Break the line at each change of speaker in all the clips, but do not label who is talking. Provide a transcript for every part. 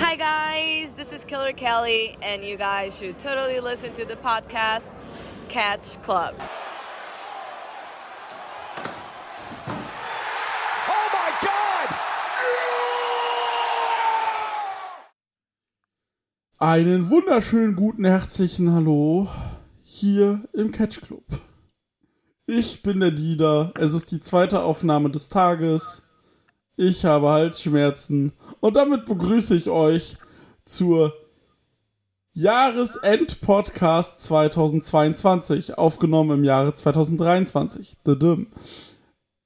Hi, guys, this is Killer Kelly, and you guys should totally listen to the podcast Catch Club.
Oh my God!
Einen wunderschönen guten herzlichen Hallo hier im Catch Club. Ich bin der Dieter. Es ist die zweite Aufnahme des Tages. Ich habe Halsschmerzen und damit begrüße ich euch zur Jahresend-Podcast 2022, aufgenommen im Jahre 2023. Düdüm.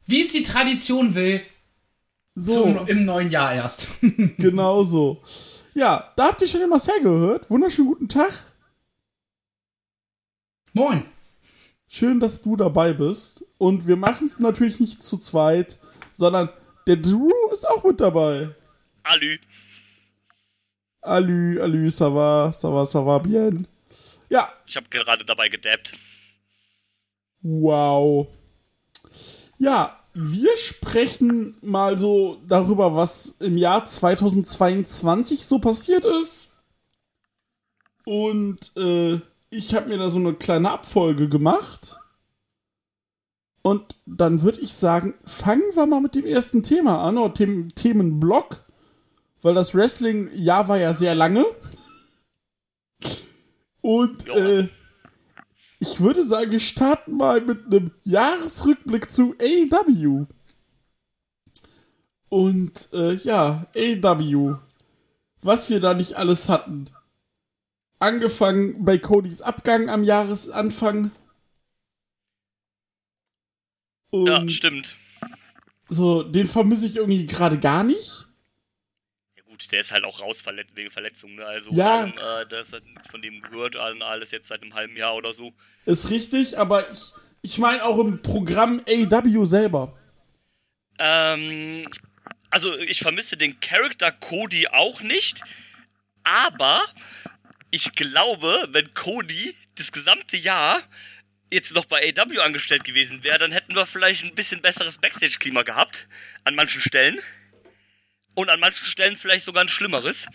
Wie es die Tradition will,
So,
zum, im neuen Jahr erst.
genau so. Ja, da habt ihr schon den Marcel gehört. Wunderschönen guten Tag.
Moin.
Schön, dass du dabei bist. Und wir machen es natürlich nicht zu zweit, sondern der Drew ist auch mit dabei.
Alü.
Alü, alü, ça va, ça va, ça va bien. Ja,
Ich habe gerade dabei gedabbt.
wow. Ja, wir sprechen mal so darüber, was im Jahr 2022 so passiert ist. Und äh, ich habe mir da so eine kleine Abfolge gemacht. Und dann würde ich sagen, fangen wir mal mit dem ersten Thema an, oder dem Themenblock. Weil das Wrestling-Jahr war ja sehr lange. Und äh, ich würde sagen, wir starten mal mit einem Jahresrückblick zu AEW. Und äh, ja, AEW. Was wir da nicht alles hatten. Angefangen bei Codys Abgang am Jahresanfang. Und
Ja, stimmt.
so, den vermisse ich irgendwie gerade gar nicht.
Ja gut, der ist halt auch raus verlet wegen Verletzung, ne? Also
Ja.
ähm, äh, das hat nichts von dem gehört, und alles jetzt seit einem halben Jahr oder so.
Ist richtig, aber ich, ich meine auch im Programm AEW selber.
Ähm, also ich vermisse den Charakter Cody auch nicht, aber ich glaube, wenn Cody das gesamte Jahr jetzt noch bei AW angestellt gewesen wäre, dann hätten wir vielleicht ein bisschen besseres Backstage-Klima gehabt. An manchen Stellen. Und an manchen Stellen vielleicht sogar ein schlimmeres.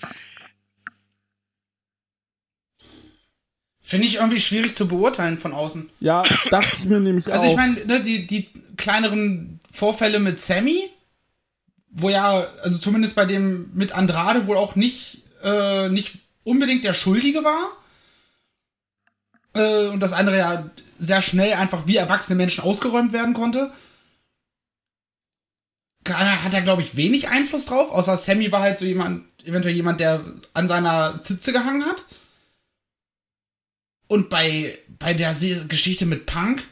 Finde ich irgendwie schwierig zu beurteilen von außen.
Ja, dachte ich mir nämlich
Also
auch.
ich meine, ne, die, die kleineren Vorfälle mit Sammy, wo ja, also zumindest bei dem mit Andrade wohl auch nicht, äh, nicht unbedingt der Schuldige war. Äh, und das andere ja sehr schnell einfach wie erwachsene Menschen ausgeräumt werden konnte. Hat er, glaube ich, wenig Einfluss drauf, außer Sammy war halt so jemand, eventuell jemand, der an seiner Zitze gehangen hat. Und bei, bei der Geschichte mit Punk,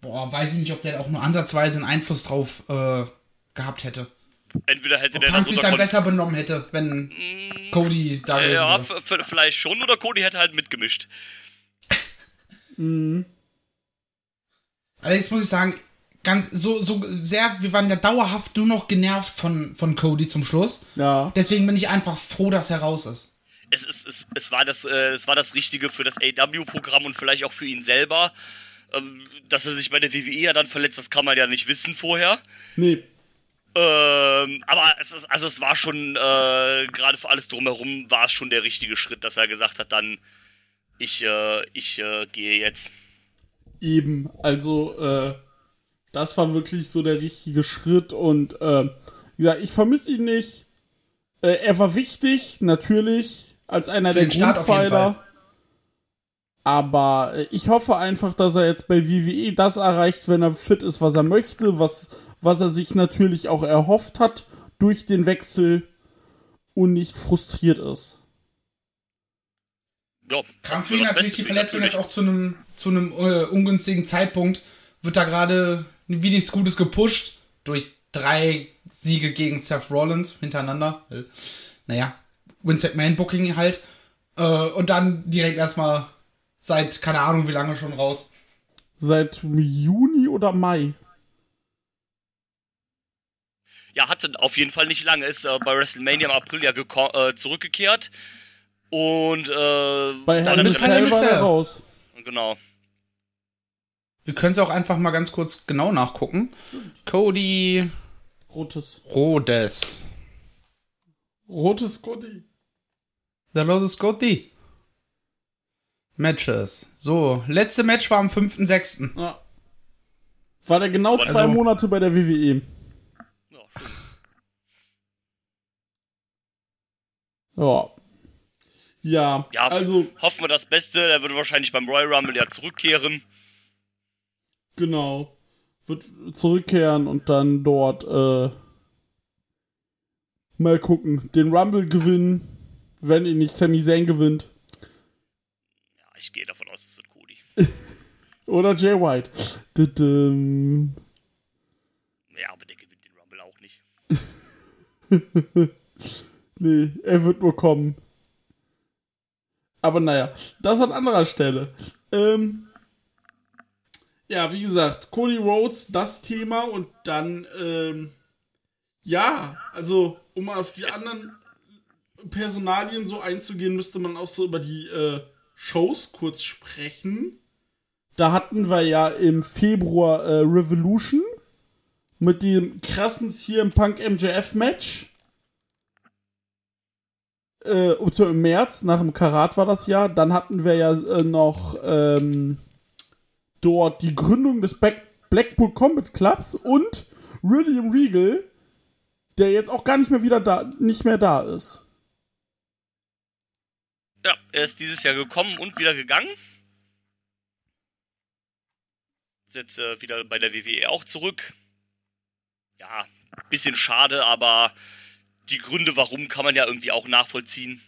boah, weiß ich nicht, ob der auch nur ansatzweise einen Einfluss drauf äh, gehabt hätte.
Entweder hätte
Ob
der
Punk sich dann
Kon-
besser benommen hätte, wenn Cody da
Ja,
wäre.
f- vielleicht schon, oder Cody hätte halt mitgemischt.
Allerdings muss ich sagen, ganz so, so sehr, wir waren ja dauerhaft nur noch genervt von, von Cody zum Schluss.
ja.
Deswegen bin ich einfach froh, dass er raus ist.
Es, ist, es, es, war das, äh, es war das Richtige für das AW-Programm und vielleicht auch für ihn selber. Ähm, dass er sich bei der WWE ja dann verletzt, das kann man ja nicht wissen vorher.
Nee.
Ähm, aber es ist, also es war schon, äh, gerade für alles drumherum, war es schon der richtige Schritt, dass er gesagt hat, dann, ich, äh, ich äh, gehe jetzt.
Eben, also äh, das war wirklich so der richtige Schritt und äh, ja, ich vermisse ihn nicht. Äh, er war wichtig, natürlich, als einer
Für
der Grundpfeiler. Aber äh, ich hoffe einfach, dass er jetzt bei WWE das erreicht, wenn er fit ist, was er möchte, was, was er sich natürlich auch erhofft hat durch den Wechsel und nicht frustriert ist.
Ja,
Kam für ihn natürlich
Beste
die Verletzung jetzt
natürlich.
auch zu einem zu einem äh, ungünstigen Zeitpunkt. Wird da gerade wie nichts Gutes gepusht durch drei Siege gegen Seth Rollins hintereinander. Äh, Naja, Vince McMahon Booking halt. Äh, und dann direkt erstmal seit keine Ahnung wie lange schon raus.
Seit Juni oder Mai.
Ja, hatte auf jeden Fall nicht lange. Ist äh, bei WrestleMania im April ja äh, zurückgekehrt. Und äh,
Bei Hell in Cell war er raus.
genau.
Wir können es auch einfach mal ganz kurz genau nachgucken. Cody
Rotes.
Rhodes.
Rotes Scotty.
Der Lotus Scotty. Matches. So, letzte Match war am 5.6.
Ja. War der genau zwei
Also-
Monate bei der WWE.
Ja, schön.
Ja. Ja,
Ja,
also
hoffen wir das Beste. Der wird wahrscheinlich beim Royal Rumble ja zurückkehren.
genau. Wird zurückkehren und dann dort äh, mal gucken. Den Rumble gewinnen, wenn ihn nicht Sami Zayn gewinnt.
Ja, ich gehe davon aus, es wird Cody.
Oder Jay White. Düdüm.
Ja, aber der gewinnt den Rumble auch nicht.
Nee, er wird nur kommen. Aber naja, das an anderer Stelle. Ähm, ja, wie gesagt, Cody Rhodes, das Thema und dann, ähm, ja, also, um auf die anderen Personalien so einzugehen, müsste man auch so über die äh, Shows kurz sprechen. Da hatten wir ja im Februar äh, Revolution mit dem krassen CM Punk MJF Match äh, im März, nach dem Karat war das ja. Dann hatten wir ja äh, noch ähm, dort die Gründung des Back Blackpool Combat Clubs und William Regal, der jetzt auch gar nicht mehr wieder da, nicht mehr da ist.
Ja, er ist dieses Jahr gekommen und wieder gegangen. Ist jetzt äh, wieder bei der WWE auch zurück. Ja, bisschen schade, aber die Gründe, warum, kann man ja irgendwie auch nachvollziehen.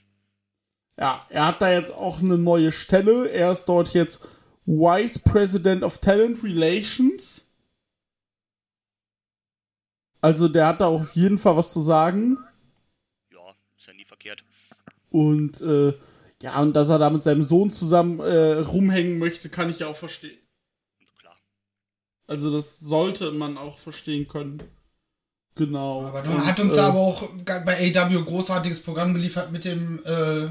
Ja, er hat da jetzt auch eine neue Stelle. Er ist dort jetzt Vice President of Talent Relations. Also der hat da auch auf jeden Fall was zu sagen.
Ja, ist ja nie verkehrt.
Und äh, ja, und dass er da mit seinem Sohn zusammen äh, rumhängen möchte, kann ich ja auch verstehen.
Klar.
Also das sollte man auch verstehen können. Genau.
Aber du
Und,
hat uns
äh,
aber auch bei AW ein großartiges Programm geliefert mit dem äh,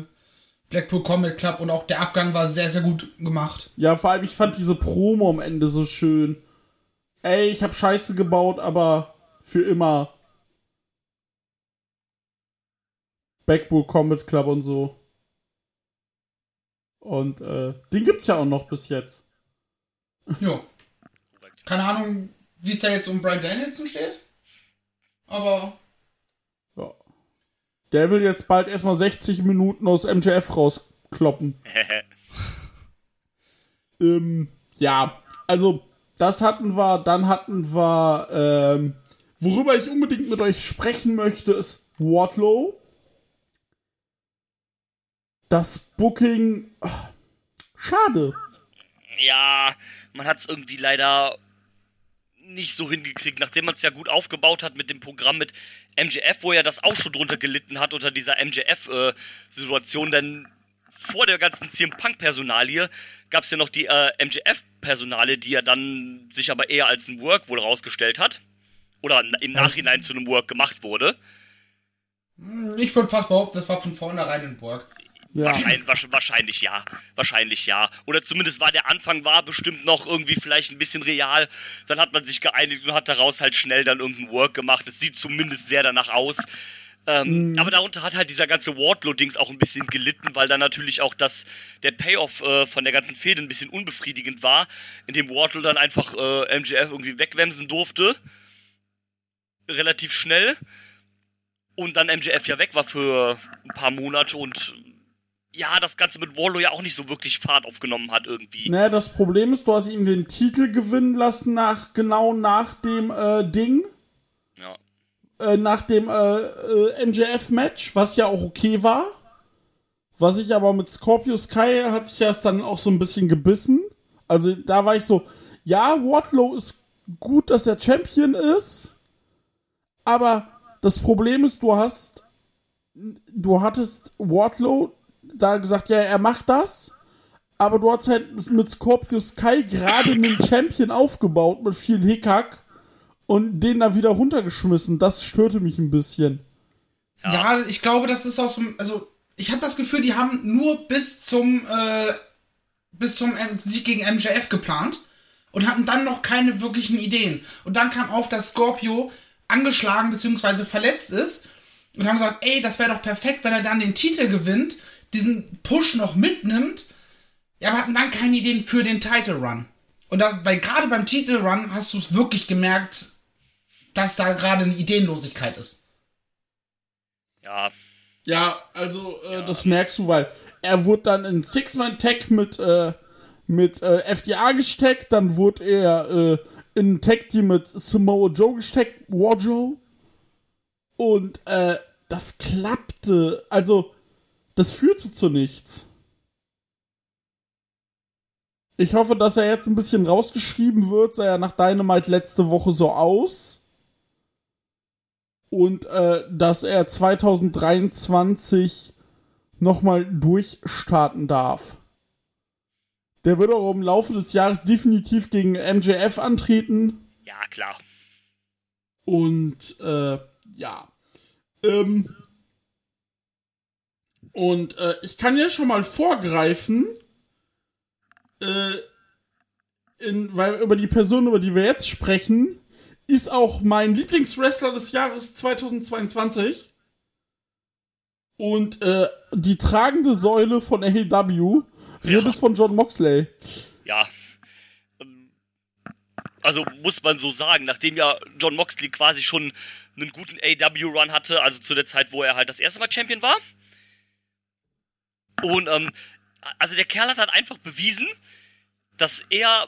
Blackpool Combat Club und auch der Abgang war sehr, sehr gut gemacht.
Ja, vor allem, ich fand diese Promo am Ende so schön. Ey, ich hab Scheiße gebaut, aber für immer. Backbull Combat Club und so. Und äh, den gibt's ja auch noch bis jetzt.
Jo. Keine Ahnung, wie es da jetzt um Brian Danielson steht. Aber
Ja. Der will jetzt bald erstmal 60 Minuten aus MJF rauskloppen. ähm, ja, also das hatten wir, dann hatten wir, ähm, worüber ich unbedingt mit euch sprechen möchte, ist Wardlow. Das Booking, ah, schade.
ja, man hat es irgendwie leider nicht so hingekriegt, nachdem man es ja gut aufgebaut hat mit dem Programm mit MJF, wo ja das auch schon drunter gelitten hat unter dieser MJF-Situation, denn vor der ganzen CM Punk-Personalie gab es ja noch die äh, MJF-Personalie, die ja dann sich aber eher als ein Work wohl rausgestellt hat. Oder im Nachhinein zu einem Work gemacht wurde.
ich würde fast behaupten, das war von vornherein in Burg.
Ja.
Wahrscheinlich, wahrsch- wahrscheinlich ja. Wahrscheinlich ja. Oder zumindest war der Anfang war bestimmt noch irgendwie vielleicht ein bisschen real. Dann hat man sich geeinigt und hat daraus halt schnell dann irgendein Work gemacht. Es sieht zumindest sehr danach aus. Ähm, Aber darunter hat halt dieser ganze Wardlow-Dings auch ein bisschen gelitten, weil dann natürlich auch das, der Payoff äh, von der ganzen Fehde ein bisschen unbefriedigend war, indem Wardlow dann einfach äh, MJF irgendwie wegwemsen durfte. Relativ schnell. Und dann MJF ja weg war für ein paar Monate und ja, das Ganze mit Warlow ja auch nicht so wirklich Fahrt aufgenommen hat irgendwie.
Naja, das Problem ist, du hast ihm den Titel gewinnen lassen nach, genau nach dem äh, Ding.
Ja.
äh, nach dem äh, äh, MJF-Match, was ja auch okay war. Was ich aber mit Scorpio Sky hat sich erst dann auch so ein bisschen gebissen. Also da war ich so, ja, Wardlow ist gut, dass er Champion ist, aber das Problem ist, du hast, du hattest Wardlow da gesagt, ja, er macht das, aber du hast halt mit Scorpio Sky gerade einen Champion aufgebaut mit viel Hickhack und den da wieder runtergeschmissen. Das störte mich ein bisschen.
Ja, ich glaube, das ist auch so. Also, ich habe das Gefühl, die haben nur bis zum äh, bis zum M Sieg gegen MJF geplant und hatten dann noch keine wirklichen Ideen. Und dann kam auf, dass Scorpio angeschlagen bzw. verletzt ist und haben gesagt, ey, das wäre doch perfekt, wenn er dann den Titel gewinnt, diesen Push noch mitnimmt, ja, aber hatten dann keine Ideen für den Title Run. Und da, weil gerade beim Titel Run hast du es wirklich gemerkt, dass da gerade eine Ideenlosigkeit ist.
Ja,
Ja, also äh, das merkst du, weil er wurde dann in Six-Man-Tag mit, äh, mit äh, FDA gesteckt, dann wurde er äh, in ein Tag-Team mit Samoa Joe gesteckt, War Joe. Und äh, das klappte. Also, das führte zu nichts. Ich hoffe, dass er jetzt ein bisschen rausgeschrieben wird, sah ja nach Dynamite letzte Woche so aus und äh, dass er 2023 nochmal durchstarten darf. Der wird auch im Laufe des Jahres definitiv gegen MJF antreten.
ja, klar.
Und äh, ja. Ähm, und äh, ich kann ja schon mal vorgreifen, äh, in, weil über die Person, über die wir jetzt sprechen, ist auch mein Lieblingswrestler des Jahres 2022. Und äh, die tragende Säule von AEW redest von John Moxley.
Ja. Also muss man so sagen, nachdem ja John Moxley quasi schon einen guten AW-Run hatte, also zu der Zeit, wo er halt das erste Mal Champion war. Und, ähm, also der Kerl hat halt einfach bewiesen, dass er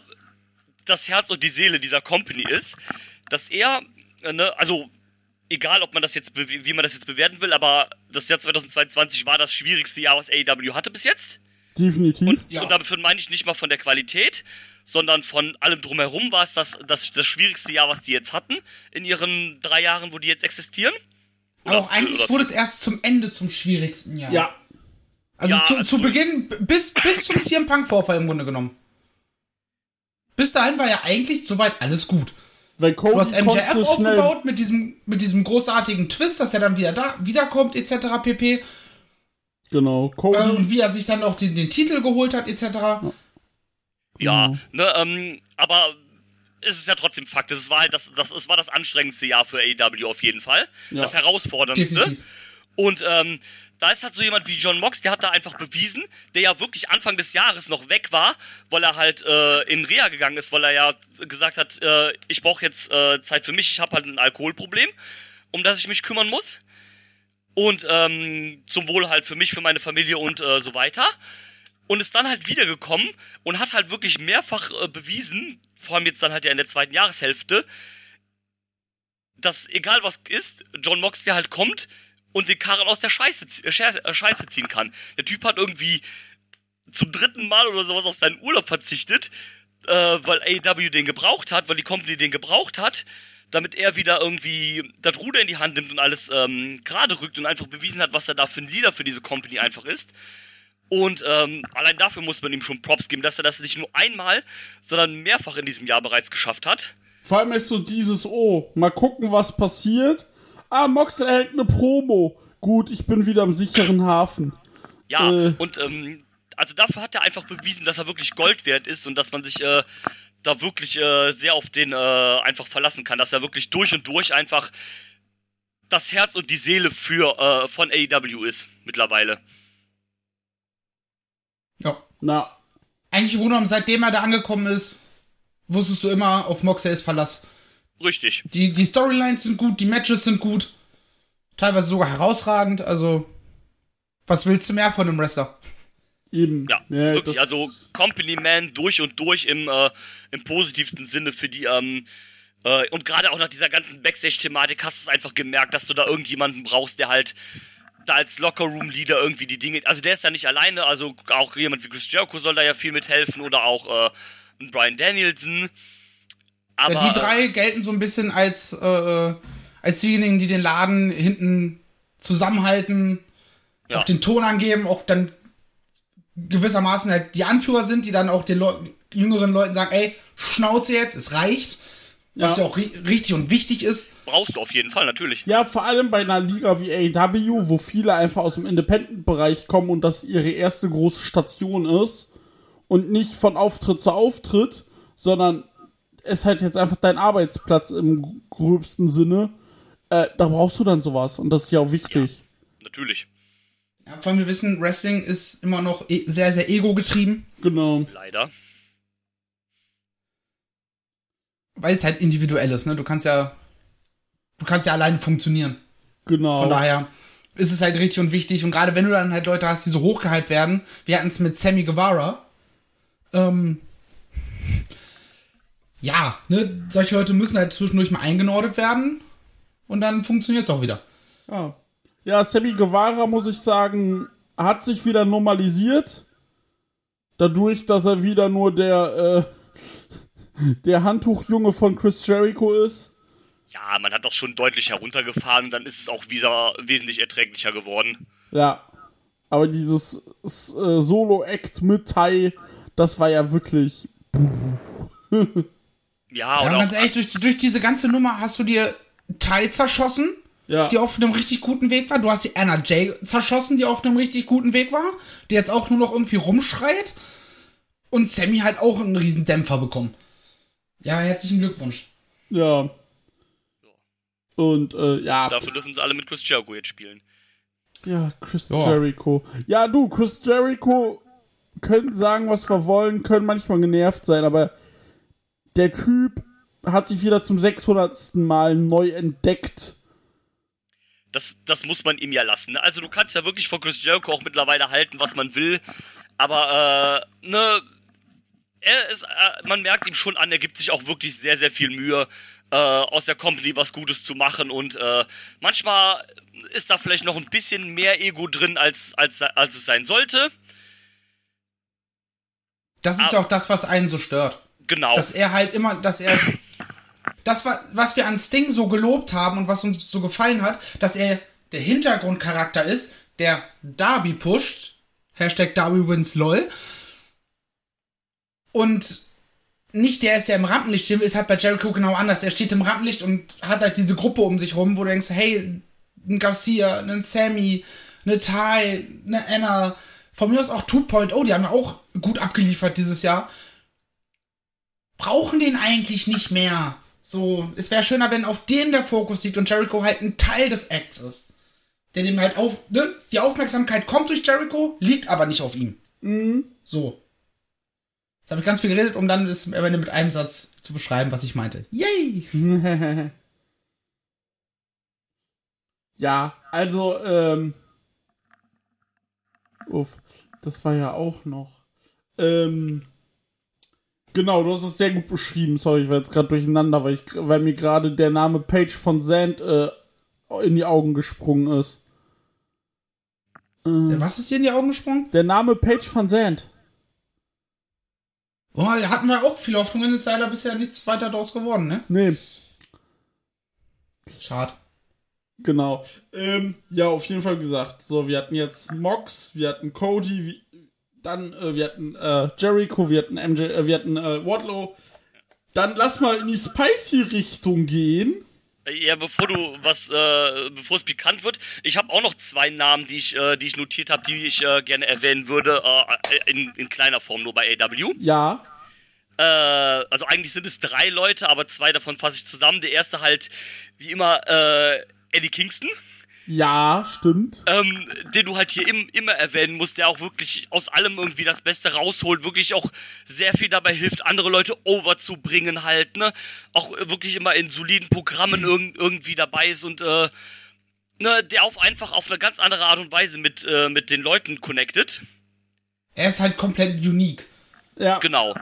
das Herz und die Seele dieser Company ist. Dass er, äh, ne, also egal, ob man das jetzt, wie man das jetzt bewerten will, aber das Jahr 2022 war das schwierigste Jahr, was AEW hatte bis jetzt.
Definitiv.
Ja.
Und damit meine ich nicht mal von der Qualität, sondern von allem drumherum war es das, das, das schwierigste Jahr, was die jetzt hatten, in ihren drei Jahren, wo die jetzt existieren.
Aber auch eigentlich
oder-
wurde es erst zum Ende zum schwierigsten Jahr.
Ja.
Also
Ja,
zu,
also-
zu Beginn, bis, bis zum CM Punk-Vorfall im Grunde genommen. Bis dahin war ja eigentlich soweit alles gut.
Weil Cody
Du hast MJF
schnell
aufgebaut mit diesem, mit diesem großartigen Twist, dass er dann wieder da wiederkommt, etc. pp.
Genau, Cody.
Äh, und wie er sich dann auch den, den Titel geholt hat, etc.
Ja, ne, ähm, aber es ist ja trotzdem Fakt. Es war halt das, das, es war das anstrengendste Jahr für AEW auf jeden Fall.
Ja.
Das herausforderndste.
Definitiv.
Und ähm, da ist halt so jemand wie John Mox, der hat da einfach bewiesen, der ja wirklich Anfang des Jahres noch weg war, weil er halt äh, in Reha gegangen ist, weil er ja gesagt hat, äh, ich brauche jetzt äh, Zeit für mich, ich habe halt ein Alkoholproblem, um das ich mich kümmern muss. Und ähm, zum Wohl halt für mich, für meine Familie und äh, so weiter. Und ist dann halt wiedergekommen und hat halt wirklich mehrfach äh, bewiesen, vor allem jetzt dann halt ja in der zweiten Jahreshälfte, dass egal was ist, John Moxley halt kommt und den Karren aus der Scheiße, äh, äh, Scheiße ziehen kann. Der Typ hat irgendwie zum dritten Mal oder sowas auf seinen Urlaub verzichtet, äh, weil AEW den gebraucht hat, weil die Company den gebraucht hat, damit er wieder irgendwie das Ruder in die Hand nimmt und alles ähm, gerade rückt und einfach bewiesen hat, was er da für ein Leader für diese Company einfach ist. Und ähm, allein dafür muss man ihm schon Props geben, dass er das nicht nur einmal, sondern mehrfach in diesem Jahr bereits geschafft hat.
Vor allem ist so dieses, oh, mal gucken, was passiert. Ah, Moxley hält eine Promo. Gut, ich bin wieder im sicheren Hafen.
Ja,
Äh.
und ähm, also dafür hat er einfach bewiesen, dass er wirklich Gold wert ist und dass man sich äh, da wirklich äh, sehr auf den äh, einfach verlassen kann, dass er wirklich durch und durch einfach das Herz und die Seele für äh, von AEW ist mittlerweile.
Ja.
Na,
Eigentlich im Grunde seitdem er da angekommen ist, wusstest du immer, auf Moxley ist Verlass.
Richtig.
Die, die Storylines sind gut, die Matches sind gut. Teilweise sogar herausragend. Also, was willst du mehr von einem Wrestler?
eben.
Ja,
Ja,
wirklich. Also Company Man durch und durch im, äh, im positivsten Sinne für die, ähm, äh, und gerade auch nach dieser ganzen Backstage-Thematik hast du es einfach gemerkt, dass du da irgendjemanden brauchst, der halt da als Locker-Room-Leader irgendwie die Dinge, also der ist ja nicht alleine, also auch jemand wie Chris Jericho soll da ja viel mithelfen oder auch äh, ein Brian Danielson. Aber
Ja, die drei gelten so ein bisschen als, äh, als diejenigen, die den Laden hinten zusammenhalten,
Ja.
auch den Ton angeben, auch dann gewissermaßen halt die Anführer sind, die dann auch den Leu jüngeren Leuten sagen, ey, Schnauze jetzt, es reicht. Was
Ja.
ja, auch ri richtig und wichtig ist.
brauchst du auf jeden Fall, natürlich.
Ja, vor allem bei einer Liga wie AEW, wo viele einfach aus dem Independent-Bereich kommen und das ihre erste große Station ist und nicht von Auftritt zu Auftritt, sondern es halt jetzt einfach dein Arbeitsplatz im gröbsten Sinne, äh, da brauchst du dann sowas. Und das ist ja auch wichtig.
Natürlich.
Ja, vor allem wir wissen, Wrestling ist immer noch e sehr, sehr ego-getrieben,
Genau.
Leider.
weil es halt individuell ist, ne? Du kannst ja, du kannst ja alleine funktionieren.
Genau.
Von daher ist es halt richtig und wichtig. Und gerade wenn du dann halt Leute hast, die so hochgehypt werden, wir hatten es mit Sammy Guevara. Ähm, ja, ne, solche Leute müssen halt zwischendurch mal eingenordet werden. Und dann funktioniert es auch wieder.
Ja. ja, Sammy Guevara, muss ich sagen, hat sich wieder normalisiert. Dadurch, dass er wieder nur der, äh, der Handtuchjunge von Chris Jericho ist.
Ja, man hat das schon deutlich heruntergefahren und dann ist es auch wieder wesentlich erträglicher geworden.
Ja. Aber dieses äh, Solo-Act mit Tai, das war ja wirklich.
Ja,
Ja,
auch,
ganz ehrlich, durch, durch diese ganze Nummer hast du dir Tai zerschossen,
Ja.
die auf einem richtig guten Weg war. Du hast die Anna Jay zerschossen, die auf einem richtig guten Weg war, die jetzt auch nur noch irgendwie rumschreit. Und Sammy halt auch einen riesen Dämpfer bekommen. Ja, herzlichen Glückwunsch.
Ja. Und, äh, ja.
dafür dürfen sie alle mit Chris Jericho jetzt spielen.
Ja, Chris
Ja.
Jericho. Ja, du, Chris Jericho können sagen, was wir wollen, können manchmal genervt sein, aber der Typ hat sich wieder zum 600. Mal neu entdeckt.
Das, das muss man ihm ja lassen. ne? Also du kannst ja wirklich von Chris Jericho auch mittlerweile halten, was man will. Aber, äh, ne, er ist, äh, man merkt ihm schon an, er gibt sich auch wirklich sehr, sehr viel Mühe, äh, aus der Company was Gutes zu machen. Und äh, manchmal ist da vielleicht noch ein bisschen mehr Ego drin, als, als, als es sein sollte.
Das ist
Ah.
ja auch das, was einen so stört.
Genau.
Dass er halt immer, dass er. Das, war, was wir an Sting so gelobt haben und was uns so gefallen hat, dass er der Hintergrundcharakter ist, der Darby pusht. Hashtag Darby wins LOL. Und nicht der ist, der im Rampenlicht steht, ist halt bei Jericho genau anders. Er steht im Rampenlicht und hat halt diese Gruppe um sich rum, wo du denkst, hey, ein Garcia, ein Sammy, eine Ty, eine Anna, von mir aus auch Two Point, oh, die haben ja auch gut abgeliefert dieses Jahr. Brauchen den eigentlich nicht mehr. So, es wäre schöner, wenn auf den der Fokus liegt und Jericho halt ein Teil des Acts ist. Der dem halt auf, ne? Die Aufmerksamkeit kommt durch Jericho, liegt aber nicht auf ihm. So. Jetzt habe ich ganz viel geredet, um dann das am Ende mit einem Satz zu beschreiben, was ich meinte. Yay!
ja, also, ähm. Uff, das war ja auch noch. Ähm. Genau, du hast es sehr gut beschrieben. Sorry, ich war jetzt gerade durcheinander, weil, ich, weil mir gerade der Name Page von Sand äh, in die Augen gesprungen ist.
Was ist dir in die Augen gesprungen?
Der Name Page von Sand.
Oh, da hatten wir auch viel Hoffnungen, ist leider bisher nichts weiter daraus geworden, ne?
Nee,
Schade.
genau. Ähm, ja, auf jeden Fall gesagt. So, wir hatten jetzt Mox, wir hatten Cody, wie, dann, äh, wir hatten äh, Jericho, wir hatten MJ, äh, wir hatten äh, Wardlow. Dann lass mal in die Spicy-Richtung gehen.
Ja, bevor du was, äh, bevor es pikant wird, ich habe auch noch zwei Namen, die ich, äh, die ich notiert habe, die ich äh, gerne erwähnen würde, äh, in, in kleiner Form nur bei AW.
Ja,
Äh, also eigentlich sind es drei Leute, aber zwei davon fasse ich zusammen. Der erste halt, wie immer, äh, Eddie Kingston,
ja, stimmt.
ähm, den du halt hier im, immer erwähnen musst, der auch wirklich aus allem irgendwie das Beste rausholt, wirklich auch sehr viel dabei hilft, andere Leute over zu bringen halt, ne? Auch wirklich immer in soliden Programmen irg irgendwie dabei ist und äh, ne, der auf einfach auf eine ganz andere Art und Weise mit, äh, mit den Leuten connected.
Er ist halt komplett unique.
Ja,
Genau.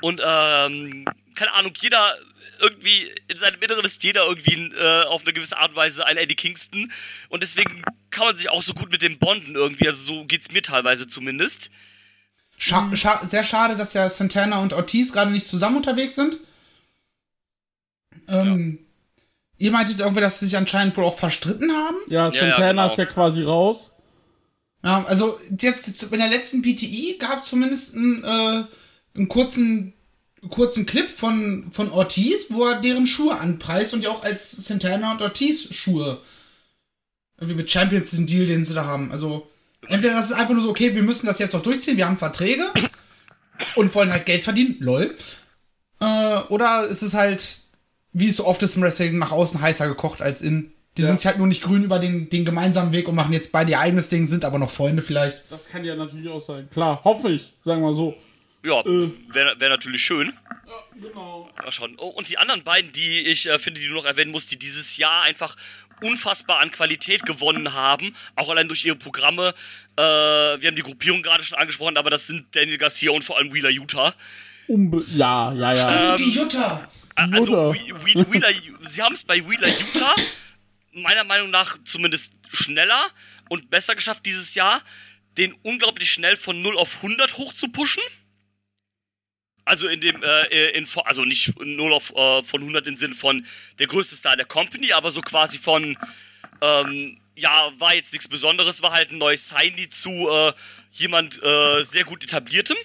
Und ähm, keine Ahnung, jeder irgendwie in seinem Inneren ist jeder irgendwie äh, auf eine gewisse Art und Weise ein Eddie Kingston und deswegen kann man sich auch so gut mit dem bonden irgendwie, also so geht's mir teilweise zumindest.
Scha scha sehr schade, dass ja Santana und Ortiz gerade nicht zusammen unterwegs sind. Ähm, Ihr meintet irgendwie, dass sie sich anscheinend wohl auch verstritten haben?
ja,
Ja, ja,
Santana
genau.
ist ja quasi raus.
Ja, also jetzt in der letzten PTI gab es zumindest einen, äh, einen kurzen, kurzen Clip von, von Ortiz, wo er deren Schuhe anpreist und die auch als Santana und Ortiz Schuhe. Irgendwie mit Champions diesen Deal, den sie da haben. Also, entweder das ist einfach nur so, okay, wir müssen das jetzt noch durchziehen, wir haben Verträge und wollen halt Geld verdienen, lol. Äh, oder ist es halt, wie es so oft ist im Wrestling, nach außen heißer gekocht als in. Die
Ja.
sind sich halt nur nicht grün über den, den gemeinsamen Weg und machen jetzt beide ihr eigenes Ding, sind aber noch Freunde vielleicht.
Das kann ja natürlich auch sein. Klar, hoffe ich, sagen wir so.
Ja, wäre wär natürlich schön.
Genau.
Mal schauen. Oh, und die anderen beiden, die ich äh, finde, die du noch erwähnen musst, die dieses Jahr einfach unfassbar an Qualität gewonnen haben, auch allein durch ihre Programme. Äh, wir haben die Gruppierung gerade schon angesprochen, aber das sind Daniel Garcia und vor allem Wheeler Utah.
Umbe ja, ja, ja.
die Jutta!
Äh, Also
Utah.
Whe- Whe- Wheeler, sie haben es bei Wheeler Utah meiner Meinung nach zumindest schneller und besser geschafft dieses Jahr, den unglaublich schnell von 0 auf 100 hoch zu pushen. Also in dem, äh, in, also nicht 0 auf, äh, von 100 im Sinne von der größte Star der Company, aber so quasi von, ähm, ja, war jetzt nichts Besonderes, war halt ein neues Signy zu äh, jemand äh, sehr gut etabliertem.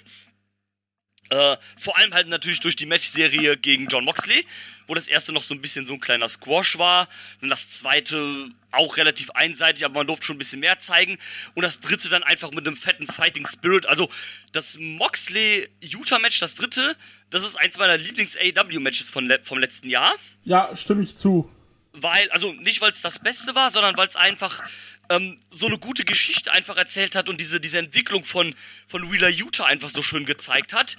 Äh, vor allem halt natürlich durch die Matchserie gegen John Moxley, wo das erste noch so ein bisschen so ein kleiner Squash war. Dann das zweite auch relativ einseitig, aber man durfte schon ein bisschen mehr zeigen. Und das dritte dann einfach mit einem fetten Fighting Spirit. Also das Moxley-Utah-Match, das dritte, das ist eins meiner Lieblings-AEW-Matches von le vom letzten Jahr
Ja, stimme ich zu.
weil, also nicht weil es das Beste war, sondern weil es einfach ähm, so eine gute Geschichte einfach erzählt hat und diese, diese Entwicklung von, von Wheeler Utah einfach so schön gezeigt hat.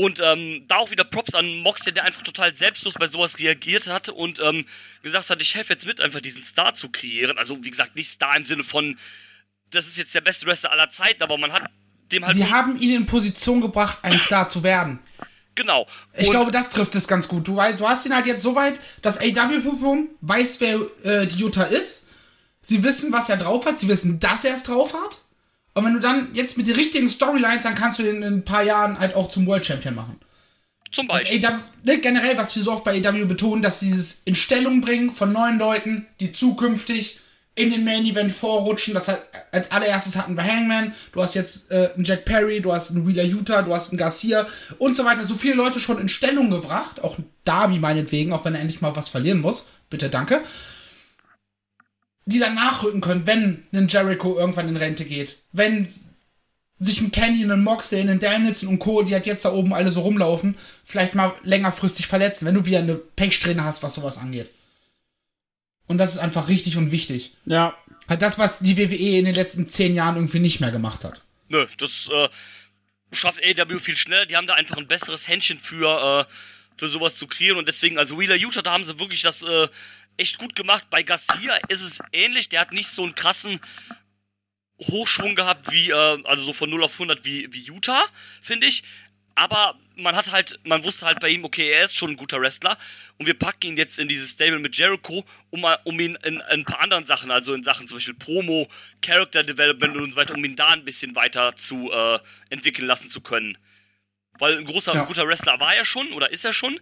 Und ähm, da auch wieder Props an Moxley, der einfach total selbstlos bei sowas reagiert hat und ähm, gesagt hat, ich helfe jetzt mit, einfach diesen Star zu kreieren. Also wie gesagt, nicht Star im Sinne von, das ist jetzt der beste Wrestler aller Zeiten, aber man hat dem halt...
Sie haben ihn in Position gebracht, ein Star zu werden.
genau.
Ich
Und-
glaube, das trifft es ganz gut. Du, du hast ihn halt jetzt so weit, dass AW-Publikum weiß, wer äh, die Jutta ist. Sie wissen, was er drauf hat. Sie wissen, dass er es drauf hat. Und wenn du dann jetzt mit den richtigen Storylines, dann kannst du den in ein paar Jahren halt auch zum World Champion machen.
zum Beispiel.
AW, ne, generell, was wir so oft bei AW betonen, dass dieses in Stellung bringen von neuen Leuten, die zukünftig in den Main Event vorrutschen. Das hat, als allererstes hatten wir Hangman, du hast jetzt äh, einen Jack Perry, du hast einen Wheeler Utah, du hast einen Garcia und so weiter. So viele Leute schon in Stellung gebracht, auch Darby meinetwegen, auch wenn er endlich mal was verlieren muss. Bitte, danke. Die dann nachrücken können, wenn ein Jericho irgendwann in Rente geht. Wenn sich ein Canyon, ein Moxley, ein Danielson und Co., die halt jetzt da oben alle so rumlaufen, vielleicht mal längerfristig verletzen, wenn du wieder eine Pechsträhne hast, was sowas angeht. Und das ist einfach richtig und wichtig.
Ja,
Halt das, was die WWE in den letzten zehn Jahren irgendwie nicht mehr gemacht hat.
Nö, das äh, schafft AEW viel schneller. Die haben da einfach ein besseres Händchen für, äh, für sowas zu kreieren. Und deswegen, also Wheeler Utah, da haben sie wirklich das äh, echt gut gemacht. Bei Garcia ist es ähnlich. Der hat nicht so einen krassen Hochschwung gehabt wie, äh, also so von 0 auf 100 wie, wie Utah, finde ich. Aber man hat halt, man wusste halt bei ihm, okay, er ist schon ein guter Wrestler und wir packen ihn jetzt in dieses Stable mit Jericho, um, um ihn in, in ein paar anderen Sachen, also in Sachen zum Beispiel Promo, Character Development und so weiter, um ihn da ein bisschen weiter zu äh, entwickeln lassen zu können. Weil ein großer,
Ja.
guter Wrestler war er schon oder ist er schon.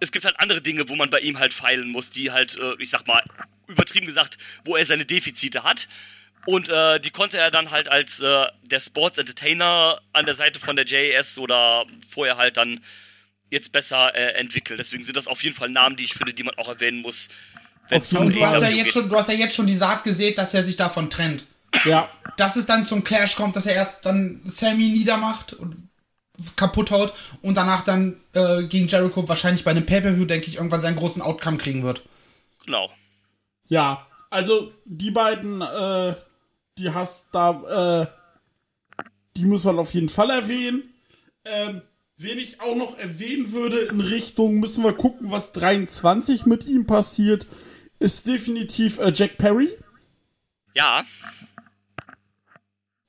Es gibt halt andere Dinge, wo man bei ihm halt feilen muss, die halt, äh, ich sag mal, übertrieben gesagt, wo er seine Defizite hat. Und äh, die konnte er dann halt als äh, der Sports Entertainer an der Seite von der JAS oder vorher halt dann jetzt besser äh, entwickeln. Deswegen sind das auf jeden Fall Namen, die ich finde, die man auch erwähnen muss. Wenn es
Auf
um
jeden
Und du hast, ja jetzt
geht.
schon, du hast ja jetzt schon die Saat gesät, dass er sich davon trennt.
ja.
Dass es dann zum Clash kommt, dass er erst dann Sammy niedermacht und kaputt haut und danach dann äh, gegen Jericho wahrscheinlich bei einem Pay-Per-View, denke ich, irgendwann seinen großen Outcome kriegen wird.
Genau.
Ja, also die beiden, äh, die hast da, äh, die muss man auf jeden Fall erwähnen. Ähm, wen ich auch noch erwähnen würde in Richtung, müssen wir gucken, was 23 mit ihm passiert, ist definitiv äh, Jack Perry.
Ja,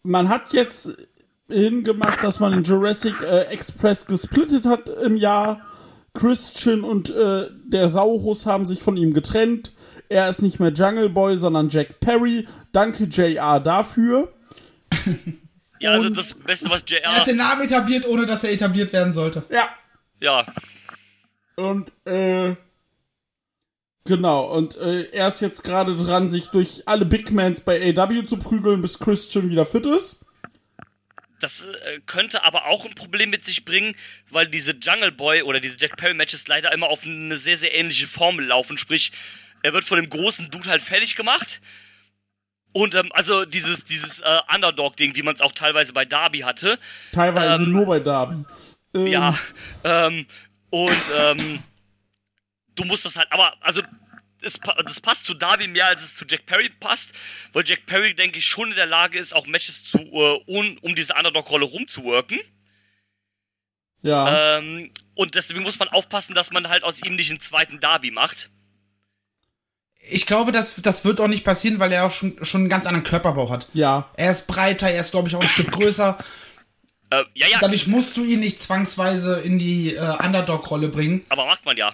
Man hat jetzt hingemacht, dass man den Jurassic äh, Express gesplittet hat im Jahr. Christian und äh, der Saurus haben sich von ihm getrennt. Er ist nicht mehr Jungle Boy, sondern Jack Perry. Danke JR dafür.
ja, also das Beste, was
Er hat
JR.
den Namen etabliert, ohne dass er etabliert werden sollte.
Ja.
Ja,
Und äh, genau, und äh, er ist jetzt gerade dran, sich durch alle Big Mans bei AW zu prügeln, bis Christian wieder fit ist.
Das äh, könnte aber auch ein Problem mit sich bringen, weil diese Jungle Boy oder diese Jack Perry Matches leider immer auf eine sehr, sehr ähnliche Formel laufen. Sprich, er wird von dem großen Dude halt fertig gemacht. Und ähm, also dieses, dieses äh, Underdog-Ding, wie man es auch teilweise bei Darby hatte.
Teilweise
Ähm,
nur bei Darby. Ähm,
Ja. Ähm, und ähm, du musst das halt, aber also es, das passt zu Darby mehr, als es zu Jack Perry passt, weil Jack Perry, denke ich, schon in der Lage ist, auch Matches zu, äh, um, um diese Underdog-Rolle rumzuworken.
Ja.
Ähm, und deswegen muss man aufpassen, dass man halt aus ihm nicht einen zweiten Darby macht.
Ich glaube, das, das wird auch nicht passieren, weil er auch schon, schon einen ganz anderen Körperbau hat.
ja.
Er ist breiter, er ist, glaube ich, auch ein Stück größer.
Äh, ja, ja,
Dadurch musst du ihn nicht zwangsweise in die äh, Underdog-Rolle bringen.
aber macht man ja.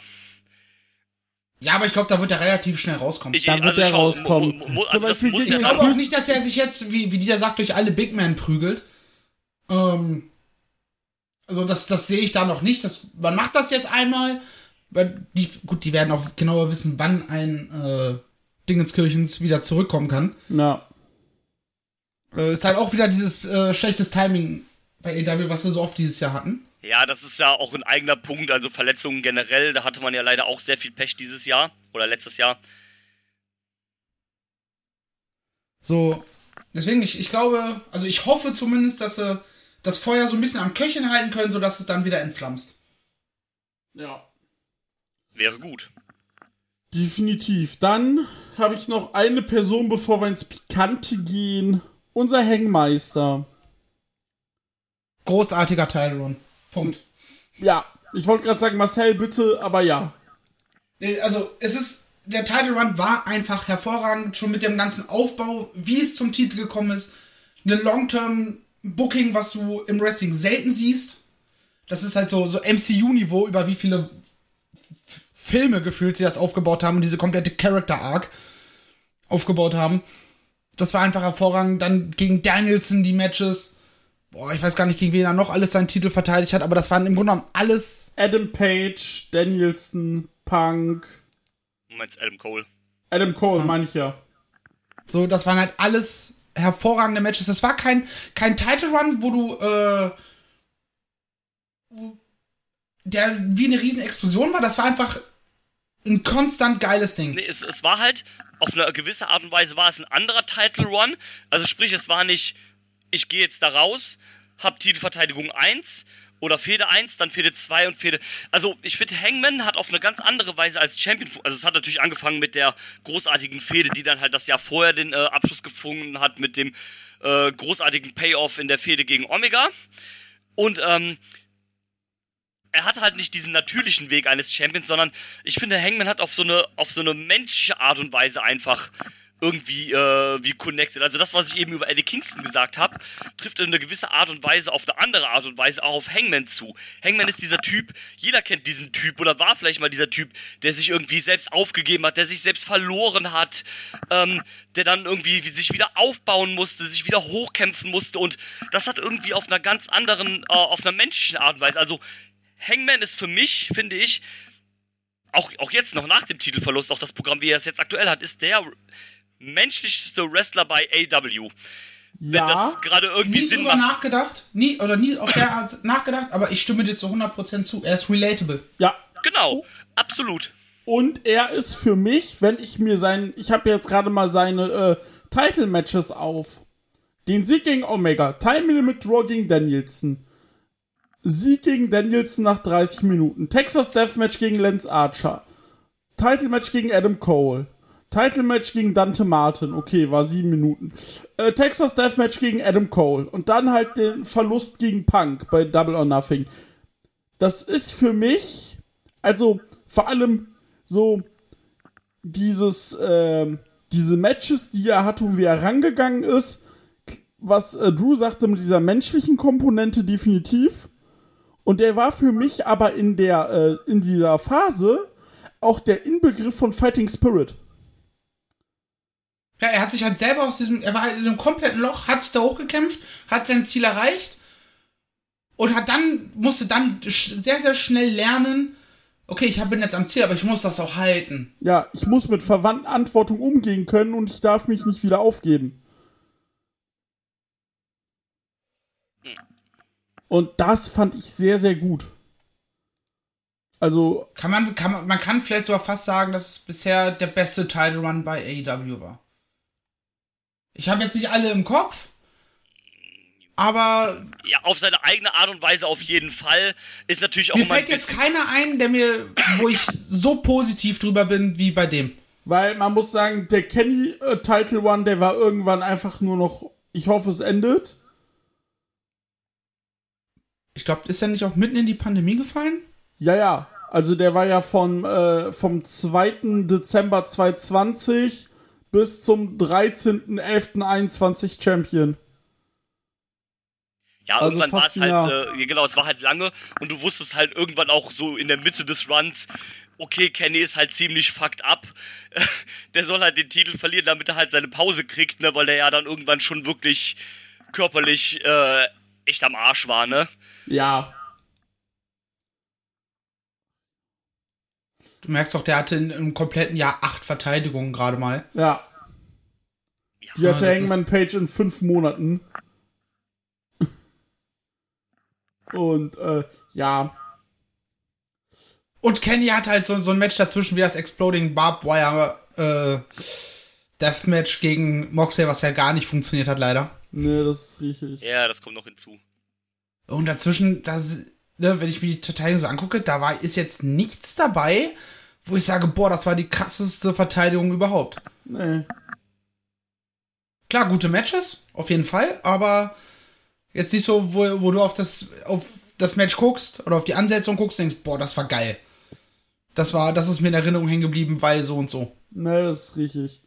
Ja, aber ich glaube, da wird er relativ schnell rauskommen.
Ich,
Da wird er
schau,
rauskommen.
mu- mu-
Zum
Also das
Beispiel
muss
gegen-
ja
ich
Ja,
glaube auch nicht, dass er sich jetzt, wie, wie dieser sagt, durch alle Big Men prügelt. Ähm, also das, das sehe ich da noch nicht. Das, man macht das jetzt einmal. Die, gut, die werden auch genauer wissen, wann ein äh, Dingenskirchens wieder zurückkommen kann.
Ja.
Äh, ist halt auch wieder dieses äh, schlechtes Timing bei AW, was wir so oft dieses Jahr hatten.
Ja, das ist ja auch ein eigener Punkt, also Verletzungen generell, da hatte man ja leider auch sehr viel Pech dieses Jahr oder letztes Jahr.
So, deswegen, ich, ich glaube, also ich hoffe zumindest, dass sie das Feuer so ein bisschen am Köcheln halten können, sodass es dann wieder entflammst.
Ja.
Wäre gut.
Definitiv. Dann habe ich noch eine Person, bevor wir ins Pikante gehen. Unser Hangmeister.
Großartiger Title Run. Punkt.
Ja. Ich wollte gerade sagen, Marcel, bitte, aber ja.
Also, es ist, der Title Run war einfach hervorragend, schon mit dem ganzen Aufbau, wie es zum Titel gekommen ist. Eine Long-Term Booking, was du im Wrestling selten siehst. Das ist halt so, so MCU-Niveau, über wie viele Filme gefühlt sie das aufgebaut haben und diese komplette Character Arc aufgebaut haben. Das war einfach hervorragend. Dann gegen Danielson die Matches. Boah, ich weiß gar nicht, gegen wen er noch alles seinen Titel verteidigt hat, aber das waren im Grunde genommen alles
Adam Page, Danielson, Punk.
Moment, Adam Cole.
Adam Cole, meine ich ja.
So, das waren halt alles hervorragende Matches. Das war kein, kein Title Run, wo du, äh, wo- der wie eine riesen Explosion war. Das war einfach ein konstant geiles Ding.
Nee, es, es war halt, auf eine gewisse Art und Weise war es ein anderer Title Run. Also sprich, es war nicht, ich gehe jetzt da raus, hab Titelverteidigung 1 oder Fehde 1, dann Fehde 2 und Fehde. Also ich finde, Hangman hat auf eine ganz andere Weise als Champion, also es hat natürlich angefangen mit der großartigen Fehde, die dann halt das Jahr vorher den äh, Abschluss gefunden hat mit dem äh, großartigen Payoff in der Fehde gegen Omega. Und ähm, er hat halt nicht diesen natürlichen Weg eines Champions, sondern ich finde, Hangman hat auf so eine, auf so eine menschliche Art und Weise einfach irgendwie äh, wie connected. Also das, was ich eben über Eddie Kingston gesagt habe, trifft in eine gewisse Art und Weise auf eine andere Art und Weise auch auf Hangman zu. Hangman ist dieser Typ, jeder kennt diesen Typ oder war vielleicht mal dieser Typ, der sich irgendwie selbst aufgegeben hat, der sich selbst verloren hat, ähm, der dann irgendwie sich wieder aufbauen musste, sich wieder hochkämpfen musste und das hat irgendwie auf einer ganz anderen, äh, auf einer menschlichen Art und Weise. Also Hangman ist für mich, finde ich, auch, auch jetzt noch nach dem Titelverlust, auch das Programm, wie er es jetzt aktuell hat, ist der menschlichste Wrestler bei AW. Wenn
Ja.
das gerade irgendwie
nie
Sinn macht.
nachgedacht, nie oder nie auf der Art nachgedacht, aber ich stimme dir zu 100% zu. Er ist relatable.
Ja.
Genau, absolut.
Und er ist für mich, wenn ich mir seinen, ich habe jetzt gerade mal seine äh, Title-Matches auf. Den Sieg gegen Omega, Time Limit Draw gegen Danielson. Sieg gegen Danielson nach 30 Minuten. Texas Deathmatch gegen Lance Archer. Title Match gegen Adam Cole. Title Match gegen Dante Martin. Okay, war 7 Minuten. Äh, Texas Deathmatch gegen Adam Cole. Und dann halt den Verlust gegen Punk bei Double or Nothing. Das ist für mich, also vor allem so dieses, ähm, diese Matches, die er hatte und wie er rangegangen ist, was äh, Drew sagte mit dieser menschlichen Komponente definitiv. Und der war für mich aber in der, äh, in dieser Phase auch der Inbegriff von Fighting Spirit.
Ja, er hat sich halt selber aus diesem, er war halt in einem kompletten Loch, hat sich da hochgekämpft, hat sein Ziel erreicht und hat dann, musste dann sehr, sehr schnell lernen, okay, ich bin jetzt am Ziel, aber ich muss das auch halten.
Ja, ich muss mit Verantwortung umgehen können und ich darf mich nicht wieder aufgeben. Und das fand ich sehr, sehr gut. Also,
Kann man, kann man, man kann vielleicht sogar fast sagen, dass es bisher der beste Title Run bei AEW war. Ich habe jetzt nicht alle im Kopf, aber
Ja, auf seine eigene Art und Weise auf jeden Fall. Ist natürlich auch
mir fällt jetzt keiner ein, der mir, wo ich so positiv drüber bin wie bei dem.
Weil man muss sagen, der Kenny äh, Title One, der war irgendwann einfach nur noch, ich hoffe, es endet.
Ich glaube, ist er nicht auch mitten in die Pandemie gefallen?
Ja, ja. Also der war ja von, äh, vom 2. Dezember 2020 bis zum 13.11.21 Champion.
Ja,
Also
irgendwann war es halt, äh, genau, es war halt lange und du wusstest halt irgendwann auch so in der Mitte des Runs, okay, Kenny ist halt ziemlich fucked up. der soll halt den Titel verlieren, damit er halt seine Pause kriegt, ne, weil der ja dann irgendwann schon wirklich körperlich äh, echt am Arsch war, ne?
Ja.
Du merkst doch, der hatte in einem kompletten Jahr acht Verteidigungen gerade mal.
Ja.
Ja,
Die hatte Hangman Page in fünf Monaten. Und äh, ja,
Und Kenny hat halt so, so ein Match dazwischen wie das Exploding Barbed Wire äh, Deathmatch gegen Moxley, was ja gar nicht funktioniert hat, leider.
ne, das ist richtig.
ja, das kommt noch hinzu.
Und dazwischen, das, ne, wenn ich mir die Verteidigung so angucke, da war, ist jetzt nichts dabei, wo ich sage, boah, das war die krasseste Verteidigung überhaupt.
Nee.
Klar, gute Matches, auf jeden Fall, aber jetzt nicht so, wo, wo du auf das, auf das Match guckst oder auf die Ansetzung guckst, denkst, boah, das war geil. Das war, das ist mir in Erinnerung hängen geblieben, weil so und so.
Ne, das ist richtig.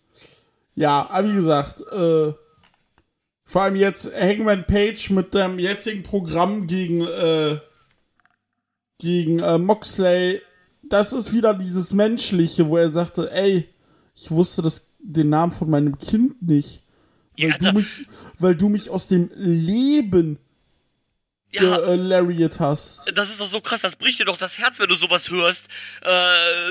Ja, aber wie gesagt, äh, vor allem jetzt Hangman Page mit dem jetzigen Programm gegen, äh, gegen äh, Moxley, das ist wieder dieses Menschliche, wo er sagte, ey, ich wusste das, den Namen von meinem Kind nicht. Weil,
Ja,
du mich, weil du mich aus dem Leben
Ja,
äh, Lariat hast.
das ist doch so krass, das bricht dir doch das Herz, wenn du sowas hörst, äh,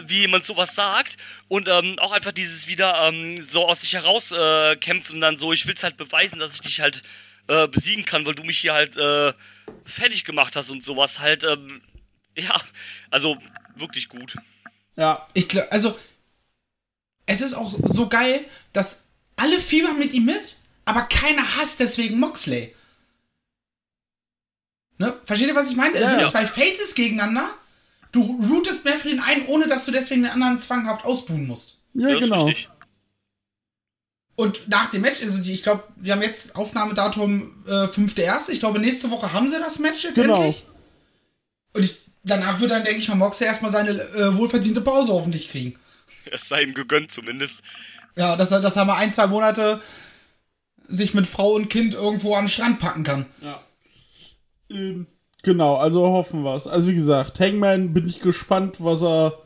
wie jemand sowas sagt. Und ähm, auch einfach dieses wieder ähm, so aus sich heraus äh, kämpfen und dann so, ich will's halt beweisen, dass ich dich halt äh, besiegen kann, weil du mich hier halt äh, fertig gemacht hast und sowas halt, ähm, ja, also wirklich gut.
Ja,
Ich glaube, also, es ist auch so geil, dass alle fiebern mit ihm mit, aber keiner hasst deswegen Moxley. Ne? Versteht ihr, was ich meine? Es sind
Ja.
zwei Faces gegeneinander. Du rootest mehr für den einen, ohne dass du deswegen den anderen zwanghaft ausbuhen musst.
ja,
das
genau.
Und nach dem Match, also die, ich glaube, wir haben jetzt Aufnahmedatum äh, 5.1. Ich glaube, nächste Woche haben sie das Match jetzt
Genau.
endlich. Und ich, danach wird dann, denke ich mal, Moxley erstmal seine äh, wohlverdiente Pause hoffentlich kriegen.
Es sei ihm gegönnt zumindest.
Ja, dass er, dass er mal ein, zwei Monate sich mit Frau und Kind irgendwo an den Strand packen kann.
Ähm, genau, also hoffen wir's. Also wie gesagt, Hangman bin ich gespannt, was er,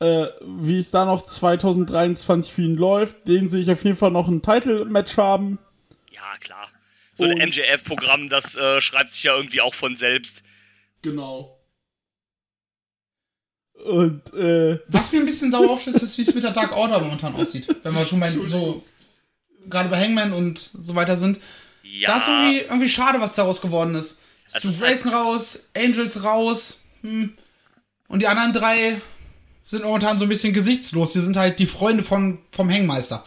äh, wie es da noch 2023 für ihn läuft. Den sehe ich auf jeden Fall noch ein Title-Match haben.
Ja, klar. So ein MJF-Programm, das äh, schreibt sich ja irgendwie auch von selbst.
Genau. Und, äh,
Was mir ein bisschen sauer aufstößt, ist, wie es mit der Dark Order momentan aussieht. Wenn wir schon bei so, gerade bei Hangman und so weiter sind.
Ja.
Da ist irgendwie, irgendwie schade, was daraus geworden ist.
Es
Stu
ist halt-
raus, Angels raus, hm. und die anderen drei sind momentan so ein bisschen gesichtslos. Die sind halt die Freunde von, vom Hangmeister.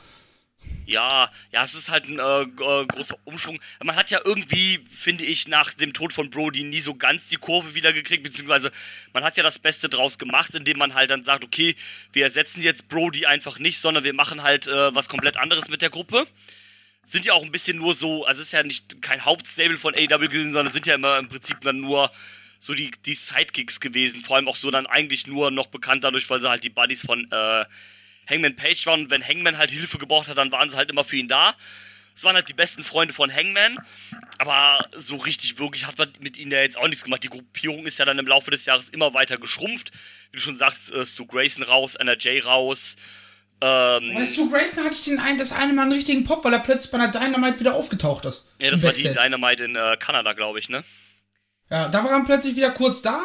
Ja, ja, es ist halt ein äh, äh, großer Umschwung. Man hat ja irgendwie, finde ich, nach dem Tod von Brody nie so ganz die Kurve wieder gekriegt, beziehungsweise man hat ja das Beste draus gemacht, indem man halt dann sagt, okay, wir ersetzen jetzt Brody einfach nicht, sondern wir machen halt äh, was komplett anderes mit der Gruppe. Sind ja auch ein bisschen nur so, also es ist ja nicht kein Hauptstable von AW gewesen, sondern sind ja immer im Prinzip dann nur so die, die Sidekicks gewesen. Vor allem auch so dann eigentlich nur noch bekannt dadurch, weil sie halt die Buddies von äh, Hangman Page waren. Und wenn Hangman halt Hilfe gebraucht hat, dann waren sie halt immer für ihn da. Es waren halt die besten Freunde von Hangman. Aber so richtig wirklich hat man mit ihnen ja jetzt auch nichts gemacht. Die Gruppierung ist ja dann im Laufe des Jahres immer weiter geschrumpft. Wie du schon sagst, äh, Stu Grayson raus, NRJ raus. Ähm,
Weißt du, Grayson hatte ich den einen, das eine Mal einen richtigen Pop, weil er plötzlich bei einer Dynamite wieder aufgetaucht ist.
ja, das war die. Dynamite in äh, Kanada, glaube ich, ne?
Ja, da war er plötzlich wieder kurz da.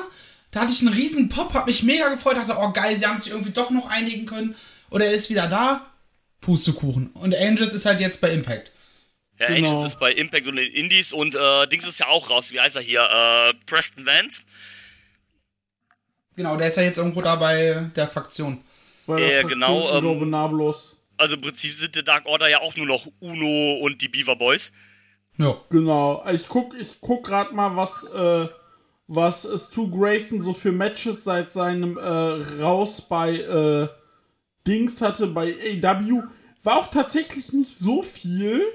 Da hatte ich einen riesen Pop, hab mich mega gefreut, dachte, oh geil, sie haben sich irgendwie doch noch einigen können. Oder er ist wieder da. Pustekuchen. Und Angels ist halt jetzt bei Impact.
Ja,
Genau.
Angels ist bei Impact und den Indies und äh, Dings ist ja auch raus. Wie heißt er hier? Äh, Preston Vance.
Genau, der ist ja jetzt irgendwo da bei der Fraktion.
Bei
Äh, genau, ähm,
Indominables.
Also im Prinzip sind die Dark Order ja auch nur noch Uno und die Beaver Boys.
Ja.
Genau. Ich guck, ich guck grad mal, was, äh, was Stu Grayson so für Matches seit seinem äh, Raus bei äh, Dings hatte bei AW, war auch tatsächlich nicht so viel.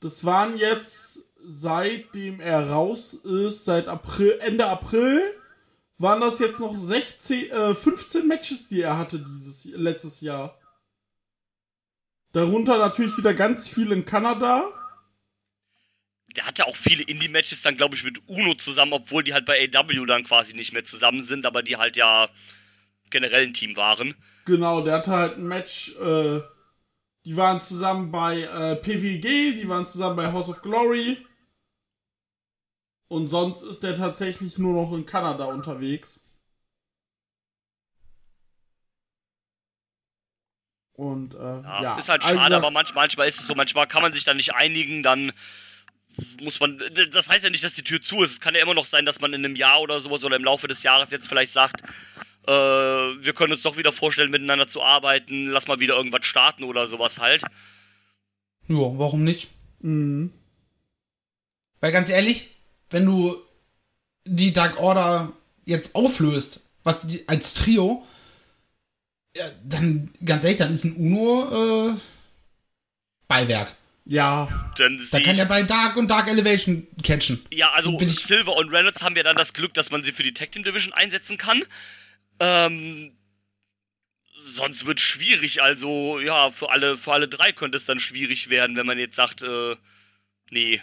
Das waren jetzt, seitdem er raus ist, seit April, Ende April, waren das jetzt noch 16, äh, 15 Matches, die er hatte dieses letztes Jahr. Darunter natürlich wieder ganz viel in Kanada.
Der hatte auch viele Indie-Matches dann, glaube ich, mit Uno zusammen, obwohl die halt bei AW dann quasi nicht mehr zusammen sind, aber die halt ja generell ein Team waren.
Genau, der hatte halt ein Match, äh, die waren zusammen bei äh, PWG, die waren zusammen bei House of Glory. Und sonst ist der tatsächlich nur noch in Kanada unterwegs. Und äh, ja,
Ja, ist halt
also
schade,
gesagt,
aber manchmal, manchmal ist es so, manchmal kann man sich da nicht einigen, dann muss man, das heißt ja nicht, dass die Tür zu ist. Es kann ja immer noch sein, dass man in einem Jahr oder sowas oder im Laufe des Jahres jetzt vielleicht sagt, äh, wir können uns doch wieder vorstellen, miteinander zu arbeiten, lass mal wieder irgendwas starten oder sowas halt.
Ja, warum nicht?
Mhm.
Weil ganz ehrlich, wenn du die Dark Order jetzt auflöst, was die, als Trio, ja, dann ganz ehrlich, dann ist ein Uno äh, Beiwerk.
Ja,
Dann
Da kann er bei Dark und Dark Elevation catchen.
ja, also
bin ich-
Silver und Reynolds haben ja dann das Glück, dass man sie für die Tag Team Division einsetzen kann. Ähm, sonst wird schwierig, also ja, für alle, für alle drei könnte es dann schwierig werden, wenn man jetzt sagt, äh, nee.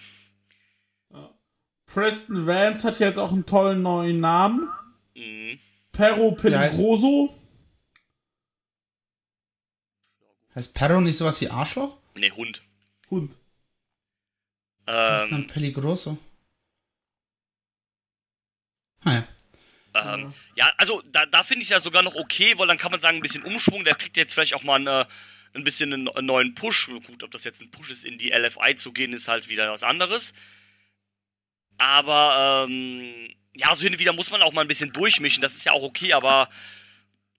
Preston Vance hat jetzt auch einen tollen neuen Namen.
Mhm.
Perro Peligroso.
Heißt Perro nicht sowas wie Arschloch?
Nee, Hund.
Hund.
Das ist
Ähm,
dann Peligroso. Naja.
Ähm, ja, also da, da finde ich es ja sogar noch okay, weil dann kann man sagen, ein bisschen Umschwung, der kriegt jetzt vielleicht auch mal eine, ein bisschen einen, einen neuen Push. Gut, ob das jetzt ein Push ist, in die LFI zu gehen, ist halt wieder was anderes. Aber, ähm, ja, so hin und wieder muss man auch mal ein bisschen durchmischen, das ist ja auch okay, aber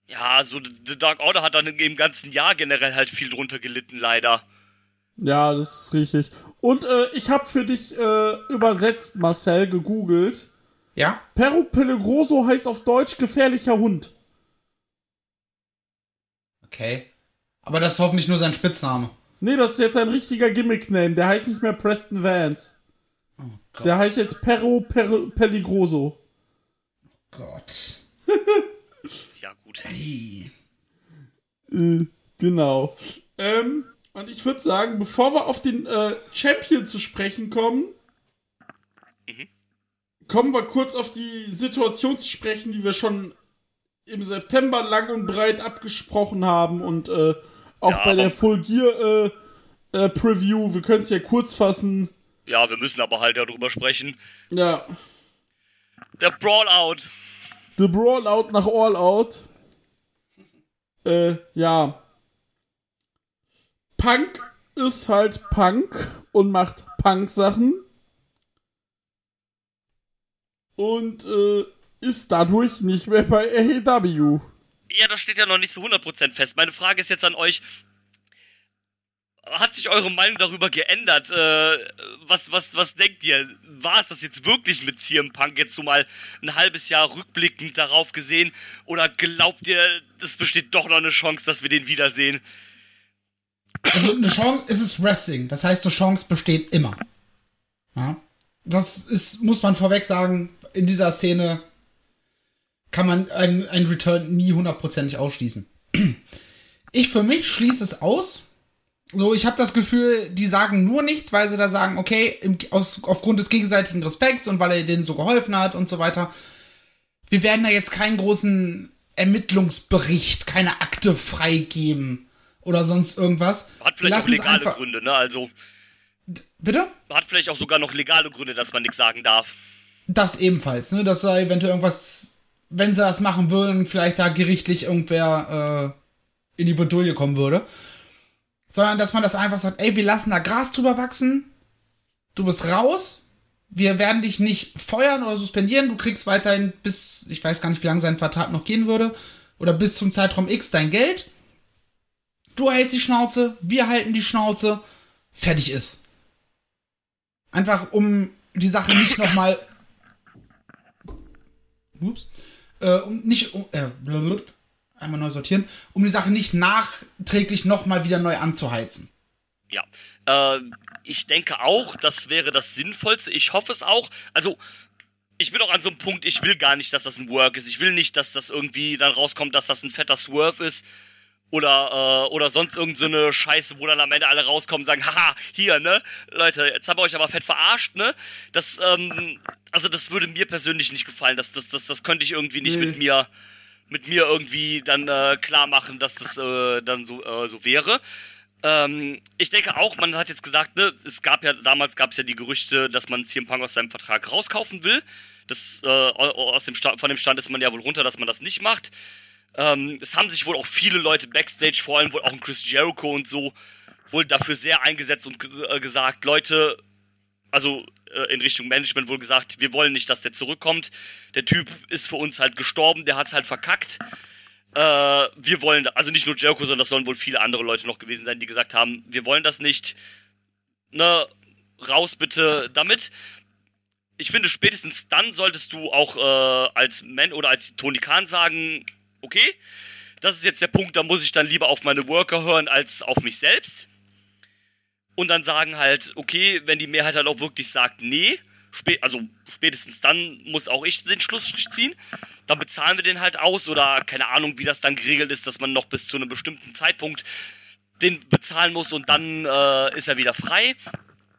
ja, so The Dark Order hat dann im ganzen Jahr generell halt viel drunter gelitten, leider.
Ja, das ist richtig. Und äh, ich habe für dich äh, übersetzt, Marcel, gegoogelt.
Ja?
Perro Peligroso heißt auf Deutsch gefährlicher Hund.
Okay. Aber das ist hoffentlich nur sein Spitzname.
Nee, das ist jetzt ein richtiger Gimmick-Name. Der heißt nicht mehr Preston Vance.
Gott.
Der heißt jetzt Perro per Peligroso.
Gott.
Ja, gut.
Hey.
Äh, genau. Ähm, und ich würde sagen, bevor wir auf den äh, Champion zu sprechen kommen, kommen wir kurz auf die Situation zu sprechen, die wir schon im September lang und breit abgesprochen haben und äh, auch
Ja,
bei der Full Gear äh, äh, Preview. Wir können es ja kurz fassen.
Ja, wir müssen aber halt darüber sprechen.
Ja,
Der Brawlout.
The Brawl Out nach All Out. Äh, ja. Punk ist halt Punk und macht Punk-Sachen. Und äh, ist dadurch nicht mehr bei AEW.
Ja, das steht ja noch nicht so 100% fest. Meine Frage ist jetzt an euch. Hat sich eure Meinung darüber geändert? Äh, was, was, was denkt ihr? War es das jetzt wirklich mit CM Punk jetzt so mal ein halbes Jahr rückblickend darauf gesehen? Oder glaubt ihr, es besteht doch noch eine Chance, dass wir den wiedersehen?
Also eine Chance, es ist Wrestling. Das heißt, eine Chance besteht immer. Ja. Das ist, muss man vorweg sagen, in dieser Szene kann man ein, ein Return nie hundertprozentig ausschließen. Ich für mich schließe es aus. So, ich habe das Gefühl, die sagen nur nichts, weil sie da sagen, okay, im, aus, aufgrund des gegenseitigen Respekts und weil er denen so geholfen hat und so weiter. Wir werden da jetzt keinen großen Ermittlungsbericht, keine Akte freigeben oder sonst irgendwas.
Hat vielleicht auch
Lassen Sie
legale Gründe, ne? Also,
Bitte?
hat vielleicht auch sogar noch legale Gründe, dass man nichts sagen darf.
Das ebenfalls, ne? Dass da eventuell irgendwas, wenn sie das machen würden, vielleicht da gerichtlich irgendwer äh, in die Bredouille kommen würde. Sondern dass man das einfach sagt, ey, wir lassen da Gras drüber wachsen, du bist raus, wir werden dich nicht feuern oder suspendieren, du kriegst weiterhin bis, ich weiß gar nicht, wie lange sein Vertrag noch gehen würde, oder bis zum Zeitraum X dein Geld. Du hältst die Schnauze, wir halten die Schnauze, fertig ist. Einfach um die Sache nicht nochmal ups, äh, nicht, äh, blablabla. Einmal neu sortieren, um die Sache nicht nachträglich nochmal wieder neu anzuheizen.
Ja, äh, ich denke auch, das wäre das Sinnvollste. Ich hoffe es auch. Also, ich bin auch an so einem Punkt, ich will gar nicht, dass das ein Work ist. Ich will nicht, dass das irgendwie dann rauskommt, dass das ein fetter Swerve ist. Oder, äh, oder sonst irgendeine so Scheiße, wo dann am Ende alle rauskommen und sagen, haha, hier, ne? Leute, jetzt haben wir euch aber fett verarscht, ne? Das, ähm, also das würde mir persönlich nicht gefallen. Das, das, das, das könnte ich irgendwie nicht
Nee.
mit mir, mit mir irgendwie dann äh, klar machen, dass das äh, dann so, äh, so wäre. Ähm, ich denke auch, man hat jetzt gesagt, ne, es gab ja, damals gab es ja die Gerüchte, dass man CM Punk aus seinem Vertrag rauskaufen will. Das, äh, aus dem Stand, von dem Stand ist man ja wohl runter, dass man das nicht macht. Ähm, es haben sich wohl auch viele Leute backstage, vor allem wohl auch ein Chris Jericho und so, wohl dafür sehr eingesetzt und äh, gesagt, Leute, also in Richtung Management wohl gesagt, wir wollen nicht, dass der zurückkommt. Der Typ ist für uns halt gestorben, der hat's halt verkackt. Äh, wir wollen, also nicht nur Jericho, sondern das sollen wohl viele andere Leute noch gewesen sein, die gesagt haben, wir wollen das nicht. Ne, raus bitte damit. Ich finde, spätestens dann solltest du auch äh, als Man oder als Tony Khan sagen, okay, das ist jetzt der Punkt, da muss ich dann lieber auf meine Worker hören als auf mich selbst. Und dann sagen halt, okay, wenn die Mehrheit halt auch wirklich sagt, nee, spä also spätestens dann muss auch ich den Schlussstrich ziehen, dann bezahlen wir den halt aus oder keine Ahnung, wie das dann geregelt ist, dass man noch bis zu einem bestimmten Zeitpunkt den bezahlen muss und dann äh, ist er wieder frei.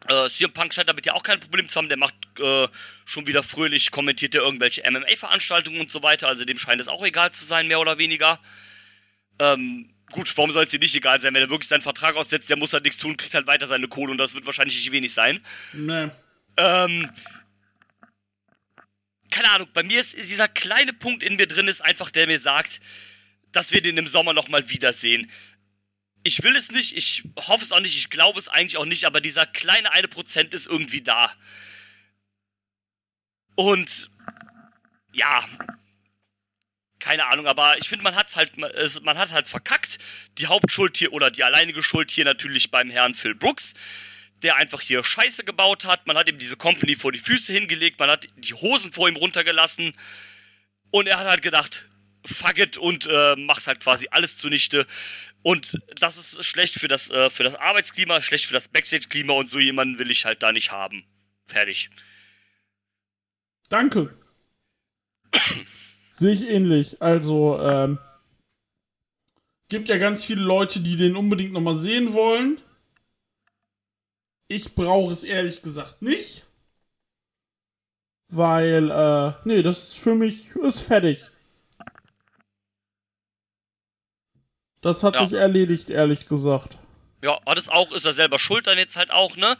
Äh, CM Punk scheint damit ja auch kein Problem zu haben. Der macht äh, schon wieder fröhlich, kommentiert er irgendwelche MMA-Veranstaltungen und so weiter. Also dem scheint es auch egal zu sein, mehr oder weniger. Ähm, gut, warum soll es dir nicht egal sein? Wenn er wirklich seinen Vertrag aussetzt, der muss halt nichts tun, kriegt halt weiter seine Kohle und das wird wahrscheinlich nicht wenig sein.
Nee.
Ähm, keine Ahnung, bei mir ist dieser kleine Punkt in mir drin, ist einfach, der mir sagt, dass wir den im Sommer nochmal wiedersehen. Ich will es nicht, ich hoffe es auch nicht, ich glaube es eigentlich auch nicht, aber dieser kleine eine Prozent ist irgendwie da. Und ja, keine Ahnung, aber ich finde, man hat's halt, man hat halt verkackt. Die Hauptschuld hier oder die alleinige Schuld hier natürlich beim Herrn Phil Brooks, der einfach hier Scheiße gebaut hat. Man hat ihm diese Company vor die Füße hingelegt, man hat die Hosen vor ihm runtergelassen und er hat halt gedacht, fuck it und äh, macht halt quasi alles zunichte. Und das ist schlecht für das, äh, für das Arbeitsklima, schlecht für das Backstage-Klima und so jemanden will ich halt da nicht haben. Fertig.
Danke. Sehe ich ähnlich. Also, ähm, gibt ja ganz viele Leute, die den unbedingt nochmal sehen wollen. Ich brauche es ehrlich gesagt nicht. Weil, äh, nee, das ist für mich, ist fertig. Das hat
Ja.
sich erledigt, ehrlich gesagt.
Ja, hat es auch, ist er selber schuld dann jetzt halt auch, ne?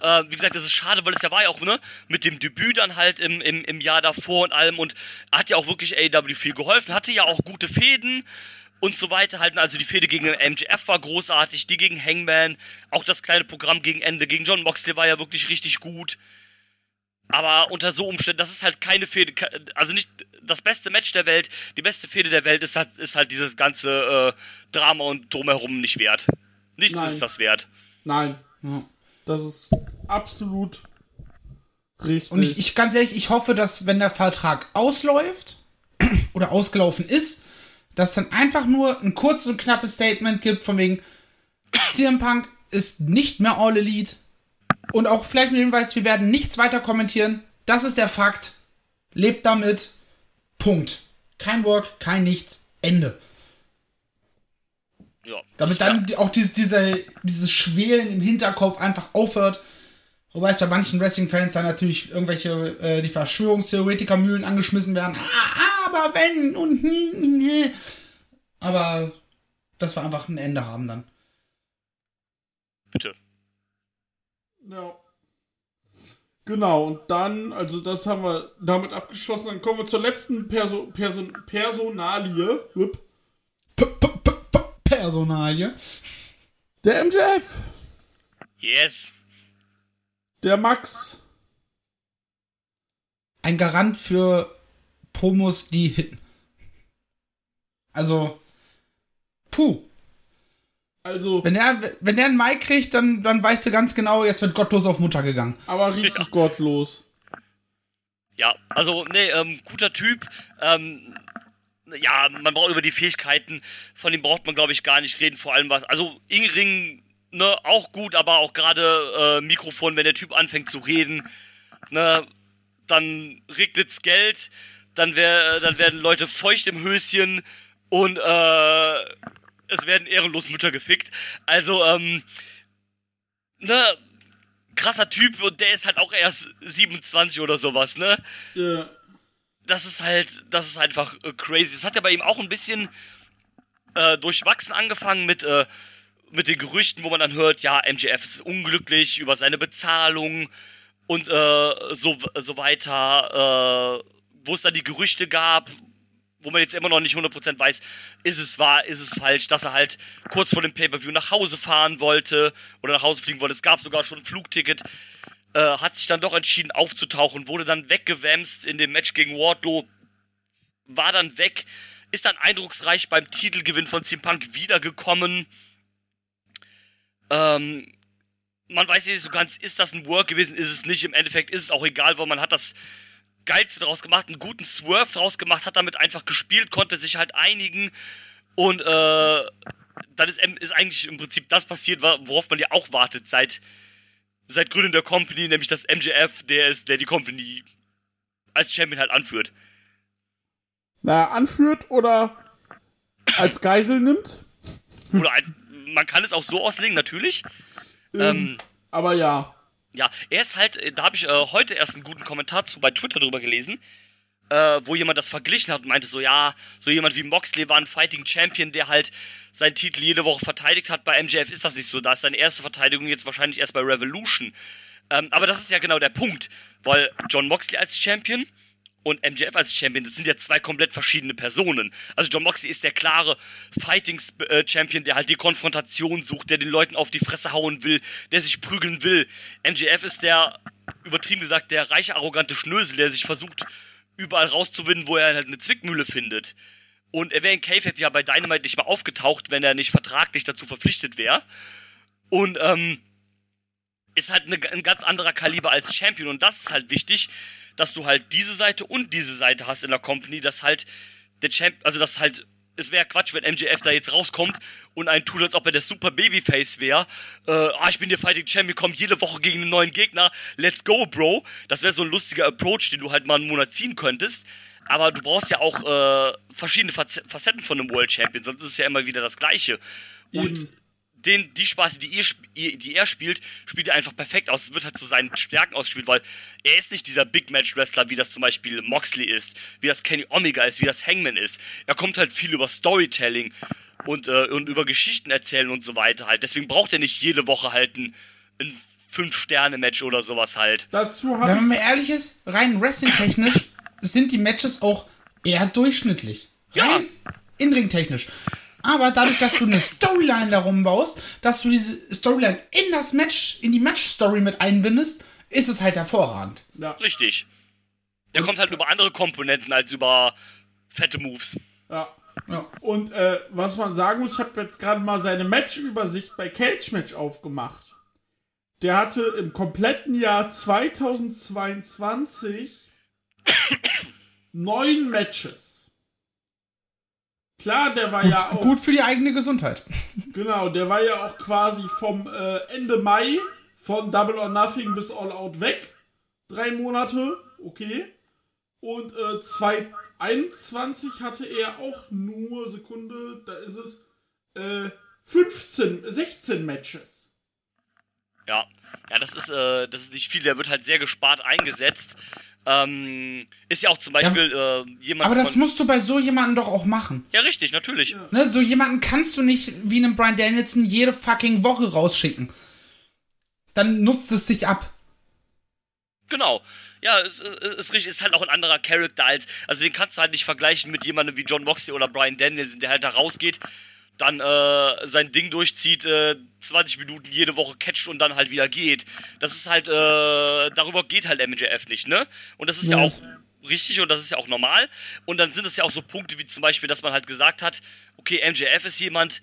Äh, wie gesagt, das ist schade, weil es ja war ja auch, ne? Mit dem Debüt dann halt im, im, im Jahr davor und allem und hat ja auch wirklich AEW viel geholfen, hatte ja auch gute Fäden und so weiter halt. Also die Fäde gegen MJF war großartig, die gegen Hangman, auch das kleine Programm gegen Ende, gegen John Moxley war ja wirklich richtig gut. Aber unter so Umständen, das ist halt keine Fehde, also nicht das beste Match der Welt, die beste Fehde der Welt ist halt, ist halt dieses ganze äh, Drama und drumherum nicht wert. Nichts
Nein.
ist das wert.
Nein, das ist absolut richtig.
Und ich, ich ganz ehrlich, ich hoffe, dass wenn der Vertrag ausläuft oder ausgelaufen ist, dass dann einfach nur ein kurzes und knappes Statement gibt von wegen CM Punk ist nicht mehr All Elite und auch vielleicht mit dem Hinweis, wir werden nichts weiter kommentieren. Das ist der Fakt. Lebt damit. Punkt. Kein Work, kein Nichts. Ende.
Ja,
Damit dann die- auch diese, diese, dieses Schwelen im Hinterkopf einfach aufhört. Wobei es bei manchen Wrestling-Fans dann natürlich irgendwelche, äh, die Verschwörungstheoretiker-Mühlen angeschmissen werden. Ah, aber wenn und hm. Aber das war einfach ein Ende haben dann.
bitte.
Ja. Genau, und dann, also das haben wir damit abgeschlossen. Dann kommen wir zur letzten Perso Person Personalie.
-p -p -p Personalie.
Der MJF.
Yes.
Der Max.
Ein Garant für Promos, die hitten. Also, puh.
Also,
Wenn der, wenn der einen Mic kriegt, dann, dann weißt du ganz genau, jetzt wird gottlos auf Mutter gegangen.
aber richtig gottlos.
Ja, also, nee, ähm, guter Typ. Ähm, ja, man braucht über die Fähigkeiten, von dem braucht man, glaube ich, gar nicht reden. Vor allem was, also Ingring, ne, auch gut, aber auch gerade äh, Mikrofon, wenn der Typ anfängt zu reden, ne, dann regnet's Geld, dann, wär, dann werden Leute feucht im Höschen und äh, es werden ehrenlos Mütter gefickt. Also, ähm, ne, krasser Typ und der ist halt auch erst 27 oder sowas, ne?
Ja.
Das ist halt, das ist einfach äh, crazy. Es hat ja bei ihm auch ein bisschen äh, durchwachsen angefangen mit, äh, mit den Gerüchten, wo man dann hört, ja, MJF ist unglücklich über seine Bezahlung und äh, so, so weiter, äh, wo es dann die Gerüchte gab, wo man jetzt immer noch nicht 100% weiß, ist es wahr, ist es falsch, dass er halt kurz vor dem Pay-Per-View nach Hause fahren wollte oder nach Hause fliegen wollte. Es gab sogar schon ein Flugticket äh, hat sich dann doch entschieden aufzutauchen, wurde dann weggewämst in dem Match gegen Wardlow, war dann weg, ist dann eindrucksreich beim Titelgewinn von CM Punk wiedergekommen. Ähm, man weiß nicht so ganz, ist das ein Work gewesen, ist es nicht, im Endeffekt ist es auch egal, weil man hat das Geilste draus gemacht, einen guten Swerve draus gemacht, hat damit einfach gespielt, konnte sich halt einigen und äh, dann ist, ist eigentlich im Prinzip das passiert, worauf man ja auch wartet seit seit Gründung der Company, nämlich dass MJF der ist, der die Company als Champion halt anführt.
Na, anführt oder als Geisel nimmt.
Oder als, man kann es auch so auslegen, natürlich.
Ähm,
Ähm,
aber ja.
ja, er ist halt, da habe ich äh, heute erst einen guten Kommentar zu bei Twitter drüber gelesen, äh, wo jemand das verglichen hat und meinte so, ja, so jemand wie Moxley war ein Fighting Champion, der halt seinen Titel jede Woche verteidigt hat. Bei MJF ist das nicht so, da ist seine erste Verteidigung jetzt wahrscheinlich erst bei Revolution. Ähm, aber das ist ja genau der Punkt, weil John Moxley als Champion und MJF als Champion, das sind ja zwei komplett verschiedene Personen. Also John Moxley ist der klare Fighting-Champion, der halt die Konfrontation sucht, der den Leuten auf die Fresse hauen will, der sich prügeln will. MJF ist der, übertrieben gesagt, der reiche, arrogante Schnösel, der sich versucht, überall rauszuwinden, wo er halt eine Zwickmühle findet. Und er wäre in K-Fab ja bei Dynamite nicht mal aufgetaucht, wenn er nicht vertraglich dazu verpflichtet wäre. Und, ähm, ist halt eine, ein ganz anderer Kaliber als Champion. Und das ist halt wichtig, dass du halt diese Seite und diese Seite hast in der Company, dass halt der Champ, also dass halt, es wäre Quatsch, wenn MJF da jetzt rauskommt und einen tut, als ob er der super Babyface wäre. Äh, ah, ich bin der Fighting Champion, kommt jede Woche gegen einen neuen Gegner. Let's go, Bro. Das wäre so ein lustiger Approach, den du halt mal einen Monat ziehen könntest. Aber du brauchst ja auch äh, verschiedene Facetten von einem World Champion, sonst ist es ja immer wieder das Gleiche. Und. Den, die Sparte, die, ihr, die er spielt, spielt er einfach perfekt aus. Es wird halt zu seinen Stärken ausgespielt, weil er ist nicht dieser Big Match Wrestler, wie das zum Beispiel Moxley ist, wie das Kenny Omega ist, wie das Hangman ist. Er kommt halt viel über Storytelling und, äh, und über Geschichten erzählen und so weiter halt. Deswegen braucht er nicht jede Woche halt ein, ein Fünf-Sterne-Match oder sowas halt.
Dazu
Wenn
habe
man mal ehrlich ist, rein wrestling-technisch sind die Matches auch eher durchschnittlich.
Ja.
Rein in-ring-technisch. Aber dadurch, dass du eine Storyline darum baust, dass du diese Storyline in das Match, in die Match-Story mit einbindest, ist es halt hervorragend.
Ja,
Richtig. Der kommt halt über andere Komponenten als über fette Moves.
ja.
Ja.
Und äh, was man sagen muss, ich habe jetzt gerade mal seine Matchübersicht bei Cage Match aufgemacht. Der hatte im kompletten Jahr 2022 neun Matches. Klar, der war ja auch
Gut für die eigene Gesundheit.
Genau, der war ja auch quasi vom äh, Ende Mai von Double or Nothing bis All Out weg. Drei Monate, okay. Und äh, 2021 hatte er auch nur, Sekunde, da ist es, äh, 15, 16 Matches.
Ja, ja, das ist, äh, das ist nicht viel. Der wird halt sehr gespart eingesetzt. Ähm, ist ja auch zum Beispiel äh, jemand
Aber das
von.
musst du bei so jemandem doch auch machen.
Ja, richtig, natürlich.
Ne, so jemanden kannst du nicht wie einen Brian Danielson jede fucking Woche rausschicken. Dann nutzt es sich ab.
Genau. Ja, es es- es ist richtig, ist halt auch ein anderer Charakter als. Also den kannst du halt nicht vergleichen mit jemandem wie John Moxley oder Brian Danielson, der halt da rausgeht, dann äh, sein Ding durchzieht, äh, 20 Minuten jede Woche catcht und dann halt wieder geht. Das ist halt, äh, darüber geht halt MJF nicht, ne? Und das ist ja,
Ja.
auch richtig und das ist ja auch normal. Und dann sind es ja auch so Punkte wie zum Beispiel, dass man halt gesagt hat, okay, MJF ist jemand,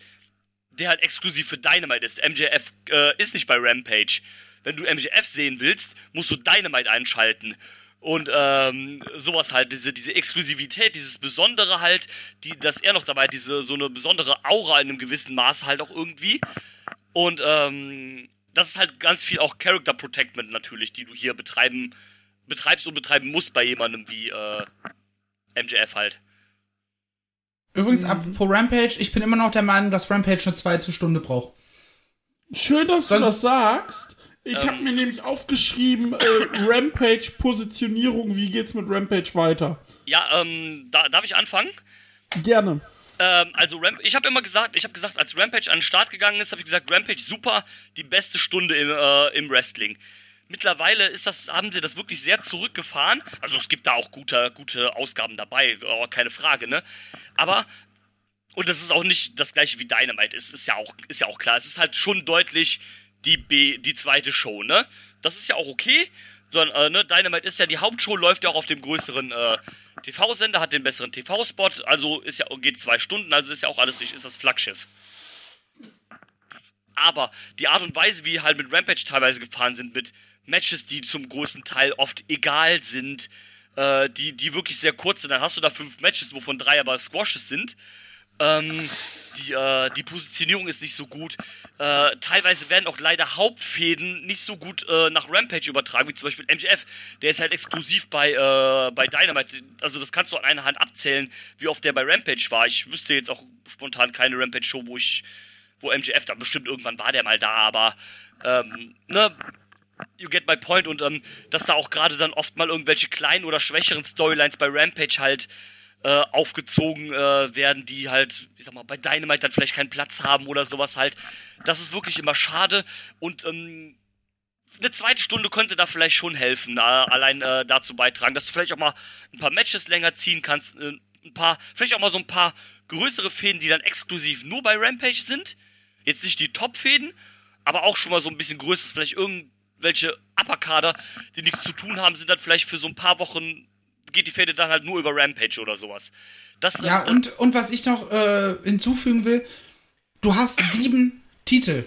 der halt exklusiv für Dynamite ist. MJF äh, ist nicht bei Rampage. Wenn du MJF sehen willst, musst du Dynamite einschalten. Und ähm, sowas halt, diese, diese Exklusivität, dieses Besondere halt, die, dass er noch dabei, diese so eine besondere Aura in einem gewissen Maß halt auch irgendwie. Und ähm, das ist halt ganz viel auch Character Protectment natürlich, die du hier betreiben, betreibst und betreiben musst bei jemandem wie äh, MJF halt.
Übrigens, ab vor Rampage, ich bin immer noch der Meinung, dass Rampage eine zweite Stunde braucht.
Schön, dass
Sonst-
du das sagst. Ich habe mir nämlich aufgeschrieben, äh, Rampage Positionierung, wie geht's mit Rampage weiter?
Ja, ähm, da, darf ich anfangen?
Gerne.
Ähm, also Ramp ich habe immer gesagt, ich habe gesagt, als Rampage an den Start gegangen ist, habe ich gesagt, Rampage super, die beste Stunde im, äh, im Wrestling. Mittlerweile ist das, haben sie das wirklich sehr zurückgefahren. Also es gibt da auch gute, gute Ausgaben dabei, oh, keine Frage, ne? Aber und das ist auch nicht das gleiche wie Dynamite. Es ist ja auch, ist ja auch klar. Es ist halt schon deutlich die B, die zweite Show, ne? Das ist ja auch okay. Sondern, äh, ne, Dynamite ist ja die Hauptshow, läuft ja auch auf dem größeren äh, TV-Sender, hat den besseren TV-Spot, also ist ja, geht zwei Stunden, also ist ja auch alles richtig, ist das Flaggschiff. Aber die Art und Weise, wie halt mit Rampage teilweise gefahren sind, mit Matches, die zum größten Teil oft egal sind, äh, die, die wirklich sehr kurz sind, dann hast du da fünf Matches, wovon drei aber Squashes sind. Ähm, die, äh, die Positionierung ist nicht so gut. Äh, teilweise werden auch leider Hauptfäden nicht so gut äh, nach Rampage übertragen, wie zum Beispiel MJF. Der ist halt exklusiv bei, äh, bei Dynamite. Also das kannst du an einer Hand abzählen, wie oft der bei Rampage war. Ich wüsste jetzt auch spontan keine Rampage-Show, wo ich, wo MJF da bestimmt irgendwann war der mal da, aber ähm, ne, you get my point und ähm, dass da auch gerade dann oft mal irgendwelche kleinen oder schwächeren Storylines bei Rampage halt äh, aufgezogen äh, werden, die halt, ich sag mal, bei Dynamite dann vielleicht keinen Platz haben oder sowas halt. Das ist wirklich immer schade und ähm, eine zweite Stunde könnte da vielleicht schon helfen, äh, allein äh, dazu beitragen, dass du vielleicht auch mal ein paar Matches länger ziehen kannst, äh, ein paar, vielleicht auch mal so ein paar größere Fäden, die dann exklusiv nur bei Rampage sind. Jetzt nicht die Top-Fäden, aber auch schon mal so ein bisschen größeres, vielleicht irgendwelche Upper-Kader, die nichts zu tun haben, sind dann vielleicht für so ein paar Wochen, geht die Fäde dann halt nur über Rampage oder sowas. Das,
Ja,
äh,
und, und was ich noch äh, hinzufügen will, du hast sieben Titel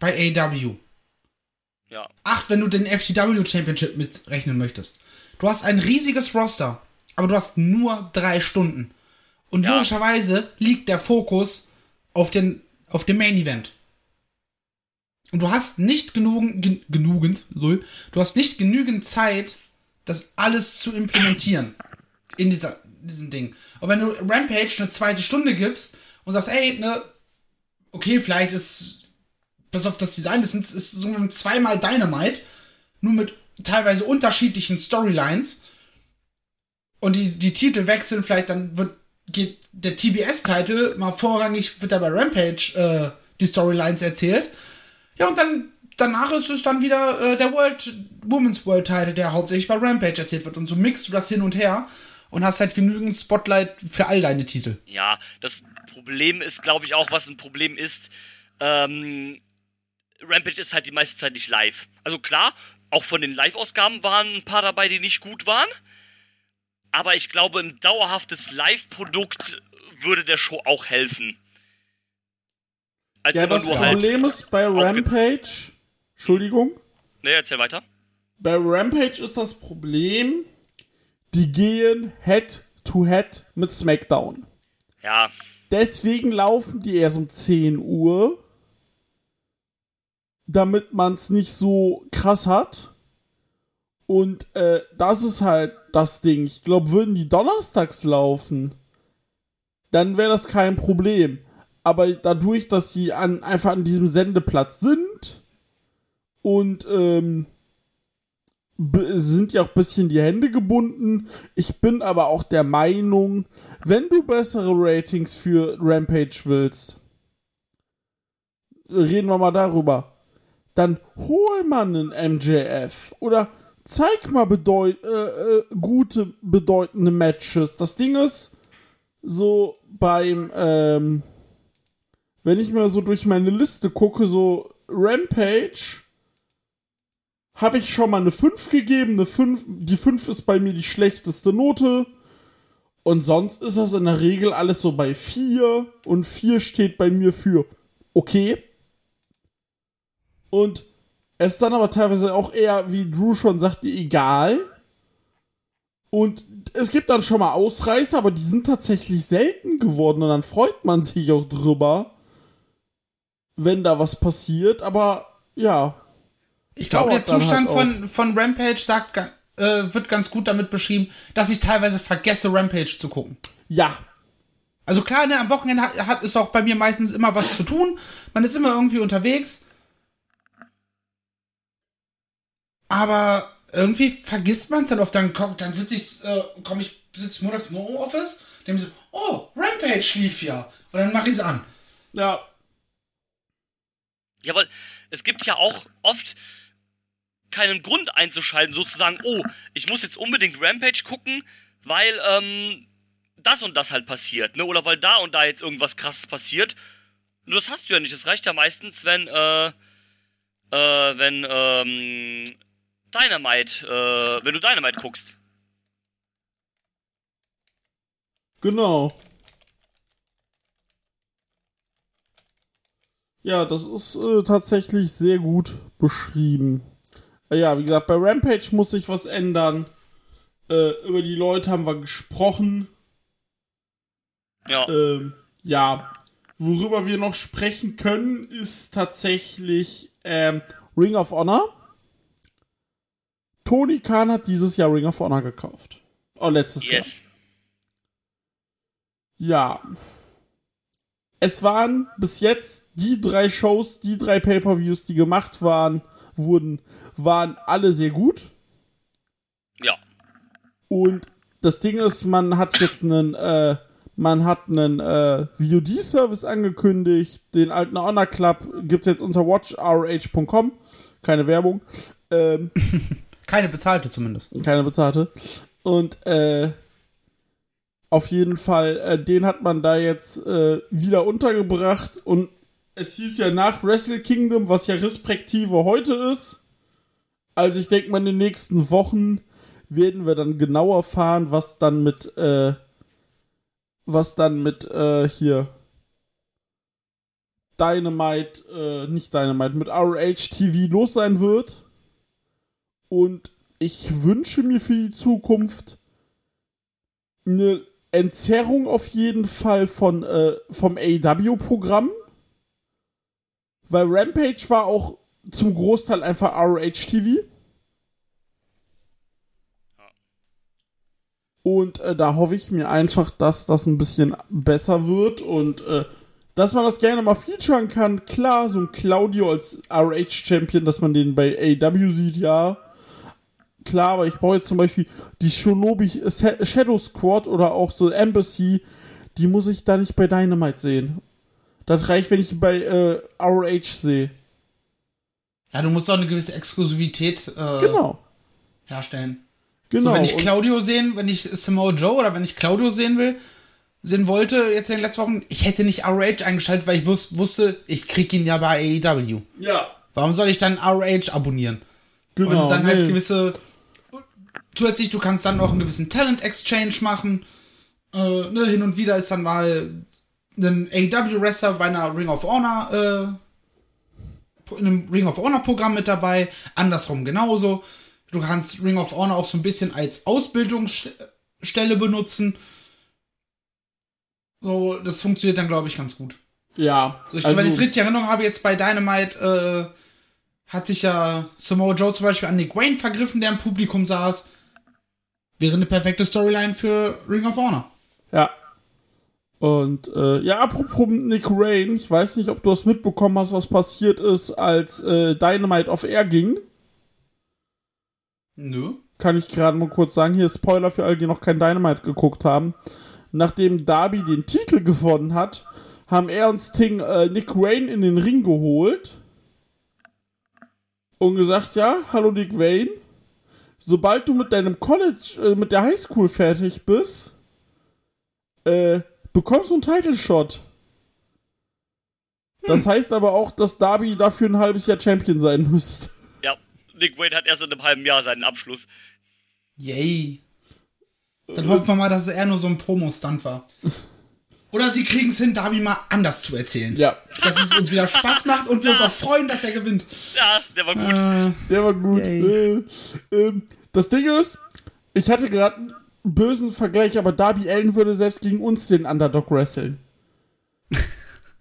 bei AW.
ja.
Acht, wenn du den FTW Championship mitrechnen möchtest. Du hast ein riesiges Roster, aber du hast nur drei Stunden. Und
Ja.
logischerweise liegt der Fokus auf, den, auf dem Main Event. Und du hast nicht genügend, gen, genügend, du hast nicht genügend Zeit, das alles zu implementieren. In dieser, diesem Ding. Und wenn du Rampage eine zweite Stunde gibst und sagst, ey, ne, okay, vielleicht ist, pass auf das Design, das sind, ist so ein zweimal Dynamite, nur mit teilweise unterschiedlichen Storylines. Und die, die Titel wechseln, vielleicht dann wird, geht der TBS-Titel mal vorrangig, wird da bei Rampage äh, die Storylines erzählt. Ja, und dann danach ist es dann wieder äh, der World Women's World Title, der hauptsächlich bei Rampage erzählt wird. Und so mixt du das hin und her und hast halt genügend Spotlight für all deine Titel.
Ja, das Problem ist, glaube ich, auch, was ein Problem ist. Ähm, Rampage ist halt die meiste Zeit nicht live. Also klar, auch von den Live-Ausgaben waren ein paar dabei, die nicht gut waren. Aber ich glaube, ein dauerhaftes Live-Produkt würde der Show auch helfen. Als
Ja, das
nur halt.
Problem ist bei Rampage, Entschuldigung,
Ne, erzähl weiter.
bei Rampage ist das Problem, die gehen Head to Head mit SmackDown.
Ja,
Deswegen laufen die erst um 10 Uhr, damit man es nicht so krass hat. Und äh, das ist halt das Ding. Ich glaube, würden die donnerstags laufen, dann wäre das kein Problem. Aber dadurch, dass sie an, einfach an diesem Sendeplatz sind und ähm, sind ja auch ein bisschen die Hände gebunden. Ich bin aber auch der Meinung, wenn du bessere Ratings für Rampage willst, reden wir mal darüber, dann hol man einen MJF oder zeig mal bedeut äh, äh, gute, bedeutende Matches. Das Ding ist, so beim, ähm, wenn ich mal so durch meine Liste gucke, so Rampage, habe ich schon mal eine 5 gegeben. Eine 5, die 5 ist bei mir die schlechteste Note. Und sonst ist das in der Regel alles so bei 4. Und 4 steht bei mir für okay. Und es ist dann aber teilweise auch eher, wie Drew schon sagte, egal. Und es gibt dann schon mal Ausreißer, aber die sind tatsächlich selten geworden und dann freut man sich auch drüber, wenn da was passiert. Aber ja,
Ich glaube, der Zustand
halt
von, von Rampage sagt, äh, wird ganz gut damit beschrieben, dass ich teilweise vergesse, Rampage zu gucken.
ja,
Also klar, ne, am Wochenende hat, hat ist auch bei mir meistens immer was zu tun. Man ist immer irgendwie unterwegs. Aber irgendwie vergisst man es dann oft. Dann, dann sitze ich, äh, komm ich, sitze montags im Homeoffice, dem so, oh, Rampage lief ja. Und dann mache ich es an.
ja,
Ja, weil es gibt ja auch oft keinen Grund einzuschalten, sozusagen, oh, ich muss jetzt unbedingt Rampage gucken, weil ähm, das und das halt passiert, ne? Oder weil da und da jetzt irgendwas krasses passiert. Nur das hast du ja nicht. Es reicht ja meistens, wenn, äh, äh, wenn, ähm, Dynamite, äh, wenn du Dynamite guckst.
genau. Ja, das ist äh, tatsächlich sehr gut beschrieben. Ja, wie gesagt, bei Rampage muss sich was ändern. Äh, über die Leute haben wir gesprochen.
Ja.
Ähm, ja, worüber wir noch sprechen können, ist tatsächlich ähm, Ring of Honor. Tony Khan hat dieses Jahr Ring of Honor gekauft. Oh, letztes Jahr.
yes.
Ja. Es waren bis jetzt die drei Shows, die drei Pay-per-Views, die gemacht waren, wurden, waren alle sehr gut.
Ja.
Und das Ding ist, man hat jetzt einen, äh, man hat einen äh, VOD-Service angekündigt. Den alten Honor Club gibt's jetzt unter watchrh.com. Keine Werbung. Ähm,
Keine bezahlte zumindest.
keine bezahlte. Und äh, auf jeden Fall, äh, den hat man da jetzt äh, wieder untergebracht. Und es hieß ja nach Wrestle Kingdom, was ja respektive heute ist. Also ich denke mal, in den nächsten Wochen werden wir dann genauer erfahren, was dann mit, äh, was dann mit äh, hier Dynamite, äh, nicht Dynamite, mit RH TV los sein wird. Und ich wünsche mir für die Zukunft eine Entzerrung auf jeden Fall von, äh, vom AEW-Programm. Weil Rampage war auch zum Großteil einfach RH TV. Und äh, da hoffe ich mir einfach, dass das ein bisschen besser wird und äh, dass man das gerne mal featuren kann. Klar, so ein Claudio als RH-Champion, dass man den bei AEW sieht, ja. Klar, aber ich brauche jetzt zum Beispiel die Shonobi Shadow Squad oder auch so Embassy, die muss ich da nicht bei Dynamite sehen. Das reicht, wenn ich bei äh, RH sehe.
Ja, du musst auch eine gewisse Exklusivität äh,
Genau.
herstellen.
Genau.
So, wenn ich Claudio sehen, wenn ich Samoa Joe oder wenn ich Claudio sehen will, sehen wollte, jetzt in den letzten Wochen, ich hätte nicht RH eingeschaltet, weil ich wus wusste, ich krieg ihn ja bei AEW.
ja.
Warum soll ich dann RH abonnieren?
Genau.
Und dann halt
nee.
gewisse. Zusätzlich, du kannst dann auch einen gewissen Talent-Exchange machen. Äh, ne, hin und wieder ist dann mal ein AEW-Wrestler bei einer Ring of Honor, äh, in einem Ring of Honor-Programm mit dabei. Andersrum genauso. Du kannst Ring of Honor auch so ein bisschen als Ausbildungsstelle benutzen. So, das funktioniert dann, glaube ich, ganz gut.
Ja.
So, ich, wenn ich es richtig in Erinnerung habe, jetzt bei Dynamite äh, hat sich ja Samoa Joe zum Beispiel an Nick Wayne vergriffen, der im Publikum saß. Wäre eine perfekte Storyline für Ring of Honor.
Ja. Und äh, ja, apropos Nick Rain, ich weiß nicht, ob du das mitbekommen hast, was passiert ist, als äh, Dynamite auf Air ging.
Nö.
Kann ich gerade mal kurz sagen, hier Spoiler für alle, die noch kein Dynamite geguckt haben. Nachdem Darby den Titel gewonnen hat, haben er und Sting äh, Nick Wayne in den Ring geholt und gesagt, ja, hallo Nick Wayne, sobald du mit deinem College, äh, mit der Highschool fertig bist, äh, bekommst du einen Title Shot. Das heißt aber auch, dass Darby dafür ein halbes Jahr Champion sein müsste.
Ja. Nick Wayne hat erst in einem halben Jahr seinen Abschluss.
Yay. Dann hoffen wir mal, dass es eher nur so ein Promo-Stunt war. Oder sie kriegen es hin, Darby mal anders zu erzählen.
Ja,
Dass es uns wieder Spaß macht und wir uns auch freuen, dass er gewinnt.
Ja, der war gut.
Äh,
der war gut.
Yay.
Äh, ähm, das Ding ist, ich hatte gerade bösen Vergleich, aber Darby Allen würde selbst gegen uns den Underdog wresteln.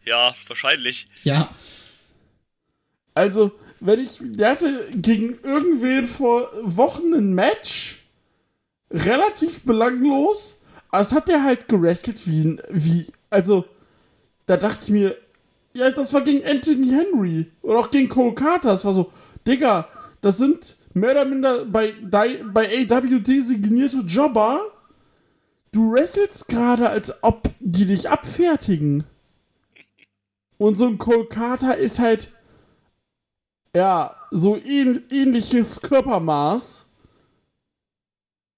Ja, wahrscheinlich.
Ja.
Also, wenn ich, der hatte gegen irgendwen vor Wochen ein Match, relativ belanglos, aber es hat der halt gewrestelt wie, ein- wie, also, da dachte ich mir, ja, das war gegen Anthony Henry oder auch gegen Cole Carter, es war so, Digga, das sind mehr oder minder bei, bei AW designierte Jobber, du wrestelst gerade, als ob die dich abfertigen. Und so ein Cole Carter ist halt, ja, so ähn ähnliches Körpermaß.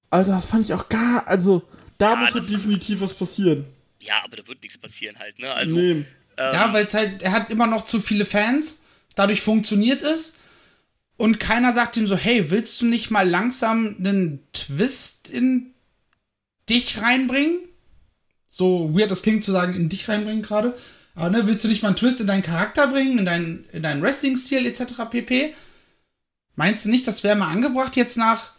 Also, das fand ich auch gar, also, da
Ja,
muss halt definitiv was passieren.
Ja, aber da wird nichts passieren halt, ne? Also,
nee.
ähm,
Ja, weil es halt, er hat immer noch zu viele Fans, dadurch funktioniert es. Und keiner sagt ihm so, hey, willst du nicht mal langsam einen Twist in dich reinbringen? So weird das klingt zu sagen, in dich reinbringen gerade. Aber ne, willst du nicht mal einen Twist in deinen Charakter bringen, in deinen, in deinen Wrestling-Stil etc. pp? Meinst du nicht, das wäre mal angebracht jetzt nach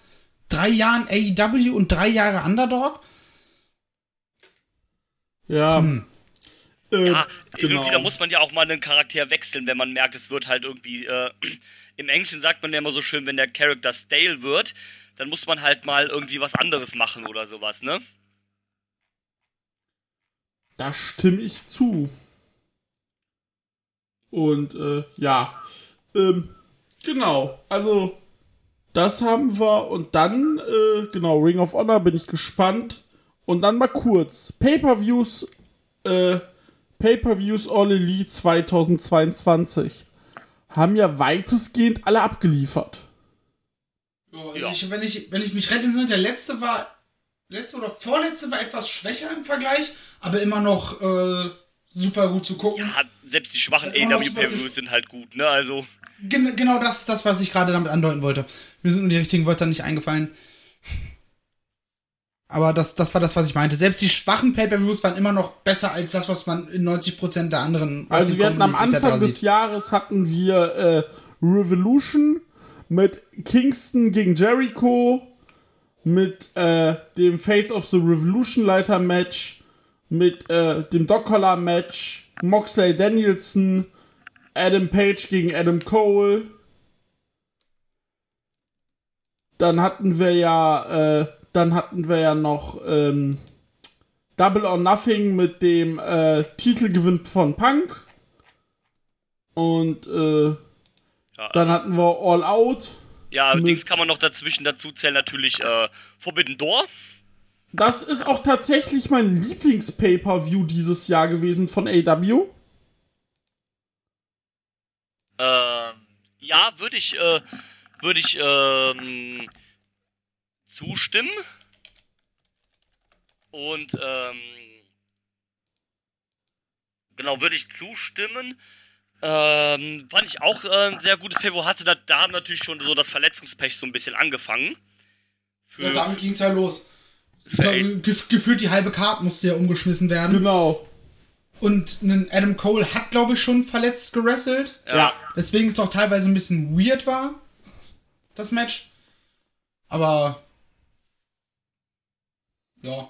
drei Jahren AEW und drei Jahre Underdog?
Ja.
Hm.
Äh,
ja,
genau.
irgendwie da muss man ja auch mal einen Charakter wechseln, wenn man merkt, es wird halt irgendwie, äh, im Englischen sagt man ja immer so schön, wenn der Charakter stale wird, dann muss man halt mal irgendwie was anderes machen oder sowas, ne?
Da stimme ich zu. Und äh, ja, ähm, genau. Also das haben wir und dann äh, genau Ring of Honor bin ich gespannt und dann mal kurz Pay-per-Views, äh, Pay-per-Views All Elite 2022 haben ja weitestgehend alle abgeliefert.
Also
Ja.
Ich, wenn, ich, wenn ich mich retten sind, der letzte war, letzte oder vorletzte war etwas schwächer im Vergleich, aber immer noch äh, super gut zu gucken.
Ja, selbst die schwachen
Hat immer noch
AW
super
Pay-Per-Views
viel-
sind halt gut, ne? Also,
Gen genau das ist das, was ich gerade damit andeuten wollte. Mir sind nur die richtigen Wörter nicht eingefallen. Aber das, das war das, was ich meinte. Selbst die schwachen Pay-Per-Views waren immer noch besser als das, was man in 90% der anderen
Also wir hatten am. Anfang des. Jahres hatten wir äh, Revolution mit Kingston gegen Jericho, mit äh, dem Face of the Revolution Leiter Match, mit äh, dem Dog Collar Match, Moxley Danielson, Adam Page gegen Adam Cole. Dann hatten wir ja, äh, dann hatten wir ja noch ähm, Double or Nothing mit dem äh, Titelgewinn von Punk. Und äh,
Ja.
dann hatten wir All Out.
ja, allerdings kann man noch dazwischen dazu zählen natürlich äh, Forbidden Door.
Das ist auch tatsächlich mein Lieblings-Pay-Per-View dieses Jahr gewesen von AW.
Ähm, ja, würde ich, äh, würde ich, ähm, zustimmen. Und, ähm, genau, würde ich zustimmen. Ähm, fand ich auch äh, ein sehr gutes Pay, wo hatte da, da natürlich schon so das Verletzungspech so ein bisschen angefangen. Für,
Ja, damit ging es ja los. Ich
Für
glaube, gef gefühlt die halbe Karte musste ja umgeschmissen werden.
Genau.
Und ein Adam Cole hat, glaube ich, schon verletzt gerasselt.
ja.
Weswegen es auch teilweise ein bisschen weird war, das Match. Aber. Ja.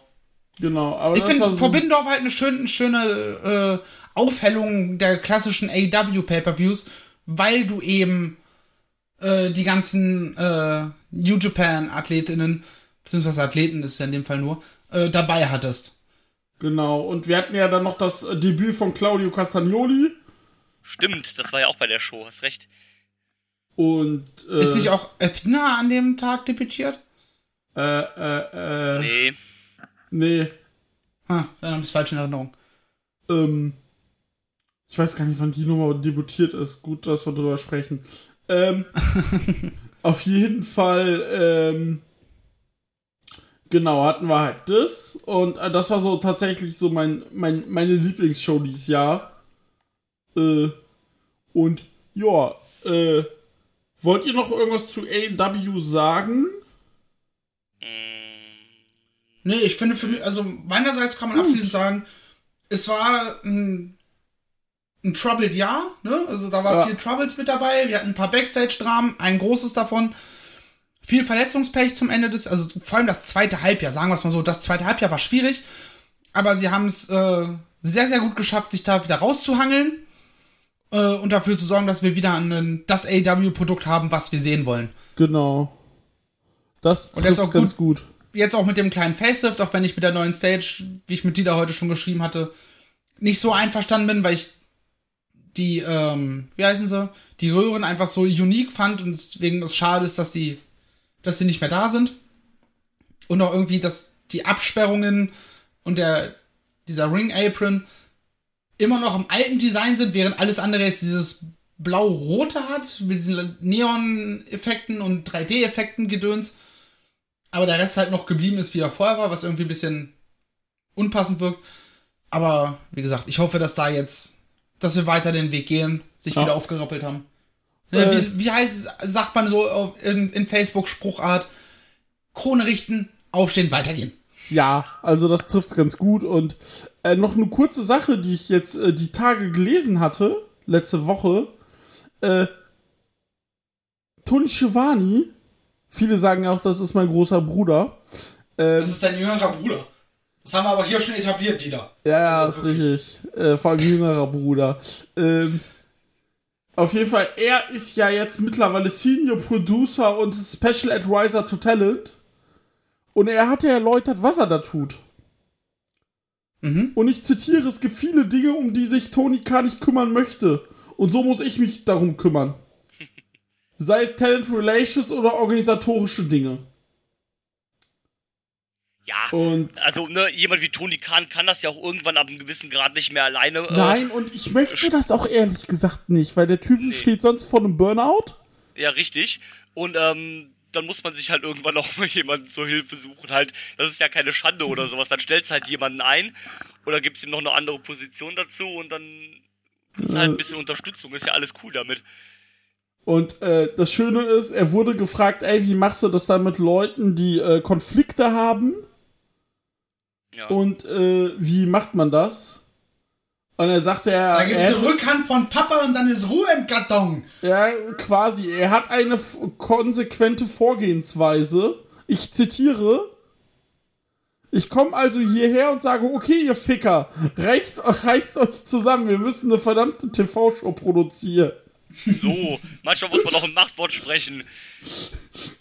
Genau. Aber
Ich finde,
so-
war halt eine schöne, eine schöne äh, Aufhellung der klassischen AEW Pay-Per-Views, weil du eben äh, die ganzen äh, New Japan Athletinnen, beziehungsweise Athleten ist ja in dem Fall nur, äh, dabei hattest.
Genau. Und wir hatten ja dann noch das äh, Debüt von Claudio Castagnoli.
Stimmt, das war ja auch bei der Show, hast recht.
Und. Äh,
Ist nicht auch Athena an dem Tag debütiert?
Äh, äh, äh.
Nee.
Nee.
Ah, dann habe ich falsch in Erinnerung.
Ähm, ich weiß gar nicht, wann die Nummer debütiert ist. Gut, dass wir drüber sprechen. Ähm, auf jeden Fall, ähm, genau, hatten wir halt das. Und äh, das war so tatsächlich so mein, mein, meine Lieblingsshow dieses Jahr. Äh, und ja, äh, wollt ihr noch irgendwas zu AW sagen?
Nee, ich finde für mich, also meinerseits kann man abschließend sagen, es war ein, ein troubled Jahr, ne? Also da war
Ja.
viel Troubles mit dabei. Wir hatten ein paar Backstage-Dramen, ein großes davon. viel Verletzungspech zum Ende des, also vor allem das zweite Halbjahr, sagen wir es mal so, das zweite Halbjahr war schwierig, aber sie haben es äh, sehr, sehr gut geschafft, sich da wieder rauszuhangeln äh, und dafür zu sorgen, dass wir wieder ein, das AW-Produkt haben, was wir sehen wollen.
Genau. Das
auch
ganz gut.
Jetzt auch mit dem kleinen Facelift, auch wenn ich mit der neuen Stage, wie ich mit Dieter heute schon geschrieben hatte, nicht so einverstanden bin, weil ich die, ähm, wie heißen sie, die Röhren einfach so unique fand und deswegen es schade ist, dass sie, dass sie nicht mehr da sind. Und auch irgendwie, dass die Absperrungen und der, dieser Ring Apron immer noch im alten Design sind, während alles andere jetzt dieses blau-rote hat, mit diesen Neon-Effekten und 3D-Effekten gedöns. Aber der Rest halt noch geblieben ist, wie er vorher war, was irgendwie ein bisschen unpassend wirkt. Aber wie gesagt, ich hoffe, dass da jetzt, dass wir weiter den Weg gehen, sich
Ja.
wieder aufgerappelt haben.
Äh.
Äh, wie, wie heißt es, sagt man so auf, in, in Facebook Spruchart, Krone richten, aufstehen, weitergehen.
Ja, also das trifft's ganz gut. Und äh, noch eine kurze Sache, die ich jetzt äh, die Tage gelesen hatte, letzte Woche. Äh, Tony Schiavone, viele sagen auch, das ist mein großer Bruder. Ähm,
ist dein jüngerer Bruder. Das haben wir aber hier schon etabliert, Dieter.
Ja, ja,
Also
ist
wirklich.
richtig. Äh, vor allem jüngerer Bruder. Ähm, auf jeden Fall, er ist ja jetzt mittlerweile Senior Producer und Special Advisor to Talent. Und er hat ja erläutert, was er da tut.
Mhm.
Und ich zitiere, es gibt viele Dinge, um die sich Tony Khan nicht kümmern möchte. Und so muss ich mich darum kümmern. Sei es Talent Relations oder organisatorische Dinge.
Ja,
Und
also ne, jemand wie Tony Khan kann das ja auch irgendwann ab einem gewissen Grad nicht mehr alleine. Äh,
nein, und ich möchte das auch ehrlich gesagt nicht, weil der Typ steht sonst vor einem Burnout.
Ja, richtig. Und ähm, dann muss man sich halt irgendwann auch mal jemanden zur Hilfe suchen. Halt, das ist ja keine Schande oder sowas. Dann stellst halt jemanden ein oder gibst ihm noch eine andere Position dazu und dann ist halt ein bisschen Unterstützung. Ist ja alles cool damit.
Und äh, das Schöne ist, er wurde gefragt, ey, wie machst du das dann mit Leuten, die äh, Konflikte haben?
Ja.
Und äh, wie macht man das? Und er sagte, er,
Da gibt's
er,
eine Rückhand von Papa und dann ist Ruhe im Karton.
ja, quasi, er hat eine konsequente Vorgehensweise. Ich zitiere. Ich komme also hierher und sage, okay, ihr Ficker, reicht, reißt euch zusammen, wir müssen eine verdammte TV-Show produzieren.
So, manchmal muss man auch im Machtwort sprechen.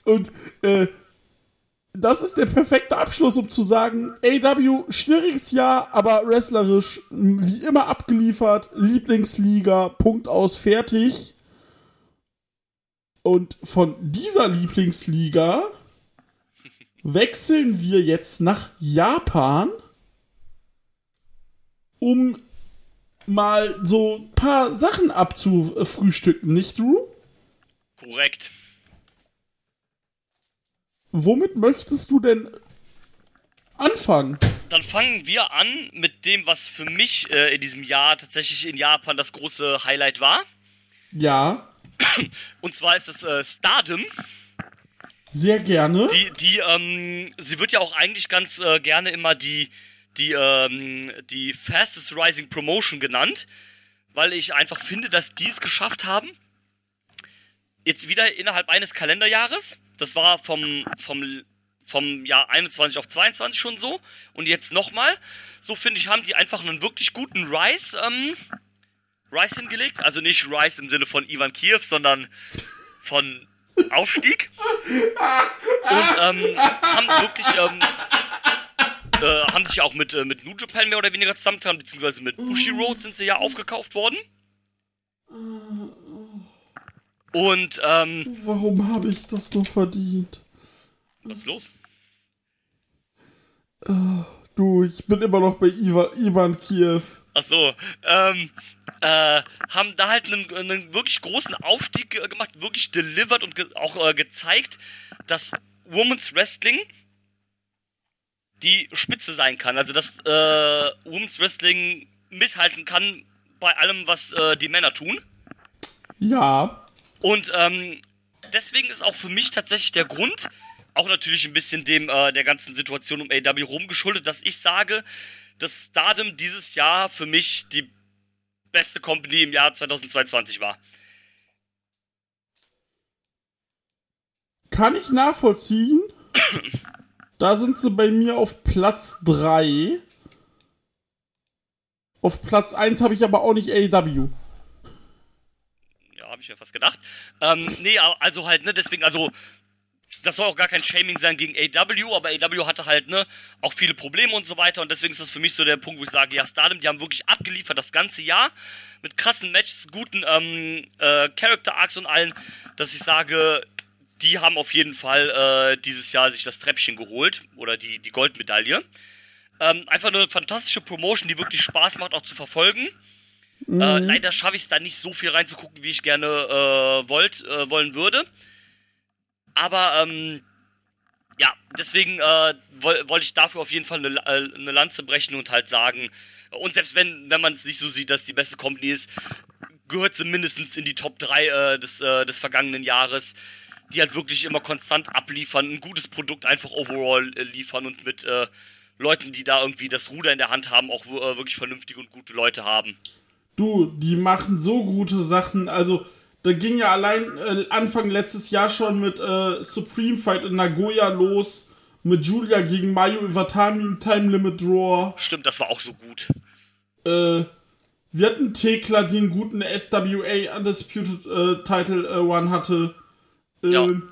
Und äh, das ist der perfekte Abschluss, um zu sagen, AW, schwieriges Jahr, aber wrestlerisch wie immer abgeliefert, Lieblingsliga, Punkt aus, fertig. Und von dieser Lieblingsliga wechseln wir jetzt nach Japan, um mal so ein paar Sachen abzufrühstücken, nicht Drew?
Korrekt.
Womit möchtest du denn anfangen?
Dann fangen wir an mit dem, was für mich äh, in diesem Jahr tatsächlich in Japan das große Highlight war.
Ja,
Und zwar ist es äh, Stardom.
sehr gerne.
Die, die, ähm, sie wird ja auch eigentlich ganz äh, gerne immer die, die, ähm, die Fastest Rising Promotion genannt, weil ich einfach finde, dass die es geschafft haben, jetzt wieder innerhalb eines Kalenderjahres, das war vom, vom, vom Jahr 21 auf 22 schon so, und jetzt nochmal, so finde ich, haben die einfach einen wirklich guten Rise, ähm, Rise hingelegt, also nicht Rise im Sinne von Ivan Kiew, sondern von Aufstieg. Und ähm, haben wirklich ähm, äh, haben sich auch mit, äh, mit New Japan mehr oder weniger zusammengetan, beziehungsweise mit Bushiroad sind sie ja aufgekauft worden. Und ähm,
Warum habe ich das nur verdient?
was ist los?
Du, ich bin immer noch bei Ivan, Ivan Kiew.
Ach so, ähm, äh, haben da halt einen, einen wirklich großen Aufstieg äh, gemacht, wirklich delivered und ge auch äh, gezeigt, dass Women's Wrestling die Spitze sein kann. Also, dass äh, Women's Wrestling mithalten kann bei allem, was äh, die Männer tun.
Ja,
Und ähm, deswegen ist auch für mich tatsächlich der Grund, auch natürlich ein bisschen dem äh, der ganzen Situation um AW rumgeschuldet, dass ich sage, dass Stardom dieses Jahr für mich die beste Company im Jahr 2022 war.
Kann ich nachvollziehen. Da sind sie bei mir auf Platz 3. Auf Platz 1 habe ich aber auch nicht AEW.
Ja, habe ich mir fast gedacht. Ähm, nee, also halt, ne, deswegen, also das soll auch gar kein Shaming sein gegen AW, aber AW hatte halt, ne, auch viele Probleme und so weiter und deswegen ist das für mich so der Punkt, wo ich sage, ja, Stardom, die haben wirklich abgeliefert das ganze Jahr mit krassen Matches, guten ähm, äh, Character Arcs und allen, dass ich sage, die haben auf jeden Fall äh, dieses Jahr sich das Treppchen geholt oder die, die Goldmedaille. Ähm, einfach eine fantastische Promotion, die wirklich Spaß macht, auch zu verfolgen. Mhm. Äh, leider schaffe ich es da nicht so viel reinzugucken, wie ich gerne äh, wollt, äh, wollen würde. Aber ähm, ja, deswegen äh, wollte woll ich dafür auf jeden Fall eine, äh, eine Lanze brechen und halt sagen, und selbst wenn, wenn man es nicht so sieht, dass die beste Company ist, gehört sie mindestens in die Top 3 äh, des, äh, des vergangenen Jahres, die halt wirklich immer konstant abliefern, ein gutes Produkt einfach overall äh, liefern und mit äh, Leuten, die da irgendwie das Ruder in der Hand haben, auch äh, wirklich vernünftige und gute Leute haben.
Du, die machen so gute Sachen, also da ging ja allein äh, Anfang letztes Jahr schon mit äh, Supreme Fight in Nagoya los. Mit Julia gegen Mayu Iwatani im Time Limit Draw.
Stimmt, das war auch so gut.
Äh, wir hatten Tekla, die einen guten SWA Undisputed äh, Title äh, One hatte.
Ja.
Ähm,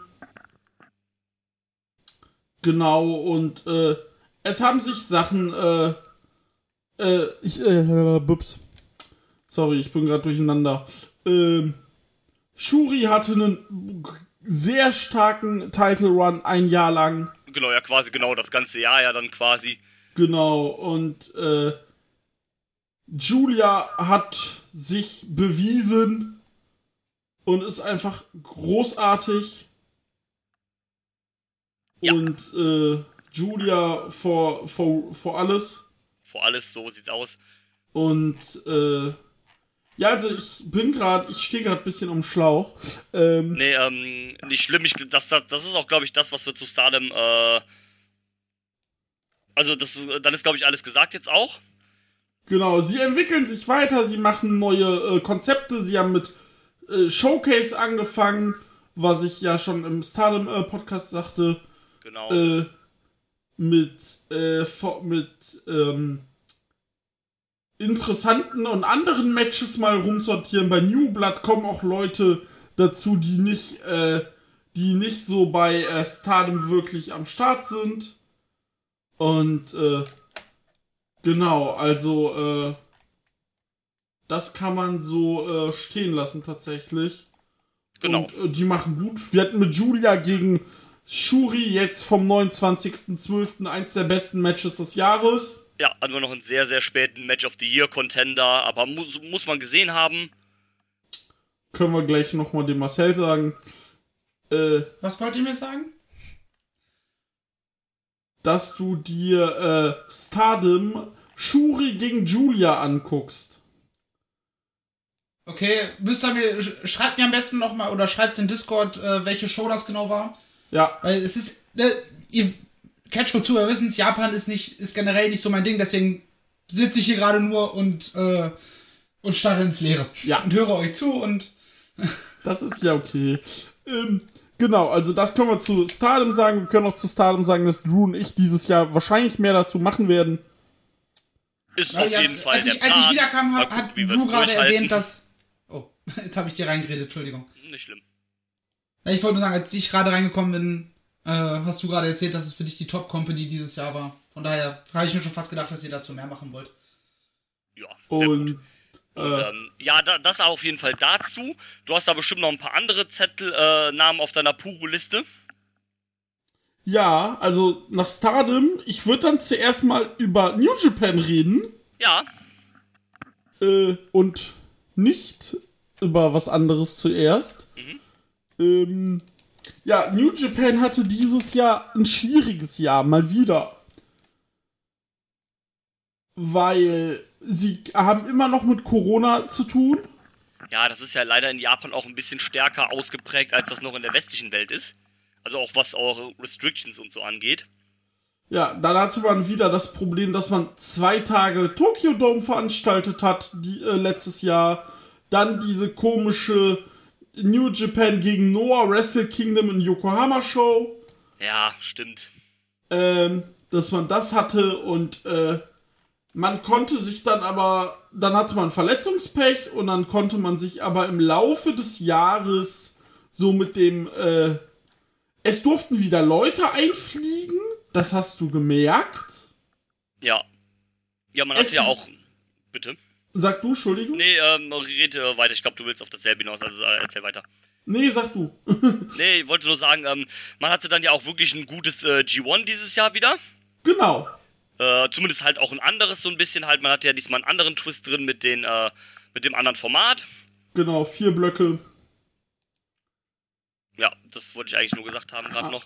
Genau, und äh, es haben sich Sachen, äh, äh, ich, äh, bups. Sorry, ich bin gerade durcheinander. Ähm, Shuri hatte einen sehr starken Title Run ein Jahr lang.
Genau, ja, quasi genau das ganze Jahr ja dann quasi.
Genau, und äh, Julia hat sich bewiesen und ist einfach großartig.
Ja.
Und äh, Julia vor, vor, vor alles.
Vor alles, so sieht's aus.
Und äh, ja, also ich bin gerade, ich stehe gerade ein bisschen um Schlauch. Ähm,
Nee, ähm, nicht schlimm. Ich, das, das, das ist auch, glaube ich, das, was wir zu Stardom, äh, also das, dann ist, glaube ich, alles gesagt jetzt auch.
Genau, sie entwickeln sich weiter, sie machen neue äh, Konzepte, sie haben mit äh, Showcase angefangen, was ich ja schon im Stardom äh, Podcast sagte,
Genau.
äh, mit, äh, mit ähm, interessanten und anderen Matches mal rumsortieren. Bei New Blood kommen auch Leute dazu, die nicht, äh, die nicht so bei äh, Stardom wirklich am Start sind. Und äh, genau, also äh, das kann man so äh, stehen lassen tatsächlich.
genau.
Und äh, die machen gut. Wir hatten mit Julia gegen Shuri jetzt vom 29.12. eins der besten Matches des Jahres.
Ja, hatten wir noch einen sehr, sehr späten Match of the Year Contender, aber muss, muss man gesehen haben.
Können wir gleich nochmal dem Marcel sagen. Äh,
Was wollt ihr mir sagen?
dass du dir äh, Stardom Shuri gegen Julia anguckst.
Okay, müsst ihr mir, sch- schreibt mir am besten nochmal oder schreibt in Discord, äh, welche Show das genau war.
Ja,
Weil es ist, äh, ihr Catch zu, wir wissen es, Japan ist nicht, ist generell nicht so mein Ding, deswegen sitze ich hier gerade nur und, äh, und starre ins Leere.
Ja.
Und höre euch zu und
das ist ja okay. Ähm, genau, also das können wir zu Stardom sagen. Wir können auch zu Stardom sagen, dass Drew und ich dieses Jahr wahrscheinlich mehr dazu machen werden.
Ist
Weil
auf
ja,
jeden Fall
als
der
ich, als ich
Plan.
wiederkam, hat,
gucken,
hat du gerade erwähnt, dass. Jetzt habe ich dir reingeredet, Entschuldigung.
Nicht schlimm.
Ich wollte nur sagen, als ich gerade reingekommen bin, äh, hast du gerade erzählt, dass es für dich die Top-Company dieses Jahr war. Von daher habe ich mir schon fast gedacht, dass ihr dazu mehr machen wollt.
Ja, sehr gut.
Und äh,
Ähm, ja, da, das auf jeden Fall dazu. Du hast da bestimmt noch ein paar andere Zettel, äh, Namen auf deiner Puro-Liste.
ja, also nach Stardom, ich würde dann zuerst mal über New Japan reden.
Ja,
äh, und nicht über was anderes zuerst. Ähm, ja, New Japan hatte dieses Jahr ein schwieriges Jahr, mal wieder. Weil sie haben immer noch mit Corona zu tun.
ja, das ist ja leider in Japan auch ein bisschen stärker ausgeprägt, als das noch in der westlichen Welt ist. Also auch was eure Restrictions und so angeht.
Ja, dann hatte man wieder das Problem, dass man zwei Tage Tokyo Dome veranstaltet hat, die, äh, letztes Jahr. Dann diese komische New Japan gegen Noah Wrestle Kingdom in Yokohama Show.
Ja, stimmt.
ähm, dass man das hatte und äh, man konnte sich dann aber, dann hatte man Verletzungspech und dann konnte man sich aber im Laufe des Jahres so mit dem, äh, es durften wieder Leute einfliegen, das hast du gemerkt.
Ja. Ja, man
Es-
hatte ja auch. Bitte.
Sag du, Entschuldigung?
Nee, ähm, red äh, weiter. Ich glaube, du willst auf dasselbe hinaus, also äh, erzähl weiter.
Nee, sag du.
Nee, ich wollte nur sagen, ähm, man hatte dann ja auch wirklich ein gutes äh, G1 dieses Jahr wieder.
genau.
Äh, zumindest halt auch ein anderes so ein bisschen halt. Man hat ja diesmal einen anderen Twist drin mit den, äh, mit dem anderen Format.
Genau, vier Blöcke.
Ja, das wollte ich eigentlich nur gesagt haben gerade noch.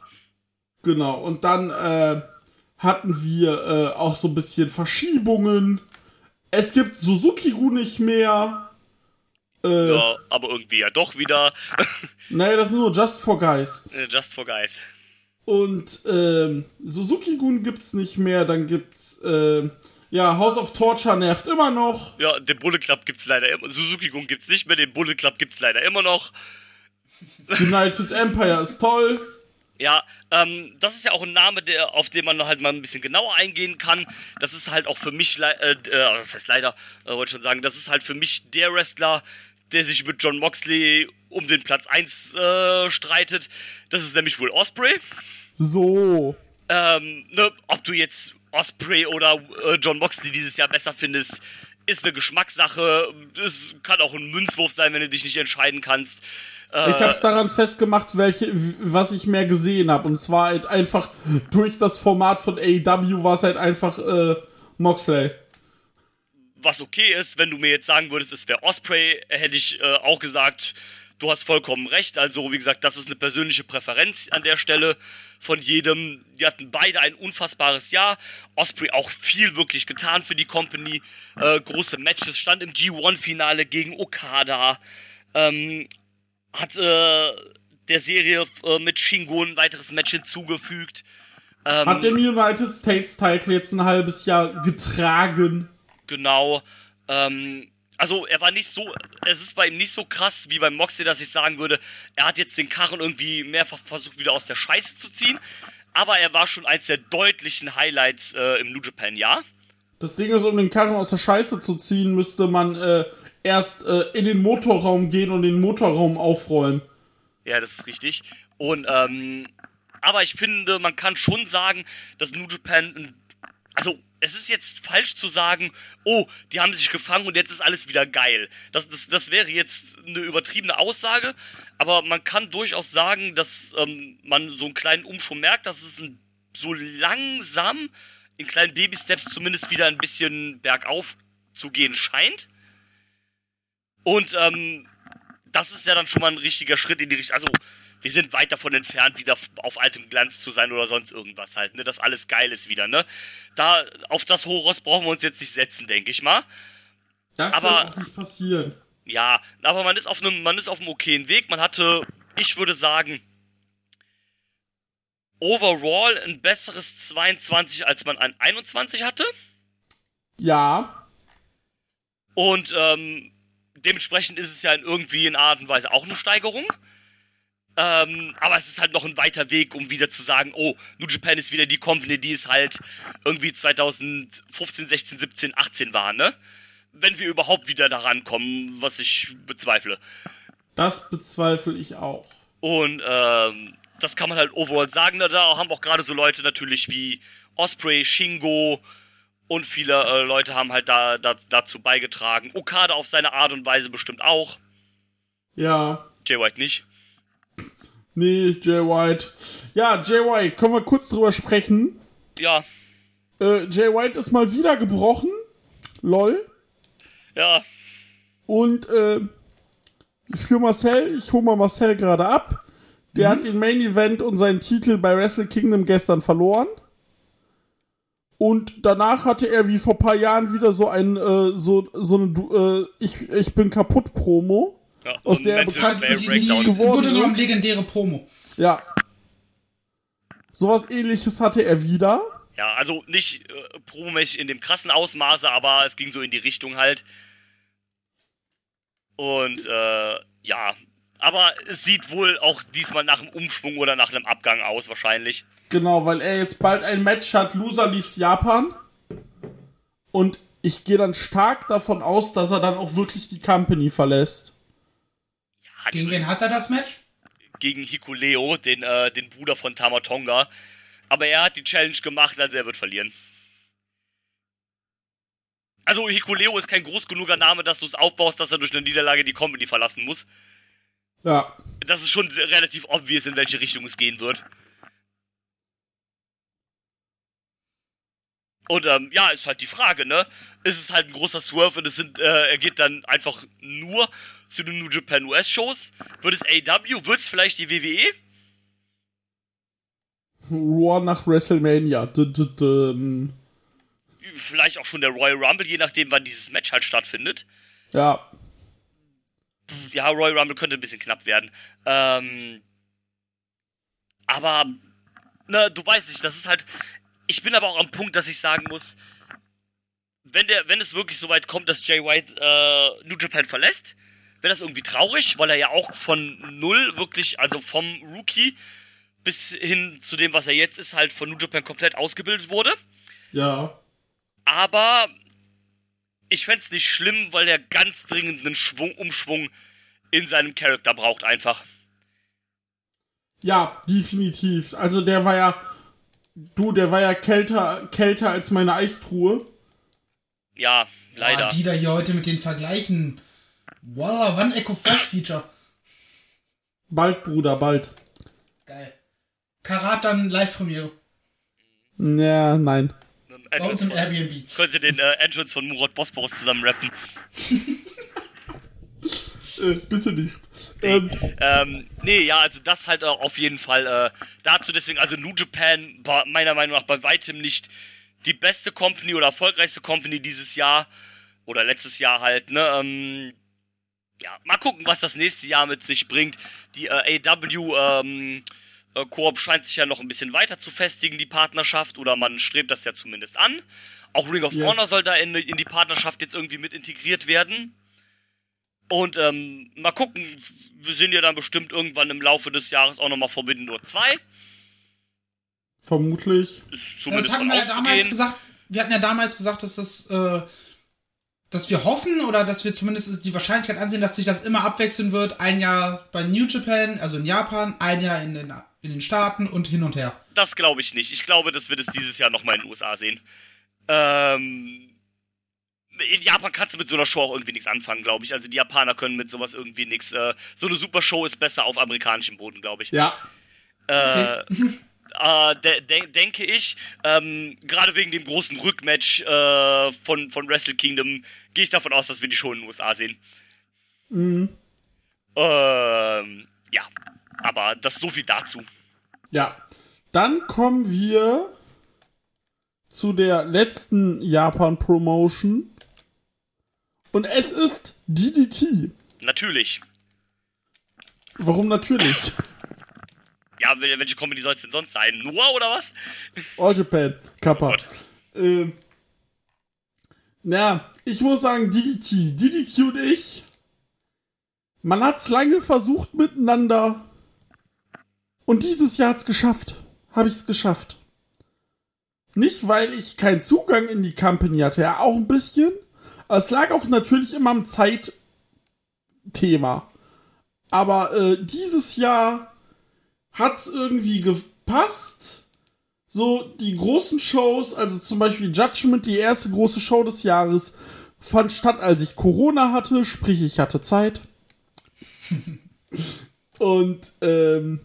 Genau. Und dann äh, hatten wir äh, auch so ein bisschen Verschiebungen. Es gibt Suzuki-Gu nicht mehr. Äh,
Ja, aber irgendwie ja doch wieder.
Naja, das ist nur Just for Guys.
Äh, Just for Guys.
Und ähm, Suzuki-Gun gibt's nicht mehr. Dann gibt's äh, ja House of Torture nervt immer noch.
Ja, den Bullet Club gibt's leider immer. Suzuki Gun gibt's nicht mehr, den Bullet Club gibt's leider immer noch.
United Empire ist toll.
Ja, ähm, das ist ja auch ein Name, der, auf den man halt mal ein bisschen genauer eingehen kann. Das ist halt auch für mich, äh, äh, das heißt leider, äh, wollte ich schon sagen, das ist halt für mich der Wrestler, der sich mit John Moxley um den Platz 1 äh, streitet. Das ist nämlich Will Osprey.
So.
Ähm, ne, ob du jetzt Osprey oder äh, John Moxley dieses Jahr besser findest, ist eine Geschmackssache. Es kann auch ein Münzwurf sein, wenn du dich nicht entscheiden kannst. Äh,
Ich hab's daran festgemacht, welche, was ich mehr gesehen habe. Und zwar halt einfach durch das Format von AEW war es halt einfach äh, Moxley.
was okay ist, wenn du mir jetzt sagen würdest, es wäre Osprey, hätte ich äh, auch gesagt, du hast vollkommen recht. Also, wie gesagt, das ist eine persönliche Präferenz an der Stelle von jedem. Die hatten beide ein unfassbares Jahr. Osprey auch viel wirklich getan für die Company. Äh, große Matches, stand im G1-Finale gegen Okada. Ähm, hat äh, der Serie äh, mit Shingo ein weiteres Match hinzugefügt.
Hat den United States Title jetzt ein halbes Jahr getragen.
Genau. Ähm, also er war nicht so, es ist bei ihm nicht so krass wie beim Moxley, dass ich sagen würde, er hat jetzt den Karren irgendwie mehrfach versucht wieder aus der Scheiße zu ziehen. Aber er war schon eins der deutlichen Highlights äh, im New Japan, ja.
Das Ding ist, um den Karren aus der Scheiße zu ziehen, müsste man äh, erst äh, in den Motorraum gehen und den Motorraum aufräumen.
Ja, das ist richtig. Und, ähm, aber ich finde, man kann schon sagen, dass New Japan, also, es ist jetzt falsch zu sagen, oh, die haben sich gefangen und jetzt ist alles wieder geil. Das, das, das wäre jetzt eine übertriebene Aussage, aber man kann durchaus sagen, dass ähm, man so einen kleinen Umschwung merkt, dass es ein, so langsam in kleinen Baby-Steps zumindest wieder ein bisschen bergauf zu gehen scheint. Und ähm, das ist ja dann schon mal ein richtiger Schritt in die Richtung. Also, wir sind weit davon entfernt, wieder auf altem Glanz zu sein oder sonst irgendwas halt, ne? Dass alles geil ist wieder, ne? Da, auf das Horus brauchen wir uns jetzt nicht setzen, denke ich mal.
Das
Aber-
wird nicht passieren.
Ja, aber man ist auf einem, man ist auf einem okayen Weg. Man hatte, ich würde sagen, overall ein besseres 22, als man ein 21 hatte.
Ja,
Und ähm, dementsprechend ist es ja in irgendwie in Art und Weise auch eine Steigerung. Ähm, aber es ist halt noch ein weiter Weg, um wieder zu sagen, oh, New Japan ist wieder die Company, die es halt irgendwie 2015, 16, 17, 18 war, ne? Wenn wir überhaupt wieder daran kommen, was ich bezweifle.
das bezweifle ich auch.
Und ähm, das kann man halt overall sagen. Da- Da haben auch gerade so Leute natürlich wie Osprey, Shingo und viele äh, Leute haben halt da, da dazu beigetragen. Okada auf seine Art und Weise bestimmt auch.
Ja.
Jay White nicht.
Nee, Jay White. Ja, Jay White, können wir kurz drüber sprechen?
Ja,
Äh, Jay White ist mal wieder gebrochen. Lol.
ja,
Und äh, für Marcel, ich hole mal Marcel gerade ab. Der hat den Main Event und seinen Titel bei Wrestle Kingdom gestern verloren. Und danach hatte er wie vor paar Jahren wieder so ein äh, so so eine äh, ich ich bin kaputt Promo,
ja.
aus
so
der er bekannt
Break-
ist,
Breakdown.
nicht geworden
Wurde nur
ist.
legendäre Promo.
Ja. Sowas ähnliches hatte er wieder.
Ja, also nicht äh, promäßig in dem krassen Ausmaße, aber es ging so in die Richtung halt. Und äh, ja, Aber es sieht wohl auch diesmal nach einem Umschwung oder nach einem Abgang aus, wahrscheinlich.
Genau, weil er jetzt bald ein Match hat. Loser Leaves Japan. Und ich gehe dann stark davon aus, dass er dann auch wirklich die Company verlässt.
Hat
Gegen wen hat er das Match?
gegen Hikuleo, den, äh, den Bruder von Tamatonga. Aber er hat die Challenge gemacht, also er wird verlieren. Also Hikuleo ist kein groß genuger Name, dass du es aufbaust, dass er durch eine Niederlage die Company verlassen muss.
Ja.
Das ist schon relativ obvious, in welche Richtung es gehen wird. Und ähm, ja, ist halt die Frage, ne? Ist es halt ein großer Swerve und es sind, äh, er geht dann einfach nur zu den New Japan US Shows? Wird es AW? Wird es vielleicht die WWE?
Raw nach WrestleMania. D -d -d
Vielleicht auch schon der Royal Rumble, je nachdem, wann dieses Match halt stattfindet.
ja.
Ja, Royal Rumble könnte ein bisschen knapp werden. Ähm, aber, ne, du weißt nicht, das ist halt. Ich bin aber auch am Punkt, dass ich sagen muss, wenn der, wenn es wirklich so weit kommt, dass Jay White äh, New Japan verlässt, wäre das irgendwie traurig, weil er ja auch von null wirklich, also vom Rookie bis hin zu dem, was er jetzt ist, halt von New Japan komplett ausgebildet wurde.
Ja.
Aber ich fänd's nicht schlimm, weil er ganz dringend einen Schwung, Umschwung in seinem Charakter braucht einfach.
Ja, definitiv. Also der war ja. Du, der war ja kälter, kälter als meine Eistruhe.
Ja, leider.
Ah, die da hier heute mit den Vergleichen. Wow, wann Echo Flash Feature?
Bald, Bruder, bald.
Geil. Karat dann Live-Premiere.
Ja, nein.
Bei uns im
von,
Airbnb.
könnte den äh, Entrance von Murat Bosporus zusammen rappen.
Äh, bitte nicht. Ähm,
Ähm, nee, ja, also das halt äh, auf jeden Fall äh, dazu. Deswegen, also New Japan war meiner Meinung nach bei weitem nicht die beste Company oder erfolgreichste Company dieses Jahr. Oder letztes Jahr halt, ne? Ähm, ja, mal gucken, was das nächste Jahr mit sich bringt. Die äh, AW ähm, äh, Koop scheint sich ja noch ein bisschen weiter zu festigen, die Partnerschaft, oder man strebt das ja zumindest an. Auch Ring of
Yes.
Honor soll da in, in die Partnerschaft jetzt irgendwie mit integriert werden. Und ähm, mal gucken, wir sehen ja dann bestimmt irgendwann im Laufe des Jahres auch nochmal Forbidden Door 2.
vermutlich.
Ist
Das
zumindest
hatten
von
wir ja damals gesagt. Wir hatten ja damals gesagt, dass das, äh, dass wir hoffen oder dass wir zumindest die Wahrscheinlichkeit ansehen, dass sich das immer abwechseln wird. Ein Jahr bei New Japan, also in Japan, ein Jahr in den, in den Staaten und hin und her.
Das glaube ich nicht. Ich glaube, dass wir das dieses Jahr nochmal in den USA sehen. Ähm, in Japan kannst du mit so einer Show auch irgendwie nichts anfangen, glaube ich. Also die Japaner können mit sowas irgendwie nichts. Äh, so eine Super Show ist besser auf amerikanischem Boden, glaube ich.
Ja.
Äh, äh, de de denke ich, ähm, gerade wegen dem großen Rückmatch äh, von, von Wrestle Kingdom, gehe ich davon aus, dass wir die Show in den USA sehen. Ähm, ja, aber das so viel dazu.
Ja. Dann kommen wir zu der letzten Japan-Promotion. Und es ist DDT.
Natürlich.
Warum natürlich?
Ja, wel- welche Comedy soll es denn sonst sein? Noah oder was?
All Japan. Kappa.
Gott.
Ähm, na, ich muss sagen, DDT. DDT und ich. Man hat's lange versucht miteinander. Und dieses Jahr hat's geschafft. Habe ich's geschafft. Nicht, weil ich keinen Zugang in die Company hatte, ja, auch ein bisschen. Aber es lag auch natürlich immer am Zeitthema. Aber äh, dieses Jahr hat's irgendwie gepasst so die großen Shows, also zum Beispiel Judgment, die erste große Show des Jahres, fand statt, als ich Corona hatte, sprich ich hatte Zeit. und ähm,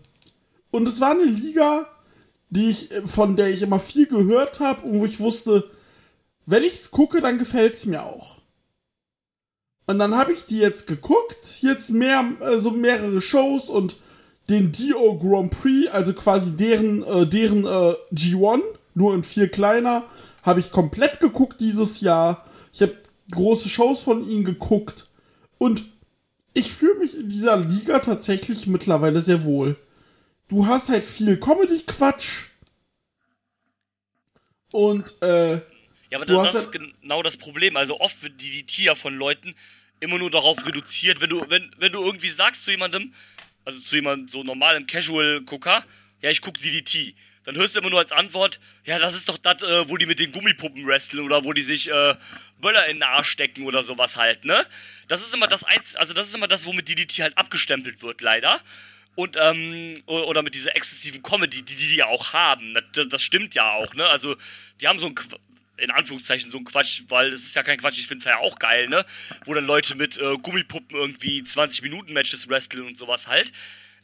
und es war eine Liga, die ich von der ich immer viel gehört habe und wo ich wusste, wenn ich's gucke, dann gefällt's mir auch. Und dann habe ich die jetzt geguckt, jetzt mehr, also mehrere Shows und den Dio Grand Prix, also quasi deren, äh, deren äh, G1, nur in viel kleiner, habe ich komplett geguckt dieses Jahr. Ich habe große Shows von ihnen geguckt und ich fühle mich in dieser Liga tatsächlich mittlerweile sehr wohl. Du hast halt viel Comedy-Quatsch und äh,
Ja, aber
Du
da,
hast
das ist
ja-
genau das Problem. Also oft wird die, die Tier von Leuten immer nur darauf reduziert, wenn du, wenn, wenn du irgendwie sagst zu jemandem, also zu jemandem so normalem Casual-Gucker, ja, ich guck DDT. Dann hörst du immer nur als Antwort, ja, das ist doch das, äh, wo die mit den Gummipuppen wresteln oder wo die sich äh, Böller in den Arsch stecken oder sowas halt, ne? Das ist immer das eins, also das ist immer das, womit DDT halt abgestempelt wird, leider. Und, ähm, oder mit dieser exzessiven Comedy, die die ja auch haben. Das, das stimmt ja auch, ne? Also, die haben so ein, in Anführungszeichen so ein Quatsch, weil es ist ja kein Quatsch, ich finde es ja auch geil, ne? Wo dann Leute mit äh, Gummipuppen irgendwie 20-Minuten-Matches wresteln und sowas halt.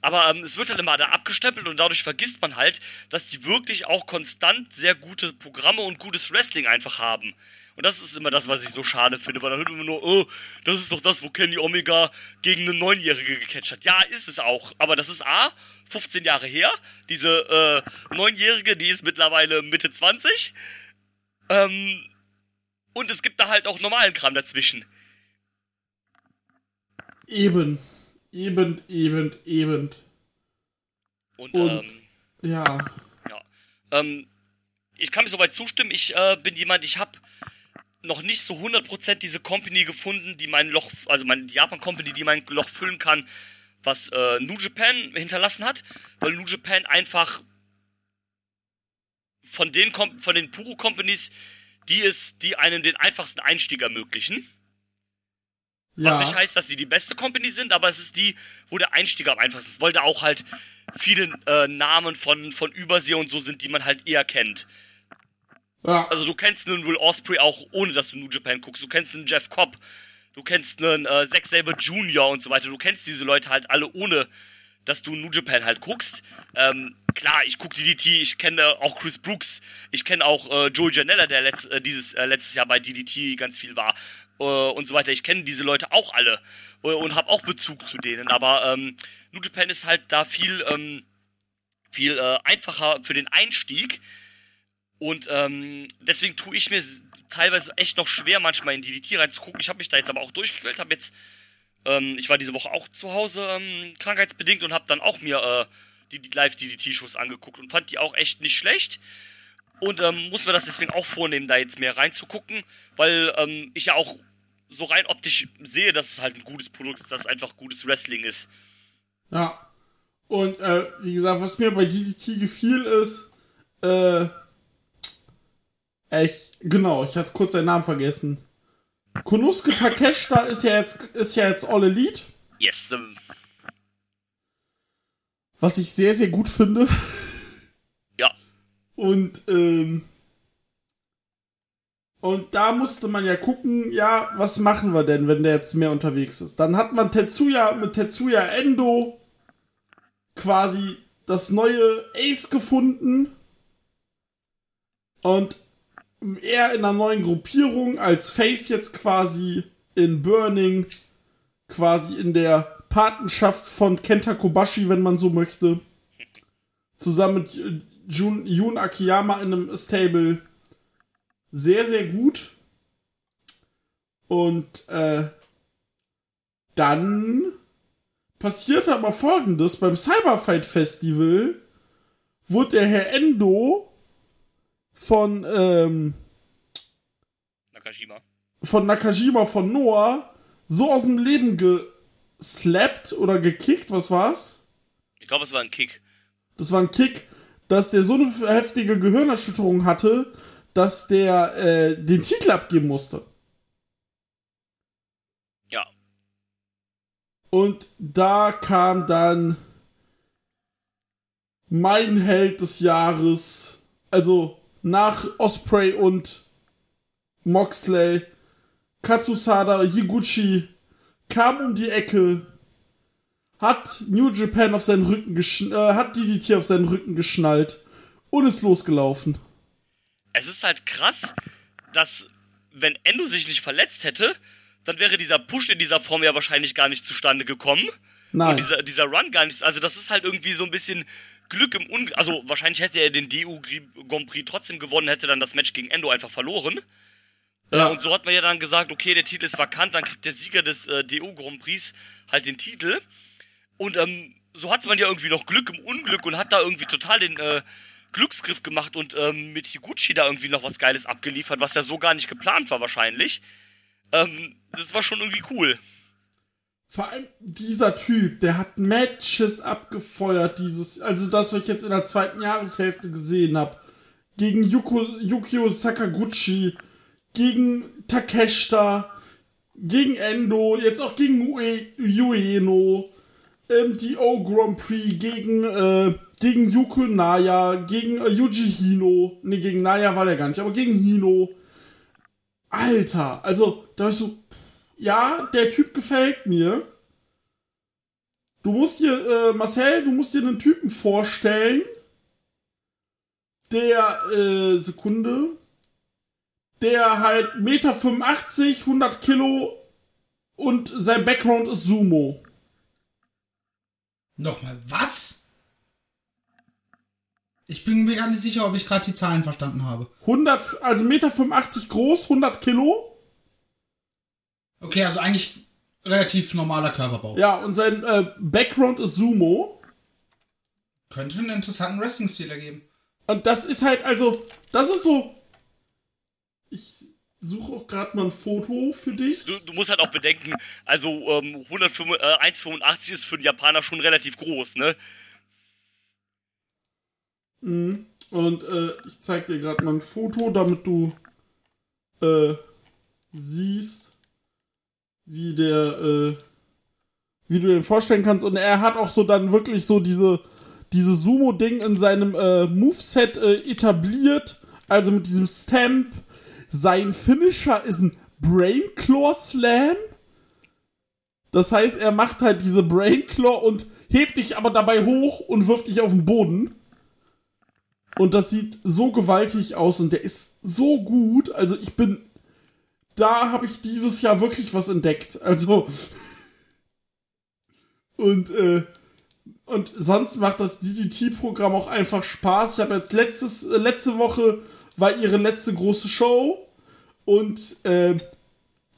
Aber ähm, es wird halt immer da abgestempelt und dadurch vergisst man halt, dass die wirklich auch konstant sehr gute Programme und gutes Wrestling einfach haben. Und das ist immer das, was ich so schade finde, weil da hört man immer nur, oh, das ist doch das, wo Kenny Omega gegen eine Neunjährige gecatcht hat. Ja, ist es auch. Aber das ist A, 15 Jahre her. Diese äh, Neunjährige, die ist mittlerweile Mitte 20. Ähm, und es gibt da halt auch normalen Kram dazwischen.
Eben. Eben, eben, eben.
Und,
Und-
ähm,
Ja.
Ja. Ähm, ich kann mir soweit zustimmen. Ich äh, bin jemand, ich habe noch nicht so 100% diese Company gefunden, die mein Loch, also meine Japan Company, die mein Loch füllen kann, was äh, New Japan hinterlassen hat, weil New Japan einfach von den Com von den Puro Companies, die ist, die einem den einfachsten Einstieg ermöglichen. Was
Ja.
nicht heißt, dass sie die beste Company sind, aber es ist die, wo der Einstieg am einfachsten ist, weil da auch halt viele äh, Namen von, von Übersee und so sind, die man halt eher kennt.
ja.
Also du kennst einen Will Osprey auch ohne, dass du New Japan guckst. Du kennst einen Jeff Cobb, du kennst einen äh, Zack Saber Jr. und so weiter. Du kennst diese Leute halt alle ohne, dass du New Japan halt guckst. Ähm, klar, ich guck DDT, ich kenne auch Chris Brooks, ich kenne auch äh, Joey Janella, der letzt, äh, dieses äh, letztes Jahr bei DDT ganz viel war äh, und so weiter. Ich kenne diese Leute auch alle äh, und habe auch Bezug zu denen. Aber ähm, New Japan ist halt da viel ähm, viel äh, einfacher für den Einstieg. Und ähm, deswegen tue ich mir teilweise echt noch schwer, manchmal in DDT reinzugucken. Ich habe mich da jetzt aber auch durchgequält, habe jetzt, ähm, ich war diese Woche auch zu Hause ähm, krankheitsbedingt und habe dann auch mir äh, die, die Live-DDT-Shows angeguckt und fand die auch echt nicht schlecht. Und ähm, muss mir das deswegen auch vornehmen, da jetzt mehr reinzugucken, weil ähm, ich ja auch so rein optisch sehe, dass es halt ein gutes Produkt ist, dass es einfach gutes Wrestling ist.
Ja. Und äh, wie gesagt, was mir bei DDT gefiel ist, äh, ich, genau, ich hatte kurz seinen Namen vergessen. Konosuke Takeshita ist ja jetzt, ist ja jetzt All Elite,
Yes,
was ich sehr, sehr gut finde.
ja.
Und, ähm, und da musste man ja gucken, ja, was machen wir denn, wenn der jetzt mehr unterwegs ist? Dann hat man Tetsuya mit Tetsuya Endo quasi das neue Ace gefunden. Und er in einer neuen Gruppierung als Face jetzt quasi in Burning, quasi in der Patenschaft von Kenta Kobashi, wenn man so möchte. Zusammen mit Jun, Jun Akiyama in einem Stable. Sehr, sehr gut. Und äh, dann passierte aber folgendes: Beim Cyberfight Festival wurde der Herr Endo von, ähm,
Nakajima.
von Nakajima von Noah so aus dem Leben geslappt oder gekickt, was war's?
Ich glaube, es war ein Kick.
Das war ein Kick, dass der so eine heftige Gehirnerschütterung hatte, dass der äh, den Titel abgeben musste.
Ja.
Und da kam dann mein Held des Jahres, also nach Osprey und Moxley, Katsusada Higuchi kam um die Ecke, hat New Japan auf seinen Rücken geschn äh, hat DDT auf seinen Rücken geschnallt und ist losgelaufen.
Es ist halt krass, dass, wenn Endo sich nicht verletzt hätte, dann wäre dieser Push in dieser Form ja wahrscheinlich gar nicht zustande gekommen.
Nein.
Und dieser, dieser Run gar nicht. Also, das ist halt irgendwie so ein bisschen Glück im Unglück. Also, wahrscheinlich hätte er den DU Grand Prix trotzdem gewonnen, hätte dann das Match gegen Endo einfach verloren.
Ja.
Äh, und so hat man ja dann gesagt, okay, der Titel ist vakant, dann kriegt der Sieger des äh, DU Grand Prix halt den Titel. Und ähm, so hat man ja irgendwie noch Glück im Unglück und hat da irgendwie total den äh, Glücksgriff gemacht und ähm, mit Higuchi da irgendwie noch was Geiles abgeliefert, was ja so gar nicht geplant war wahrscheinlich. Ähm, das war schon irgendwie cool.
Vor allem dieser Typ, der hat Matches abgefeuert, dieses, also das, was ich jetzt in der zweiten Jahreshälfte gesehen habe. Gegen Yuko, Yukio Sakaguchi, gegen Takeshita, gegen Endo, jetzt auch gegen Ue, Ueno, ähm, die O Grand Prix, gegen, äh, gegen Yuko Naya, gegen äh, Yuji Hino. Ne, gegen Naya war der gar nicht, aber gegen Hino. Alter, also, da ist so, ja, der Typ gefällt mir. Du musst dir, äh, Marcel, du musst dir einen Typen vorstellen, der, äh, Sekunde, der halt Meter 85, 100 Kilo und sein Background ist Sumo.
Nochmal, was? Ich bin mir gar nicht sicher, ob ich gerade die Zahlen verstanden habe.
100, also Meter 85 groß, 100 Kilo.
Okay, also eigentlich relativ normaler Körperbau.
Ja, und sein äh, Background ist Sumo.
Könnte einen interessanten Wrestling-Stil ergeben.
Und das ist halt, also, das ist so. Ich suche auch gerade mal ein Foto für dich.
Du, du musst halt auch bedenken, also ähm, 185, äh, 1,85 ist für einen Japaner schon relativ groß, ne?
Und äh, ich zeig dir gerade mal ein Foto, damit du äh, siehst, wie der, äh, wie du den vorstellen kannst. Und er hat auch so dann wirklich so diese, diese Sumo-Ding in seinem äh, Moveset äh, etabliert. Also mit diesem Stamp. Sein Finisher ist ein Brainclaw Slam. Das heißt, er macht halt diese Brainclaw und hebt dich aber dabei hoch und wirft dich auf den Boden. Und das sieht so gewaltig aus und der ist so gut. Also ich bin. Da habe ich dieses Jahr wirklich was entdeckt. Also. Und, äh, und sonst macht das DDT-Programm auch einfach Spaß. Ich habe jetzt letztes, äh, letzte Woche war ihre letzte große Show. Und äh,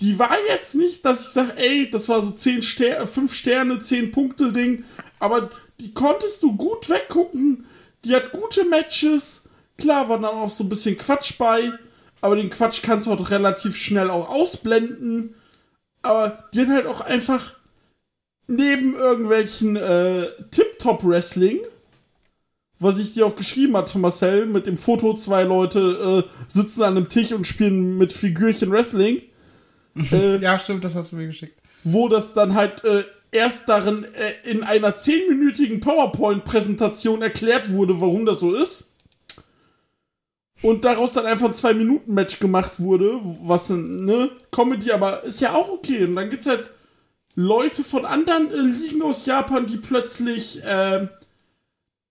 die war jetzt nicht, dass ich sage, ey, das war so 10 Ster 5 Sterne, 10 Punkte Ding, aber die konntest du gut weggucken. Die hat gute Matches. Klar war dann auch so ein bisschen Quatsch bei, aber den Quatsch kannst du auch relativ schnell auch ausblenden. Aber die hat halt auch einfach neben irgendwelchen äh, Tip-Top-Wrestling, was ich dir auch geschrieben hatte, Marcel, mit dem Foto, zwei Leute äh, sitzen an einem Tisch und spielen mit Figürchen Wrestling. äh,
Ja, stimmt, das hast du mir geschickt.
wo das dann halt äh, erst darin äh, in einer zehnminütigen PowerPoint-Präsentation erklärt wurde, warum das so ist. Und daraus dann einfach ein Zwei-Minuten-Match gemacht wurde, was ne, Comedy, aber ist ja auch okay. Und dann gibt's halt Leute von anderen äh, Ligen aus Japan, die plötzlich äh,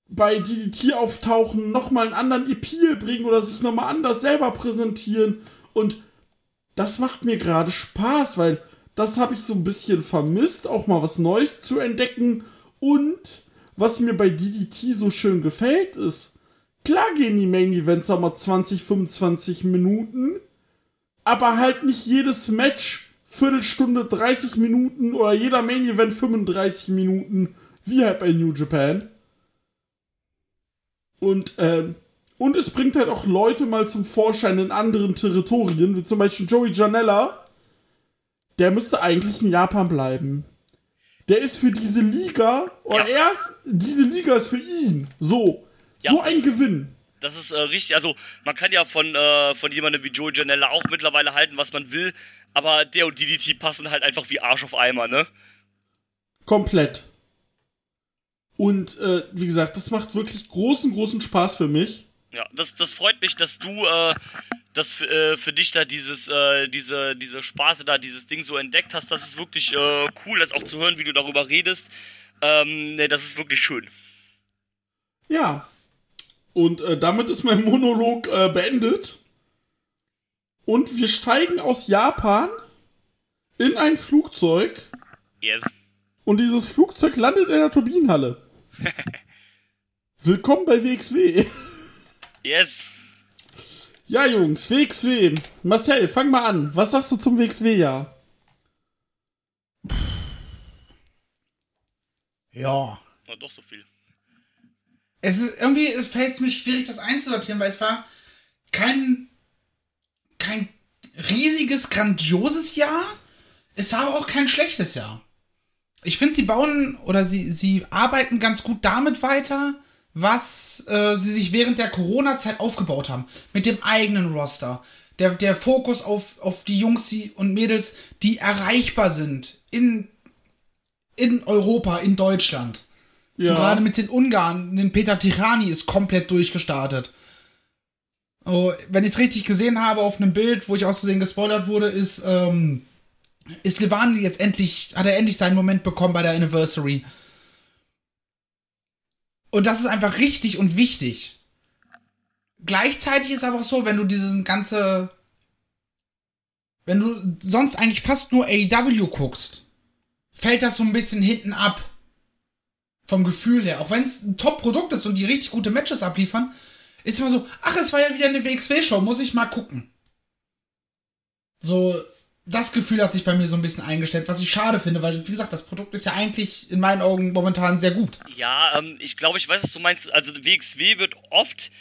bei DDT auftauchen, nochmal einen anderen Appeal bringen oder sich nochmal anders selber präsentieren. Und das macht mir gerade Spaß, weil das habe ich so ein bisschen vermisst, auch mal was Neues zu entdecken. Und was mir bei DDT so schön gefällt, ist, klar gehen die Main Events aber 20, 25 Minuten, aber halt nicht jedes Match Viertelstunde, 30 Minuten oder jeder Main Event 35 Minuten, wie halt bei New Japan. Und, ähm, und es bringt halt auch Leute mal zum Vorschein in anderen Territorien, wie zum Beispiel Joey Janella. Der müsste eigentlich in Japan bleiben. Der ist für diese Liga, oder
Ja.
erst, diese Liga ist für ihn. So.
Ja,
so ein Gewinn.
Das ist äh, richtig, also man kann ja von, äh, von jemandem wie Joey Janella auch mittlerweile halten, was man will, aber der und DDT passen halt einfach wie Arsch auf Eimer, ne?
Komplett. Und äh, wie gesagt, das macht wirklich großen, großen Spaß für mich.
Ja, das, das freut mich, dass du, äh, dass für, äh, für dich da dieses, äh, diese, diese Sparte da, dieses Ding so entdeckt hast. Das ist wirklich äh, cool, das auch zu hören, wie du darüber redest. Ähm, ne, das ist wirklich schön.
Ja. Und äh, damit ist mein Monolog äh, beendet. Und wir steigen aus Japan in ein Flugzeug.
Yes.
Und dieses Flugzeug landet in der Turbinenhalle. Willkommen bei WXW.
Yes.
Ja, Jungs, WXW. Marcel, fang mal an. Was sagst du zum WXW-Jahr?
Ja.
Oh, doch so viel.
Es ist irgendwie, es fällt mir schwierig, das einzusortieren, weil es war kein, kein riesiges, grandioses Jahr. Es war aber auch kein schlechtes Jahr. Ich finde, sie bauen oder sie, sie arbeiten ganz gut damit weiter, was äh, sie sich während der Corona-Zeit aufgebaut haben. Mit dem eigenen Roster. Der, der Fokus auf, auf die Jungs und Mädels, die erreichbar sind in, in Europa, in Deutschland. So gerade mit den Ungarn, den Peter Tirani ist komplett durchgestartet. Oh, wenn ich es richtig gesehen habe auf einem Bild, wo ich auszusehen gespoilert wurde, ist, ähm, ist Levani jetzt endlich, hat er endlich seinen Moment bekommen bei der Anniversary. Und das ist einfach richtig und wichtig. Gleichzeitig ist aber auch so, wenn du dieses ganze, wenn du sonst eigentlich fast nur AEW guckst, fällt das so ein bisschen hinten ab. Vom Gefühl her. Auch wenn es ein Top-Produkt ist und die richtig gute Matches abliefern, ist immer so, ach, es war ja wieder eine WXW-Show, muss ich mal gucken. So, das Gefühl hat sich bei mir so ein bisschen eingestellt, was ich schade finde, weil, wie gesagt, das Produkt ist ja eigentlich in meinen Augen momentan sehr gut.
Ja, ähm, ich glaube, ich weiß, was du meinst. Also WXW wird oft,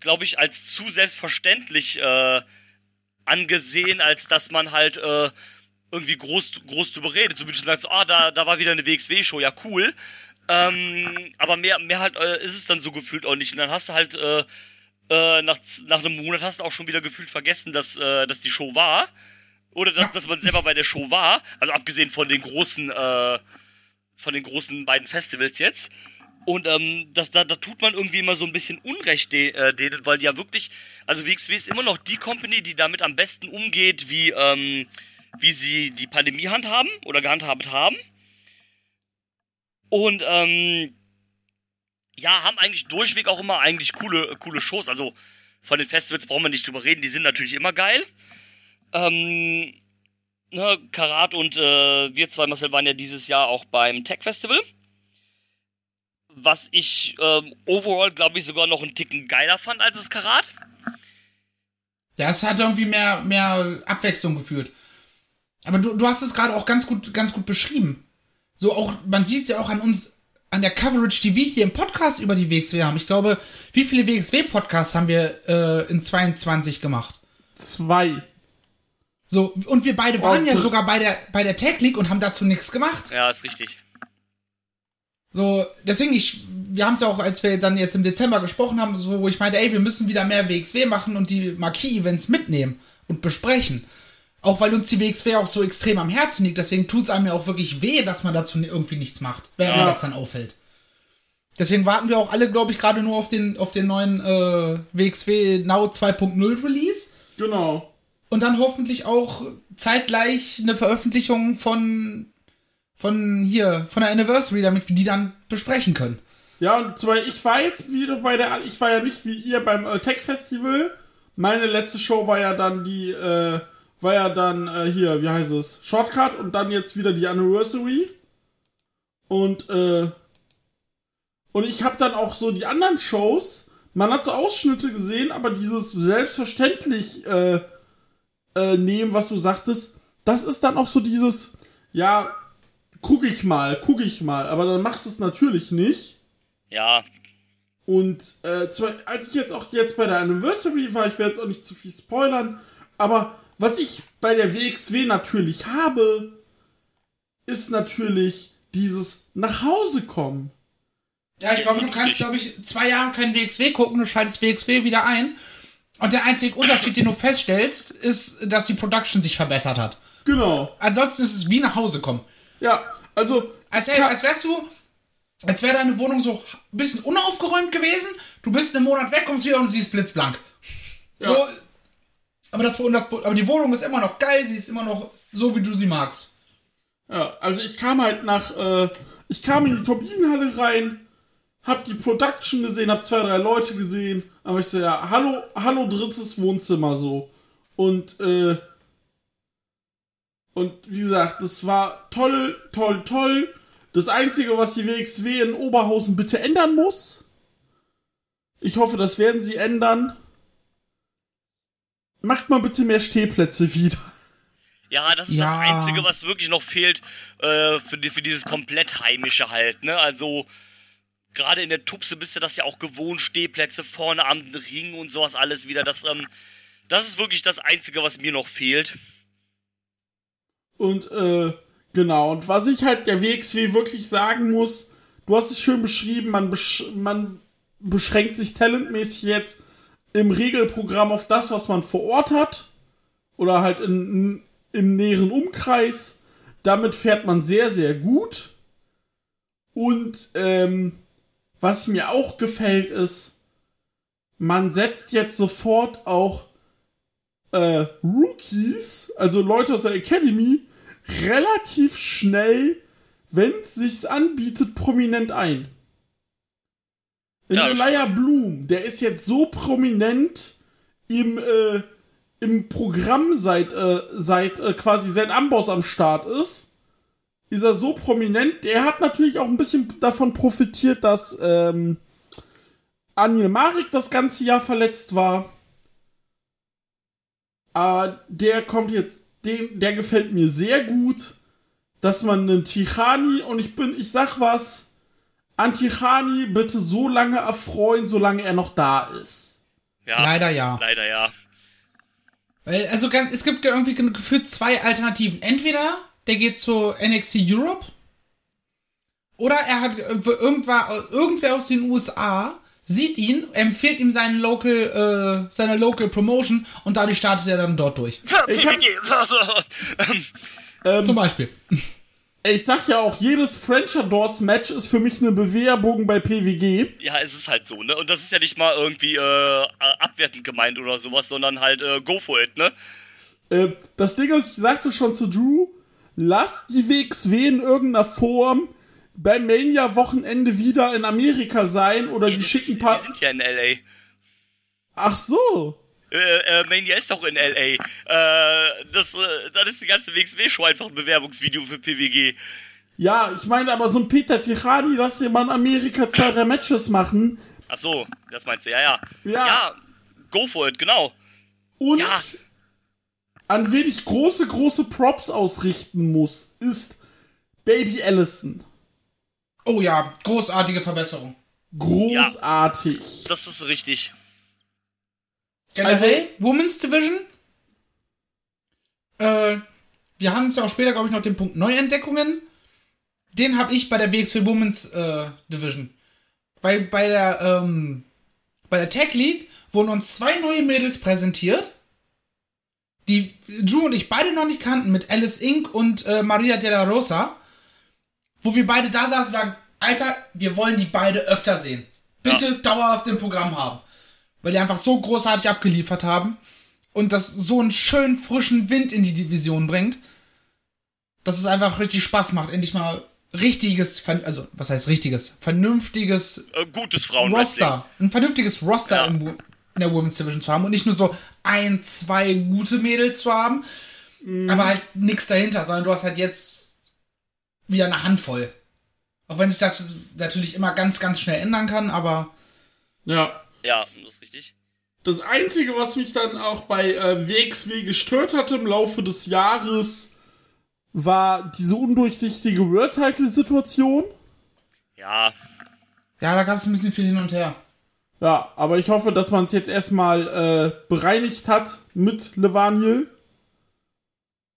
glaube ich, als zu selbstverständlich äh, angesehen, als dass man halt äh, irgendwie groß, groß drüber redet. So wie du schon sagst, ah, da, da war wieder eine WXW-Show, ja cool. Ähm, aber mehr, mehr halt äh, ist es dann so gefühlt auch nicht. Und dann hast du halt äh, äh, nach, nach einem Monat hast du auch schon wieder gefühlt vergessen, dass, äh, dass die Show war. Oder dass, dass man selber bei der Show war. Also abgesehen von den großen, äh, von den großen beiden Festivals jetzt. Und ähm, das, da, da tut man irgendwie immer so ein bisschen Unrecht de, äh, denen, weil die ja wirklich, also WXW ist immer noch die Company, die damit am besten umgeht, wie, ähm, wie sie die Pandemie handhaben oder gehandhabt haben. Und ähm, ja, haben eigentlich durchweg auch immer eigentlich coole, coole Shows. Also von den Festivals brauchen wir nicht drüber reden, die sind natürlich immer geil. Ähm, ne, Karat und äh, wir zwei, Marcel, waren ja dieses Jahr auch beim Tech Festival. Was ich ähm, overall, glaube ich, sogar noch einen Ticken geiler fand als das Karat.
Ja, es hat irgendwie mehr, mehr Abwechslung geführt. Aber du, du hast es gerade auch ganz gut, ganz gut beschrieben. So auch, man sieht es ja auch an uns, an der Coverage, die wir hier im Podcast über die WXW haben. Ich glaube, wie viele WXW-Podcasts haben wir äh, in 22 gemacht?
Zwei.
So, und wir beide waren
Oh,
ja sogar bei der, bei der Tech League und haben dazu nichts gemacht.
Ja, ist richtig.
So, deswegen, ich, wir haben es ja auch, als wir dann jetzt im Dezember gesprochen haben, so, wo ich meinte, ey, wir müssen wieder mehr WXW machen und die Marquis-Events mitnehmen und besprechen. Auch weil uns die WXW auch so extrem am Herzen liegt, deswegen tut es einem ja auch wirklich weh, dass man dazu irgendwie nichts macht, wenn
Ja.
das dann auffällt. Deswegen warten wir auch alle, glaube ich, gerade nur auf den, auf den neuen äh, WXW Now 2.0 Release.
Genau.
Und dann hoffentlich auch zeitgleich eine Veröffentlichung von, von hier, von der Anniversary, damit wir die dann besprechen können.
Ja, und zwar, ich war jetzt wieder bei der, ich war ja nicht wie ihr beim äh, Tech Festival. Meine letzte Show war ja dann die, äh, war ja dann äh, hier, wie heißt es, Shortcut und dann jetzt wieder die Anniversary. Und, äh, und ich habe dann auch so die anderen Shows, man hat so Ausschnitte gesehen, aber dieses selbstverständlich, äh, äh, nehmen, was du sagtest, das ist dann auch so dieses, ja, guck ich mal, guck ich mal, aber dann machst du es natürlich nicht.
Ja,
Und äh, zwar, als ich jetzt auch jetzt bei der Anniversary war, ich werde jetzt auch nicht zu viel spoilern, aber was ich bei der WXW natürlich habe, ist natürlich dieses nach Hause kommen.
Ja, ich glaube, du kannst, glaube ich, zwei Jahre kein WXW gucken, du schaltest WXW wieder ein. Und der einzige Unterschied, den du feststellst, ist, dass die Production sich verbessert hat.
Genau.
Ansonsten ist es wie nach Hause kommen.
Ja, also.
Als, wär, als wärst du, als wäre deine Wohnung so ein bisschen unaufgeräumt gewesen. Du bist einen Monat weg, kommst wieder und sie ist blitzblank. So. Aber, das, das, aber die Wohnung ist immer noch geil, sie ist immer noch so, wie du sie magst.
Ja, also ich kam halt nach, äh, ich kam in die Turbinenhalle rein, hab die Production gesehen, hab zwei, drei Leute gesehen, aber ich so, ja, hallo, hallo drittes Wohnzimmer so. Und, äh, und wie gesagt, das war toll, toll, toll. Das Einzige, was die WXW in Oberhausen bitte ändern muss, ich hoffe, das werden sie ändern, macht mal bitte mehr Stehplätze wieder.
Ja, das ist
Ja.
das Einzige, was wirklich noch fehlt äh, für, die, für dieses komplett heimische halt, ne? Also gerade in der Tupse bist du das ja auch gewohnt, Stehplätze vorne am Ring und sowas alles wieder. Das, ähm, Das ist wirklich das Einzige, was mir noch fehlt.
Und äh, genau, und was ich halt der WXW wirklich sagen muss, du hast es schön beschrieben, man, besch man beschränkt sich talentmäßig jetzt im Regelprogramm auf das, was man vor Ort hat. Oder halt in, im näheren Umkreis. Damit fährt man sehr, sehr gut. Und ähm, was mir auch gefällt ist, man setzt jetzt sofort auch äh, Rookies, also Leute aus der Academy, relativ schnell, wenn es sich anbietet, prominent ein.
Ja,
Elijah Bloom, der ist jetzt so prominent im, äh, im Programm seit, äh, seit äh, quasi seit Amboss am Start ist, ist er so prominent. Der hat natürlich auch ein bisschen davon profitiert, dass ähm, Anil Marek das ganze Jahr verletzt war. Aber der kommt jetzt, den, der gefällt mir sehr gut, dass man einen Tichani und ich bin, ich sag was, an Tichani bitte so lange erfreuen, solange er noch da ist.
Ja,
Leider ja.
Leider ja.
Weil, also ganz, es gibt ja irgendwie gefühlt zwei Alternativen. Entweder der geht zu NXT Europe oder er hat äh, irgendwer, irgendwer aus den USA sieht ihn, empfiehlt ihm seinen Local, äh, seine Local Promotion und dadurch startet er dann dort durch.
Ich hab-
Ähm,
Zum Beispiel.
Ich sag ja auch, jedes French Doors Match ist für mich eine Bewerbung bei PWG.
ja, es ist halt so, ne? Und das ist ja nicht mal irgendwie äh, abwertend gemeint oder sowas, sondern halt äh, go for it, ne?
Äh, das Ding ist, ich sagte schon zu Drew, lass die WXW in irgendeiner Form beim Mania-Wochenende wieder in Amerika sein oder die
Das
schicken paar.
die sind ja in L.A.
Ach so.
Äh, äh, Mania ist doch in L.A. Äh, das, äh, dann ist die ganze WXW-Show einfach ein Bewerbungsvideo für PWG.
Ja, ich meine aber so ein Peter Tirani, lass dir mal in Amerika zwei, drei Matches machen.
Ach so, das meinst du, ja, ja.
Ja.
Ja, go for it, genau.
Und
Ja,
an wen ich große, große Props ausrichten muss, ist Baby Allison.
Oh ja, großartige Verbesserung.
Großartig.
das ist richtig.
Generell, Women's Division. Äh, wir haben zwar auch später, glaube ich, noch den Punkt Neuentdeckungen. Den habe ich bei der WXW Women's äh, Division. Weil bei der, ähm, bei der Tech League wurden uns zwei neue Mädels präsentiert, die Drew und ich beide noch nicht kannten, mit Alice Inc. und äh, Maria de la Rosa. Wo wir beide da saßen und sagen, Alter, wir wollen die beide öfter sehen. Bitte dauerhaft im Programm haben weil die einfach so großartig abgeliefert haben und das so einen schönen frischen Wind in die Division bringt, dass es einfach richtig Spaß macht, endlich mal richtiges, also was heißt richtiges, vernünftiges
Äh, gutes Frauenwrestling.
Roster, ein vernünftiges Roster
Ja.
in der Women's Division zu haben und nicht nur so ein, zwei gute Mädels zu haben, aber halt nichts dahinter, sondern du hast halt jetzt wieder eine Handvoll. Auch wenn sich das natürlich immer ganz, ganz schnell ändern kann, aber
Ja.
Ja, das
Einzige, was mich dann auch bei äh, WXW gestört hatte im Laufe des Jahres, war diese undurchsichtige World-Title-Situation.
Ja,
ja, da gab es ein bisschen viel hin und her.
Ja, aber ich hoffe, dass man es jetzt erstmal äh, bereinigt hat mit Levaniel.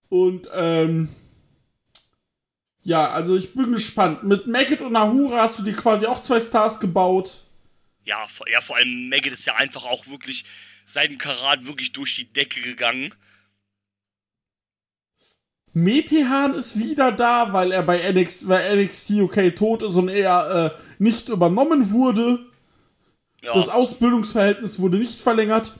Und ähm, ja, also ich bin gespannt. Mit Maggot und Ahura hast du dir quasi auch zwei Stars gebaut.
Ja, vor, ja, vor allem Maggot ist ja einfach auch wirklich seinen Karat wirklich durch die Decke gegangen.
Metehan ist wieder da, weil er bei NXT, weil NXT UK tot ist und er äh, nicht übernommen wurde.
Ja,
Das Ausbildungsverhältnis wurde nicht verlängert.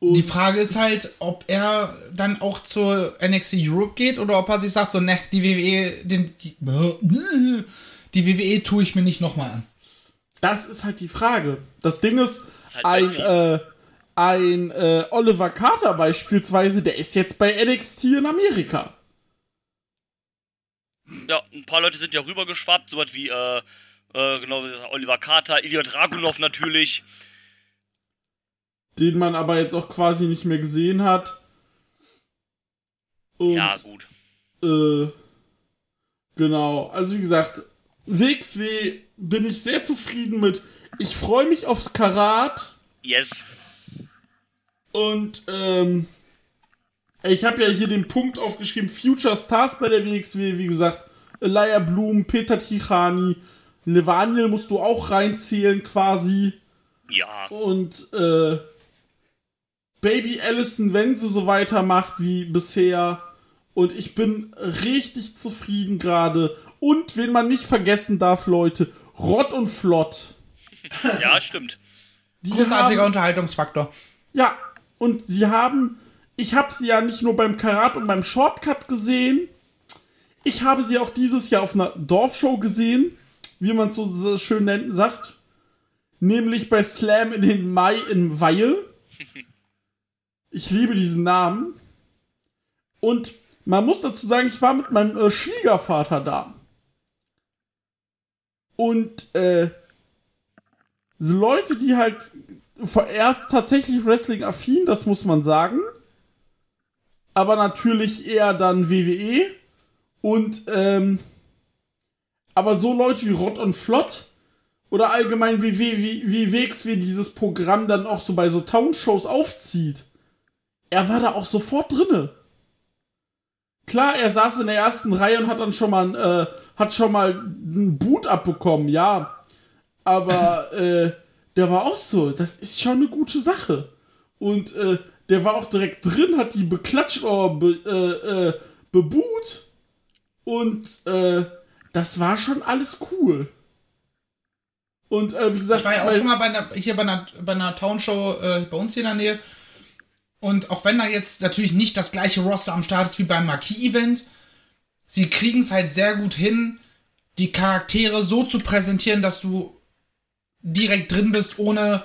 Und
Die Frage ist halt, ob er dann auch zur NXT Europe geht oder ob er sich sagt, so, ne, die WWE, den, die, die WWE tue ich mir nicht nochmal an.
das ist halt die Frage. Das Ding ist,
ist halt
ein, äh, ein äh, Oliver Carter beispielsweise, der ist jetzt bei NXT in Amerika.
ja, ein paar Leute sind ja rübergeschwappt, sowas wie, äh, äh, genau, wie gesagt, Oliver Carter, Ilya Dragunov natürlich.
Den man aber jetzt auch quasi nicht mehr gesehen hat. Und,
Ja, gut.
Äh, genau, also wie gesagt, WXW bin ich sehr zufrieden mit. Ich freue mich aufs Karat.
Yes.
Und ähm, ich habe ja hier den Punkt aufgeschrieben, Future Stars bei der WXW, wie gesagt, Elia Blum, Peter Tichani, Levaniel musst du auch reinzählen quasi.
Ja.
Und äh, Baby Allison, wenn sie so weitermacht wie bisher. Und ich bin richtig zufrieden gerade. Und wen man nicht vergessen darf, Leute, Rott und Flott.
Ja, stimmt.
Die
Großartiger
haben,
Unterhaltungsfaktor.
ja, und sie haben, ich habe sie ja nicht nur beim Karat und beim Shortcut gesehen, ich habe sie auch dieses Jahr auf einer Dorfshow gesehen, wie man es so, schön nennt, sagt. Nämlich bei Slam in den Mai in Weihe. Ich liebe diesen Namen. Und man muss dazu sagen, ich war mit meinem äh, Schwiegervater da. Und äh, so Leute, die halt vorerst tatsächlich Wrestling-affin, das muss man sagen. Aber natürlich eher dann WWE. Und, ähm, aber so Leute wie Rott und Flott oder allgemein wie, wie, wie, wie WXW dieses Programm dann auch so bei so Townshows aufzieht. Er war da auch sofort drinne. Klar, er saß in der ersten Reihe und hat dann schon mal, äh, hat schon mal einen Boot abbekommen, ja. Aber, äh, der war auch so, das ist schon eine gute Sache. Und, äh, der war auch direkt drin, hat die beklatscht oder be, äh, äh, bebuht. Und, äh, das war schon alles cool. Und, äh, wie gesagt,
Ich war ja auch schon mal bei einer, hier bei einer, bei einer Townshow bei uns hier in der Nähe. Und auch wenn da jetzt natürlich nicht das gleiche Roster am Start ist wie beim Marquis-Event, sie kriegen es halt sehr gut hin, die Charaktere so zu präsentieren, dass du direkt drin bist, ohne,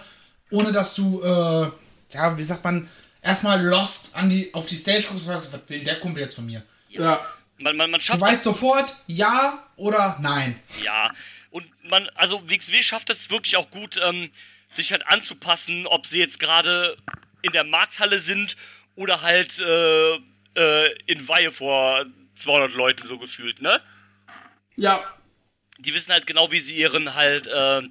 ohne dass du, äh, ja, wie sagt man, erstmal lost an die, auf die Stage guckst, was, was will der Kumpel jetzt von mir?
ja,
Man, man, man
Du
schafft
weißt sofort, ja oder nein.
Ja, und man, also WXW schafft es wirklich auch gut, ähm, sich halt anzupassen, ob sie jetzt gerade in der Markthalle sind oder halt äh, äh, in Weihe vor 200 Leuten so gefühlt, ne?
ja,
Die wissen halt genau, wie sie ihren halt, äh,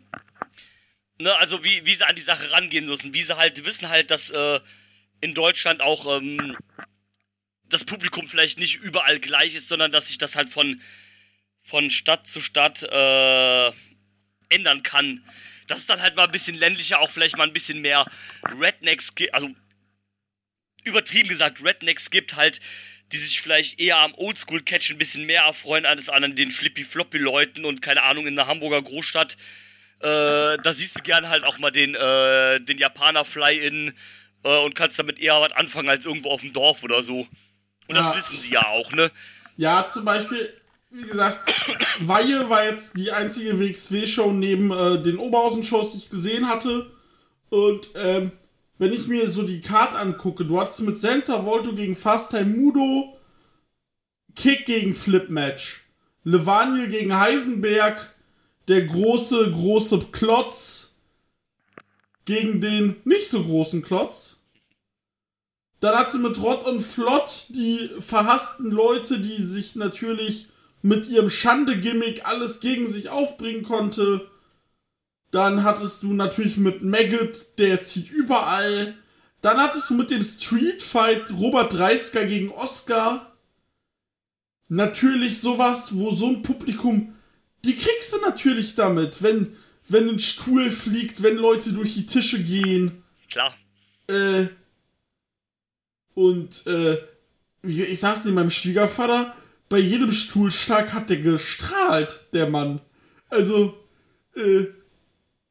ne, also wie, wie sie an die Sache rangehen müssen, wie sie halt, die wissen halt, dass äh, in Deutschland auch ähm, das Publikum vielleicht nicht überall gleich ist, sondern dass sich das halt von von Stadt zu Stadt äh, ändern kann. Dass es dann halt mal ein bisschen ländlicher, auch vielleicht mal ein bisschen mehr Rednecks gibt, also übertrieben gesagt Rednecks gibt halt, die sich vielleicht eher am Oldschool-Catch ein bisschen mehr erfreuen als an den Flippy-Floppy-Leuten und keine Ahnung, in der Hamburger Großstadt. Äh, da siehst du gern halt auch mal den, äh, den Japaner-Fly-In äh, und kannst damit eher was anfangen als irgendwo auf dem Dorf oder so. Und das
Ja.
wissen sie ja auch, ne?
Ja, zum Beispiel, wie gesagt, Weihe war jetzt die einzige WXW-Show neben äh, den Oberhausen-Shows, die ich gesehen hatte. Und ähm, wenn ich mir so die Card angucke, du hattest mit Senza Volto gegen Fast-Time Mudo, Kick gegen Flip-Match, Levaniel gegen Heisenberg, der große, große Klotz gegen den nicht so großen Klotz. Dann hat sie mit Rott und Flott die verhassten Leute, die sich natürlich mit ihrem Schande-Gimmick alles gegen sich aufbringen konnte. Dann hattest du natürlich mit Maggot, der zieht überall. Dann hattest du mit dem Street Fight Robert Dreisker gegen Oscar. Natürlich sowas, wo so ein Publikum, die kriegst du natürlich damit, wenn, wenn ein Stuhl fliegt, wenn Leute durch die Tische gehen.
Klar.
Äh, und äh, ich saß neben meinem Schwiegervater, bei jedem Stuhlschlag hat der gestrahlt, der Mann. Also, äh,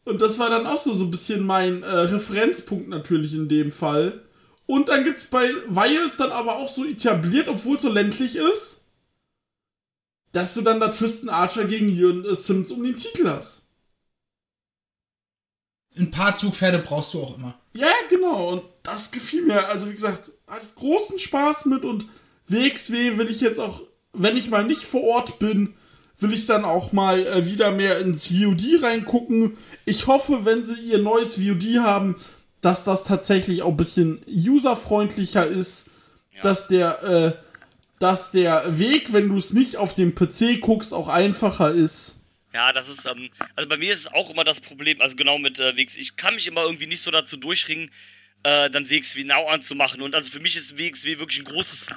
und das war dann auch so, so ein bisschen mein äh, Referenzpunkt natürlich in dem Fall. Und dann gibt's bei Weihe ist dann aber auch so etabliert, obwohl es so ländlich ist, dass du dann da Tristan Archer gegen Jürgen äh, Simmons um den Titel hast.
Ein paar Zugpferde brauchst du auch immer.
Ja, genau. Und das gefiel mir. Also, wie gesagt, hatte ich großen Spaß mit und WXW will ich jetzt auch, wenn ich mal nicht vor Ort bin, will ich dann auch mal äh, wieder mehr ins VOD reingucken. Ich hoffe, wenn sie ihr neues VOD haben, dass das tatsächlich auch ein bisschen userfreundlicher ist, dass der, äh, dass der Weg, wenn du es nicht auf dem PC guckst, auch einfacher ist.
Ja, das ist, ähm, also bei mir ist es auch immer das Problem, also genau mit äh, WXW, ich kann mich immer irgendwie nicht so dazu durchringen, äh, dann WXW Now anzumachen. Und also für mich ist WXW wirklich ein großes,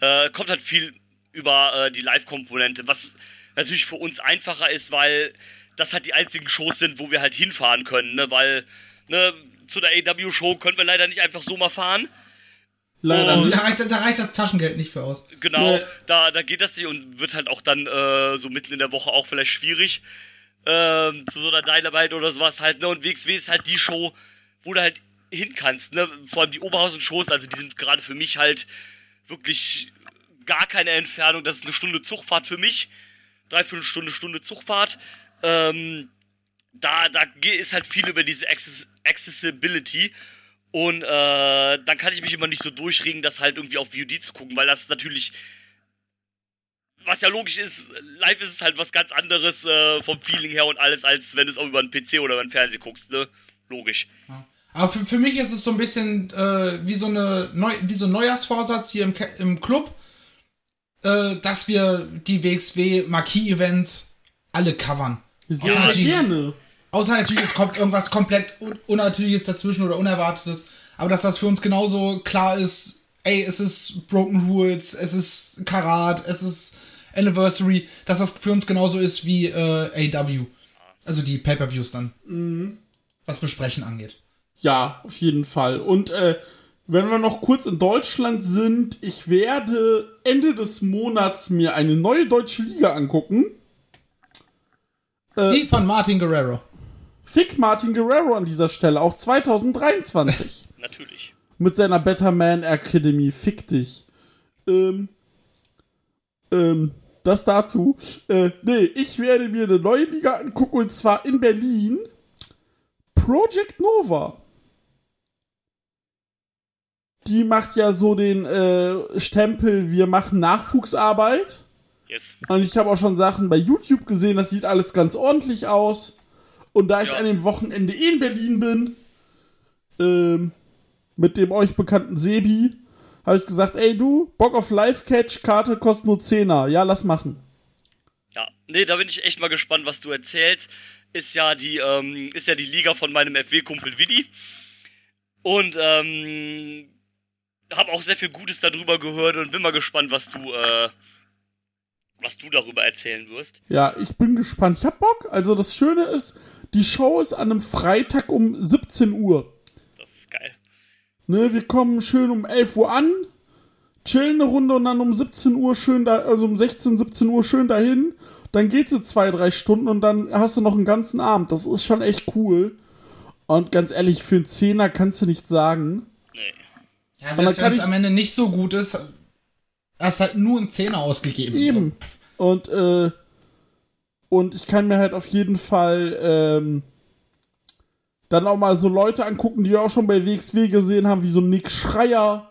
äh, kommt halt viel über äh, die Live-Komponente, was natürlich für uns einfacher ist, weil das halt die einzigen Shows sind, wo wir halt hinfahren können, ne, weil, ne, zu der AW-Show können wir leider nicht einfach so mal fahren.
Leider
Und-.
Da reicht, da reicht das Taschengeld nicht für aus.
Genau,
Nee.
da, da geht das nicht und wird halt auch dann äh, so mitten in der Woche auch vielleicht schwierig. Ähm, zu so einer Dynamite oder sowas halt, ne? Und WXW ist halt die Show, wo du halt hin kannst, ne? Vor allem die Oberhausen-Shows, also die sind gerade für mich halt wirklich gar keine Entfernung. Das ist eine Stunde Zugfahrt für mich. Dreiviertel Stunde, Stunde Zugfahrt. Ähm, da, da ist halt viel über diese Access Accessibility. Und äh, dann kann ich mich immer nicht so durchregen, das halt irgendwie auf VOD zu gucken, weil das natürlich, was ja logisch ist, live ist es halt was ganz anderes äh, vom Feeling her und alles, als wenn du es auch über einen PC oder über einen Fernseher guckst, ne? Logisch.
Aber für, für mich ist es so ein bisschen äh, wie, so eine Neu wie so ein Neujahrsvorsatz hier im, im Club, äh, dass wir die WXW-Marquis-Events alle covern.
Sehr
die-
gerne.
Außer natürlich, es kommt irgendwas komplett Un Unnatürliches dazwischen oder Unerwartetes. Aber dass das für uns genauso klar ist, ey, es ist Broken Rules, es ist Karat, es ist Anniversary, dass das für uns genauso ist wie äh, AW. Also die Pay-Per-Views dann. Was Besprechen angeht.
Ja, auf jeden Fall. Und äh, wenn wir noch kurz in Deutschland sind, ich werde Ende des Monats mir eine neue deutsche Liga angucken.
Die von Martin Guerrero.
Fick Martin Guerrero an dieser Stelle, auch 2023.
Natürlich.
mit seiner Better Man Academy. Fick dich. Ähm, ähm, das dazu. Äh, nee, ich werde mir eine neue Liga angucken und zwar in Berlin. Project Nova. Die macht ja so den äh, Stempel, wir machen Nachwuchsarbeit.
Yes.
Und ich habe auch schon Sachen bei YouTube gesehen, das sieht alles ganz ordentlich aus. Und da ich
Ja.
an dem Wochenende in Berlin bin, ähm, mit dem euch bekannten Sebi, habe ich gesagt, ey du, Bock auf Live-Catch, Karte kostet nur 10er. Ja, lass machen.
Ja, nee, da bin ich echt mal gespannt, was du erzählst. Ist ja die, ähm, ist ja die Liga von meinem FW-Kumpel Willi. Und, ähm, habe auch sehr viel Gutes darüber gehört und bin mal gespannt, was du, äh, was du darüber erzählen wirst.
Ja, ich bin gespannt. Ich hab Bock. Also das Schöne ist, die Show ist an einem Freitag um 17 Uhr.
Das ist geil.
Ne, wir kommen schön um 11 Uhr an, chillen eine Runde und dann um 17 Uhr schön da, also um 16, 17 Uhr schön dahin. Dann geht sie zwei, drei Stunden und dann hast du noch einen ganzen Abend. Das ist schon echt cool. Und ganz ehrlich, für einen Zehner kannst du nicht sagen.
Ja, selbst wenn es am Ende nicht so gut ist, hast halt nur einen Zehner ausgegeben.
Eben. Und, äh, und ich kann mir halt auf jeden Fall, ähm, dann auch mal so Leute angucken, die wir auch schon bei WXW gesehen haben, wie so Nick Schreier.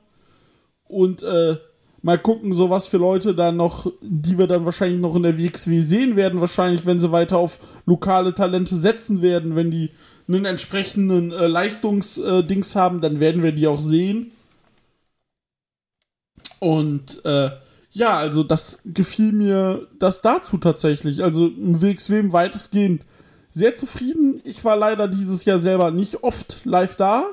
Und, äh, mal gucken, so was für Leute dann noch, die wir dann wahrscheinlich noch in der WXW sehen werden, wahrscheinlich, wenn sie weiter auf lokale Talente setzen werden, wenn die einen entsprechenden äh, Leistungsdings haben, dann werden wir die auch sehen. Und äh, ja, also das gefiel mir das dazu tatsächlich. Also im WXW weitestgehend sehr zufrieden. Ich war leider dieses Jahr selber nicht oft live da.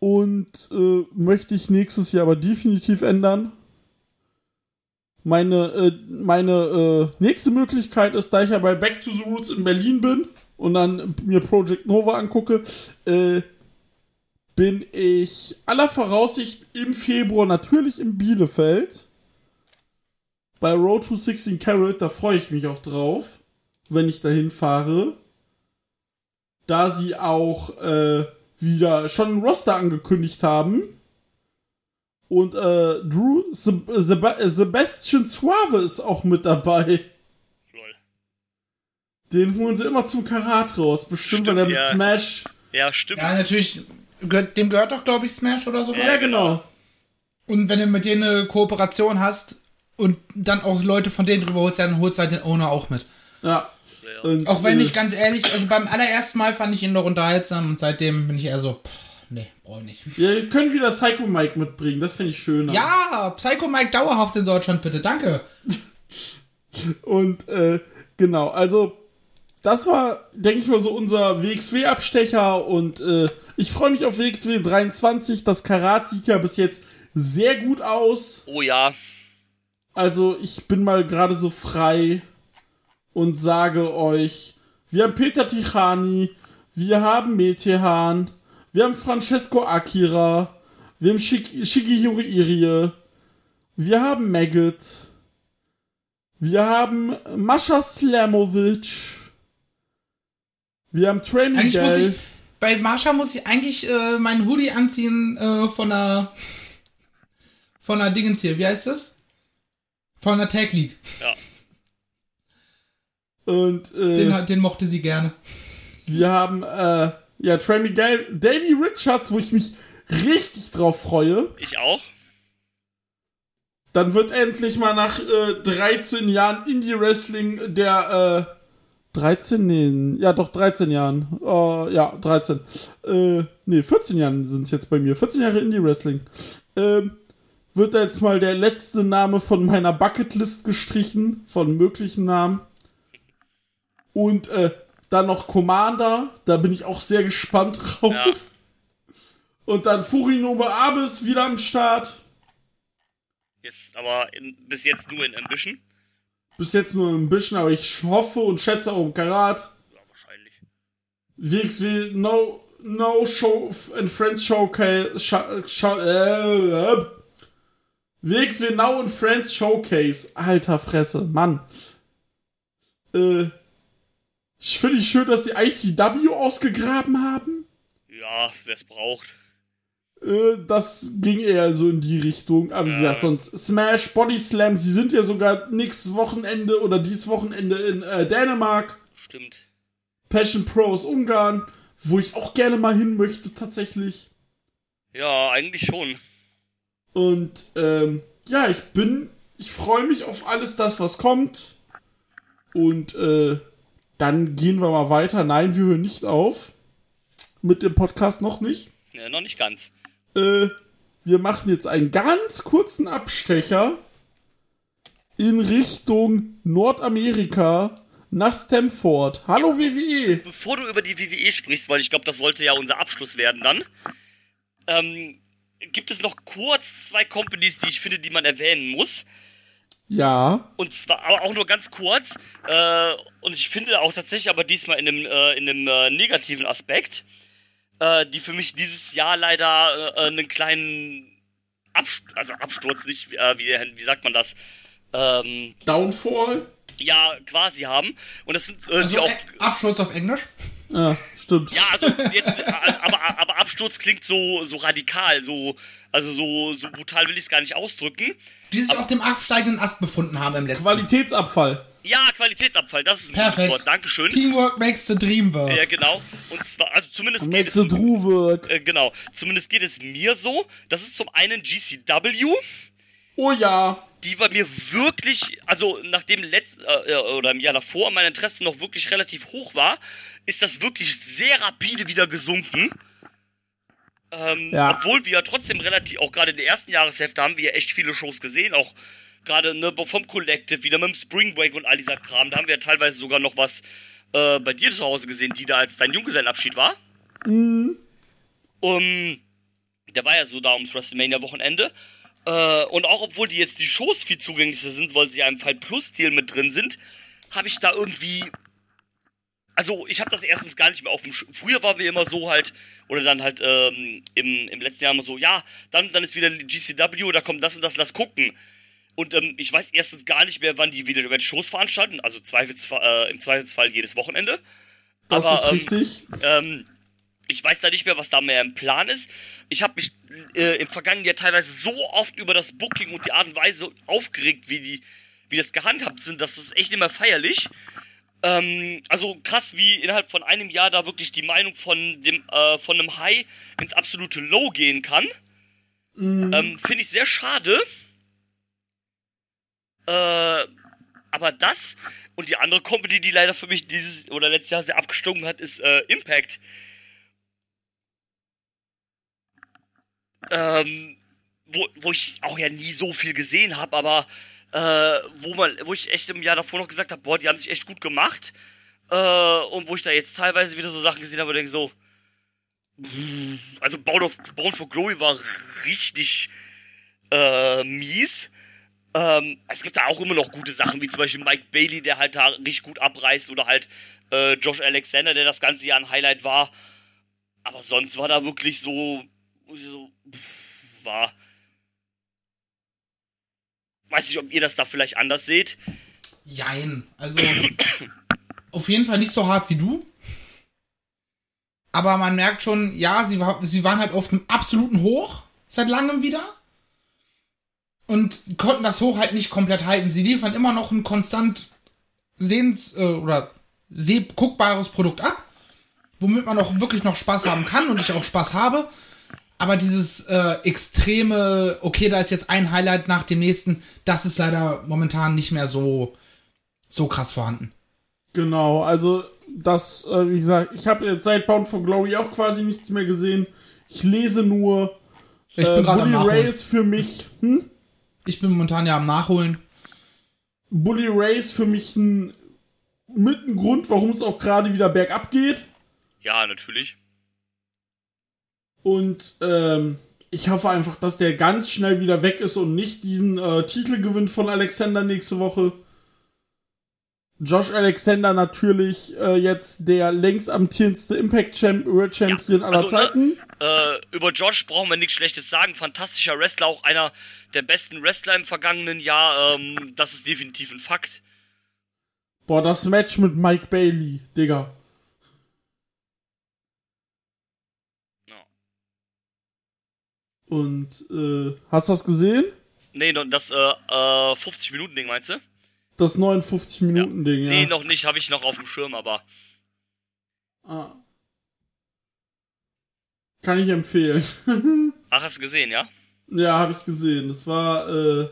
Und äh, möchte ich nächstes Jahr aber definitiv ändern. Meine, äh, meine äh, nächste Möglichkeit ist, da ich ja bei Back to the Roots in Berlin bin und dann mir Project Nova angucke, äh, bin ich aller Voraussicht im Februar natürlich in Bielefeld. Bei Road to 16 Carat, da freue ich mich auch drauf, wenn ich dahin fahre. Da sie auch äh, wieder schon ein Roster angekündigt haben. Und äh, Drew Seb Seb Sebastian Suave ist auch mit dabei.
Lol.
Den holen sie immer zum Karat raus. Bestimmt, weil er mit
ja.
Smash.
Ja, stimmt.
Ja, natürlich. Dem gehört doch, glaube ich, Smash oder sowas.
Ja, genau.
Und wenn du mit denen eine Kooperation hast und dann auch Leute von denen drüber holst, dann holst du halt den Owner auch mit.
Ja. Und,
Auch wenn
äh,
ich ganz ehrlich, also beim allerersten Mal fand ich ihn noch unterhaltsam und seitdem bin ich eher so, pff, nee, brauch ich nicht.
Ja, wir können wieder Psycho Mike mitbringen, das finde ich schöner.
Ja, Psycho Mike dauerhaft in Deutschland, bitte, danke.
Und äh, Genau, also das war, denke ich mal, so unser WXW-Abstecher und äh, ich freue mich auf WXW 23. Das Karat sieht ja bis jetzt sehr gut aus.
Oh ja.
Also ich bin mal gerade so frei und sage euch, wir haben Peter Tichani, wir haben Metehan, wir haben Francesco Akira, wir haben Shik Shigehiro Irie, wir haben Maggot, wir haben Mascha Slamovic, wir haben Trey Miguel.
Bei Marsha muss ich eigentlich äh, meinen Hoodie anziehen äh, von der von der Dingens hier. Wie heißt das? Von der Tag League.
Ja.
Und äh,
Den, den mochte sie gerne.
Wir haben, äh, ja, Trey Miguel, Davy Richards, wo ich mich richtig drauf freue.
Ich auch.
Dann wird endlich mal nach äh, 13 Jahren Indie-Wrestling der, äh, 13? Nee, ja doch, 13 Jahren. Äh, ja, 13. Äh, nee, 14 Jahren sind es jetzt bei mir. 14 Jahre Indie-Wrestling. Ähm, wird da jetzt mal der letzte Name von meiner Bucketlist gestrichen, von möglichen Namen. Und, äh, dann noch Commander, da bin ich auch sehr gespannt drauf.
Ja.
Und dann Furinobe Abis wieder am Start.
Jetzt, aber in, bis jetzt nur in Ambition.
Bis jetzt nur ein bisschen, aber ich hoffe und schätze auch im Karat.
Ja, wahrscheinlich.
WXW No, no Show and Friends Showcase. Scha, scha, äh, äh. WXW Now and Friends Showcase. Alter Fresse, Mann. Äh, ich finde es schön, dass die ICW ausgegraben haben.
Ja, wer es braucht.
Äh, das ging eher so in die Richtung. Aber wie gesagt, sonst Smash, Body Slam, sie sind ja sogar nächstes Wochenende oder dieses Wochenende in äh, Dänemark.
Stimmt.
Passion Pros Ungarn, wo ich auch gerne mal hin möchte tatsächlich.
Ja, eigentlich schon.
Und ähm, ja, ich bin, ich freue mich auf alles das, was kommt. Und äh, dann gehen wir mal weiter. Nein, wir hören nicht auf. Mit dem Podcast noch nicht.
Ja, noch nicht ganz.
Äh, wir machen jetzt einen ganz kurzen Abstecher in Richtung Nordamerika nach Stamford. Hallo WWE.
Bevor du über die WWE sprichst, weil ich glaube, das wollte ja unser Abschluss werden dann, ähm, gibt es noch kurz zwei Companies, die ich finde, die man erwähnen muss.
Ja.
Und zwar aber auch nur ganz kurz. Äh, und ich finde auch tatsächlich aber diesmal in einem, äh, in einem äh, negativen Aspekt, äh, die für mich dieses Jahr leider äh, einen kleinen Absturz, also Absturz nicht, äh, wie, wie sagt man das? Ähm,
Downfall.
ja, quasi haben. Und das sind äh, die
Also
auch.
Absturz auf Englisch.
Ja, stimmt.
Ja, also jetzt, äh, aber, aber Absturz klingt so, so radikal, so, also so, so brutal will ich es gar nicht ausdrücken.
Die sich auf dem absteigenden Ast befunden haben im letzten.
Qualitätsabfall.
Ja, Qualitätsabfall, das ist ein gutes
Perfekt.
Wort. Dankeschön.
Teamwork makes the dream work.
Ja, genau. Und zwar, also zumindest geht
Makes
es,
the Drew work.
äh, genau, zumindest geht es mir so. Das ist zum einen GCW,
Oh ja.
die bei mir wirklich, also nachdem letzt, äh, oder im Jahr davor mein Interesse noch wirklich relativ hoch war, ist das wirklich sehr rapide wieder gesunken. Ähm,
Ja.
Obwohl wir ja trotzdem relativ, auch gerade in der ersten Jahreshälfte haben wir ja echt viele Shows gesehen, auch gerade ne, vom Collective, wieder mit dem Spring Break und all dieser Kram. Da haben wir ja teilweise sogar noch was äh, bei dir zu Hause gesehen, die da als dein Junggesellenabschied war. Um, der war ja so da ums WrestleMania-Wochenende. Äh, und auch obwohl die jetzt die Shows viel zugänglicher sind, weil sie ja im Fall Plus-Deal mit drin sind, habe ich da irgendwie. Also, ich habe das erstens gar nicht mehr auf dem. Sch Früher waren wir immer so halt, oder dann halt ähm, im, im letzten Jahr immer so, ja, dann, dann ist wieder GCW, da kommt das und das, lass gucken. Und ähm, ich weiß erstens gar nicht mehr, wann die wieder Shows veranstalten, also Zweifelsfall, äh, im Zweifelsfall jedes Wochenende.
Das
Aber,
ist
ähm,
richtig.
Ähm, ich weiß da nicht mehr, was da mehr im Plan ist. Ich habe mich äh, im vergangenen Jahr teilweise so oft über das Booking und die Art und Weise aufgeregt, wie die, wie das gehandhabt sind, das ist echt immer feierlich. Ähm, also krass, wie innerhalb von einem Jahr da wirklich die Meinung von dem äh, von einem High ins absolute Low gehen kann. Ähm, Finde ich sehr schade. Äh, aber das und die andere Company, die leider für mich dieses oder letztes Jahr sehr abgestunken hat, ist äh, Impact. Ähm, wo, wo ich auch ja nie so viel gesehen habe, aber äh, wo man, wo ich echt im Jahr davor noch gesagt habe, boah, die haben sich echt gut gemacht. Äh, und wo ich da jetzt teilweise wieder so Sachen gesehen habe, denke so, also Bound, of, Bound for Glory war richtig äh, mies. Ähm, es gibt da auch immer noch gute Sachen, wie zum Beispiel Mike Bailey, der halt da richtig gut abreißt, oder halt äh, Josh Alexander, der das ganze Jahr ein Highlight war. Aber sonst war da wirklich so, so pff, war. Weiß nicht, ob ihr das da vielleicht anders seht.
Jein. Also, auf jeden Fall nicht so hart wie du. Aber man merkt schon, ja, sie, war, sie waren halt auf einem absoluten Hoch seit langem wieder. Und konnten das Hoch halt nicht komplett halten. Sie liefern immer noch ein konstant sehens- äh, oder seh guckbares Produkt ab, womit man auch wirklich noch Spaß haben kann und ich auch Spaß habe. Aber dieses äh, extreme, okay, da ist jetzt ein Highlight nach dem nächsten, das ist leider momentan nicht mehr so, so krass vorhanden.
Genau, also das, äh, wie gesagt, ich habe jetzt seit Bound for Glory auch quasi nichts mehr gesehen. Ich lese nur.
Ich bin
äh,
gerade
Bully
Nachholen.
Ray ist für mich, hm?
Ich bin momentan ja am Nachholen.
Bully Ray ist für mich ein, mit ein Grund, warum es auch gerade wieder bergab geht.
Ja, natürlich.
Und ähm, ich hoffe einfach, dass der ganz schnell wieder weg ist und nicht diesen äh, Titel gewinnt von Alexander nächste Woche. Josh Alexander natürlich äh, jetzt der längst amtierendste Impact Champ World Champion
Ja,
aller
also, ne,
Zeiten.
Äh, über Josh brauchen wir nichts Schlechtes sagen. Fantastischer Wrestler, auch einer der besten Wrestler im vergangenen Jahr. Ähm, das ist definitiv ein Fakt.
Boah, das Match mit Mike Bailey, Digga.
Ja.
Und äh, hast du das gesehen?
Nee, das äh, äh, 50-Minuten-Ding meinst du?
Das 59-Minuten-Ding, ja.
Nee, noch nicht, habe ich noch auf dem Schirm, aber
Ah. Kann ich empfehlen.
ach, hast du gesehen, ja?
ja, habe ich gesehen. Das war, äh,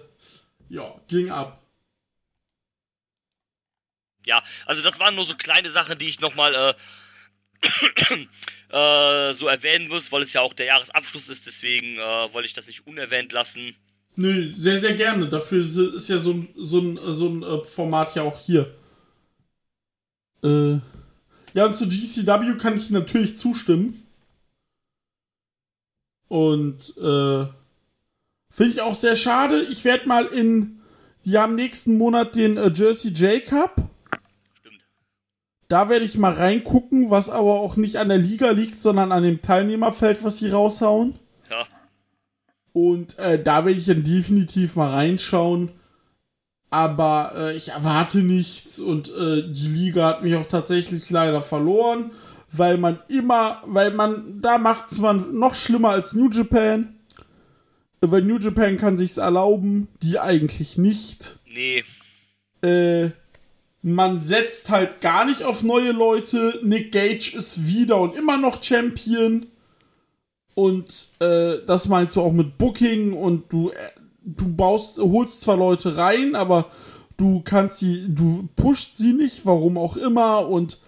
ja, ging ab.
Ja, also das waren nur so kleine Sachen, die ich nochmal äh, äh, so erwähnen muss, weil es ja auch der Jahresabschluss ist, deswegen äh, wollte ich das nicht unerwähnt lassen.
Nö, sehr, sehr gerne. Dafür ist- ja so ein, so ein, so ein äh, Format ja auch hier. Äh, ja, und zu GCW kann ich natürlich zustimmen. Und äh, finde ich auch sehr schade. Ich werde mal in. Die haben nächsten Monat den äh, Jersey J Cup.
Stimmt.
Da werde ich mal reingucken, was aber auch nicht an der Liga liegt, sondern an dem Teilnehmerfeld, was sie raushauen. Und äh, da werde ich dann definitiv mal reinschauen. Aber äh, ich erwarte nichts und äh, die Liga hat mich auch tatsächlich leider verloren, weil man immer, weil man, da macht man noch schlimmer als New Japan. Weil New Japan kann sich's erlauben, die eigentlich nicht.
Nee.
Äh, man setzt halt gar nicht auf neue Leute. Nick Gage ist wieder und immer noch Champion. Und äh, das meinst du auch mit Booking und du, äh, du baust, holst zwar Leute rein, aber du kannst sie, du pusht sie nicht, warum auch immer. Und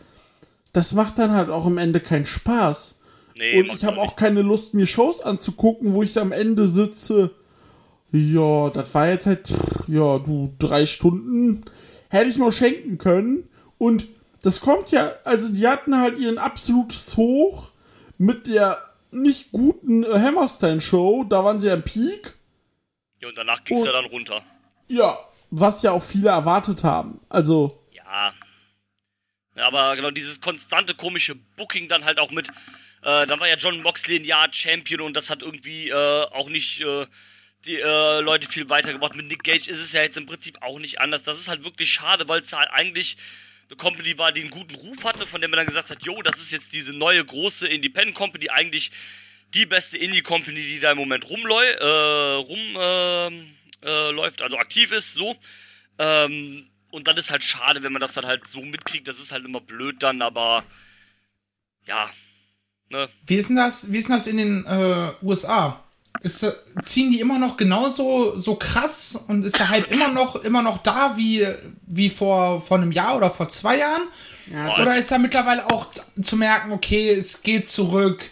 das macht dann halt auch am Ende keinen Spaß.
Nee,
Und ich habe auch keine Lust, mir Shows anzugucken, wo ich am Ende sitze. Ja, das war jetzt halt, ja, du, drei Stunden hätte ich noch schenken können. Und das kommt ja, also die hatten halt ihren absolutes Hoch mit der nicht guten äh, Hammerstein-Show. Da waren sie am Peak.
Ja, und danach ging's
Und-
ja dann runter.
Ja, was ja auch viele erwartet haben. Also,
Ja. Ja, Aber genau dieses konstante komische Booking dann halt auch mit, äh, dann war ja John Moxley ein Jahr Champion und das hat irgendwie äh, auch nicht äh, die äh, Leute viel weitergebracht. Mit Nick Gage ist es ja jetzt im Prinzip auch nicht anders. Das ist halt wirklich schade, weil es halt eigentlich Company war, die einen guten Ruf hatte, von der man dann gesagt hat, jo, das ist jetzt diese neue große Independent Company, eigentlich die beste Indie Company, die da im Moment rumläu äh, rum ähm, äh, läuft, also aktiv ist, so. Ähm, und dann ist halt schade, wenn man das dann halt so mitkriegt. Das ist halt immer blöd dann, aber ja, ne?
Wie ist denn das, wie ist denn das in den äh, USA? Ist, äh, ziehen die immer noch genauso so krass und ist der Hype immer noch immer noch da wie, wie vor, vor einem Jahr oder vor zwei Jahren?
Boah,
oder ist da mittlerweile auch zu merken, okay, es geht zurück,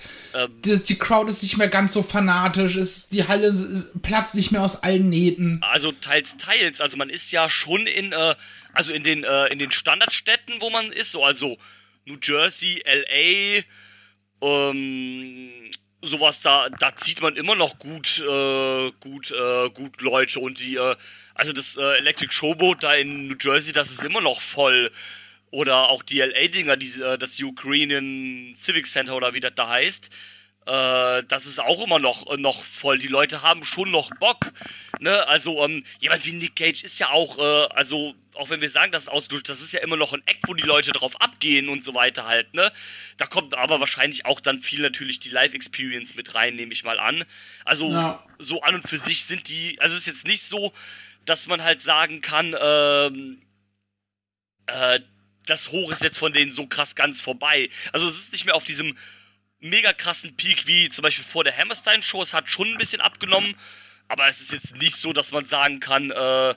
das, die Crowd ist nicht mehr ganz so fanatisch, ist, die Halle ist, platzt nicht mehr aus allen Nähten.
Also teils, teils. Also man ist ja schon in, äh, also in den, äh, in den Standardstädten, wo man ist, so also New Jersey, LA, ähm, sowas da, da zieht man immer noch gut, äh, gut, äh, gut Leute und die, äh, also das äh, Electric Showboat da in New Jersey, das ist immer noch voll. Oder auch die LA-Dinger, die, äh, das Ukrainian Civic Center oder wie das da heißt. Äh, das ist auch immer noch, noch voll. Die Leute haben schon noch Bock. Ne? Also, ähm, jemand wie Nick Cage ist ja auch, äh, also, auch wenn wir sagen, das ist ausgelutscht, das ist ja immer noch ein Act, wo die Leute drauf abgehen und so weiter halt, ne? Da kommt aber wahrscheinlich auch dann viel natürlich die Live-Experience mit rein, nehme ich mal an. Also,
Ja.
so an und für sich sind die, also es ist jetzt nicht so, dass man halt sagen kann, ähm, äh, das Hoch ist jetzt von denen so krass ganz vorbei. Also es ist nicht mehr auf diesem mega krassen Peak wie zum Beispiel vor der Hammerstein Show. Es hat schon ein bisschen abgenommen, aber es ist jetzt nicht so, dass man sagen kann, äh,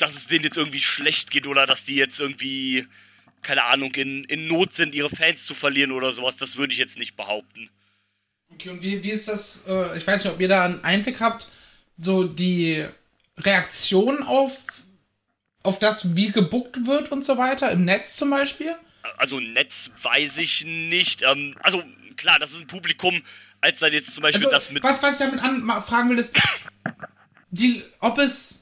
dass es denen jetzt irgendwie schlecht geht oder dass die jetzt irgendwie, keine Ahnung, in, in Not sind, ihre Fans zu verlieren oder sowas. Das würde ich jetzt nicht behaupten.
Okay, und wie, wie ist das, äh, ich weiß nicht, ob ihr da einen Einblick habt, so die Reaktion auf, auf das, wie gebuckt wird und so weiter, im Netz zum Beispiel?
Also Netz weiß ich nicht. Ähm, also klar, das ist ein Publikum, als dann jetzt zum Beispiel
Also,
das mit.
was, was ich damit an, ma- fragen will, ist, die, ob es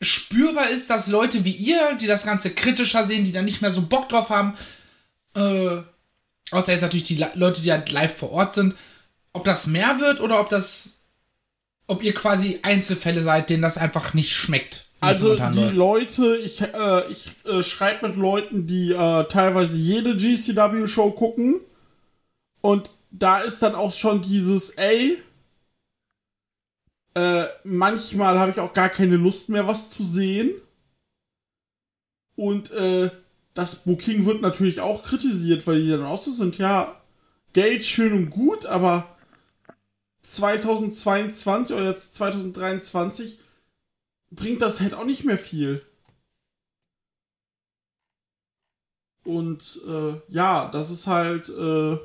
spürbar ist, dass Leute wie ihr, die das Ganze kritischer sehen, die da nicht mehr so Bock drauf haben, äh, außer jetzt natürlich die Le- Leute, die halt live vor Ort sind, ob das mehr wird oder ob das, ob ihr quasi Einzelfälle seid, denen das einfach nicht schmeckt.
Also die
läuft.
Leute, ich, äh, ich äh, schreibe mit Leuten, die äh, teilweise jede GCW-Show gucken. Und da ist dann auch schon dieses, ey, äh, manchmal habe ich auch gar keine Lust mehr, was zu sehen. Und äh, das Booking wird natürlich auch kritisiert, weil die dann auch so sind, ja, Geld schön und gut, aber 2022 oder jetzt 2023 bringt das halt auch nicht mehr viel. Und äh, ja, das ist halt, äh,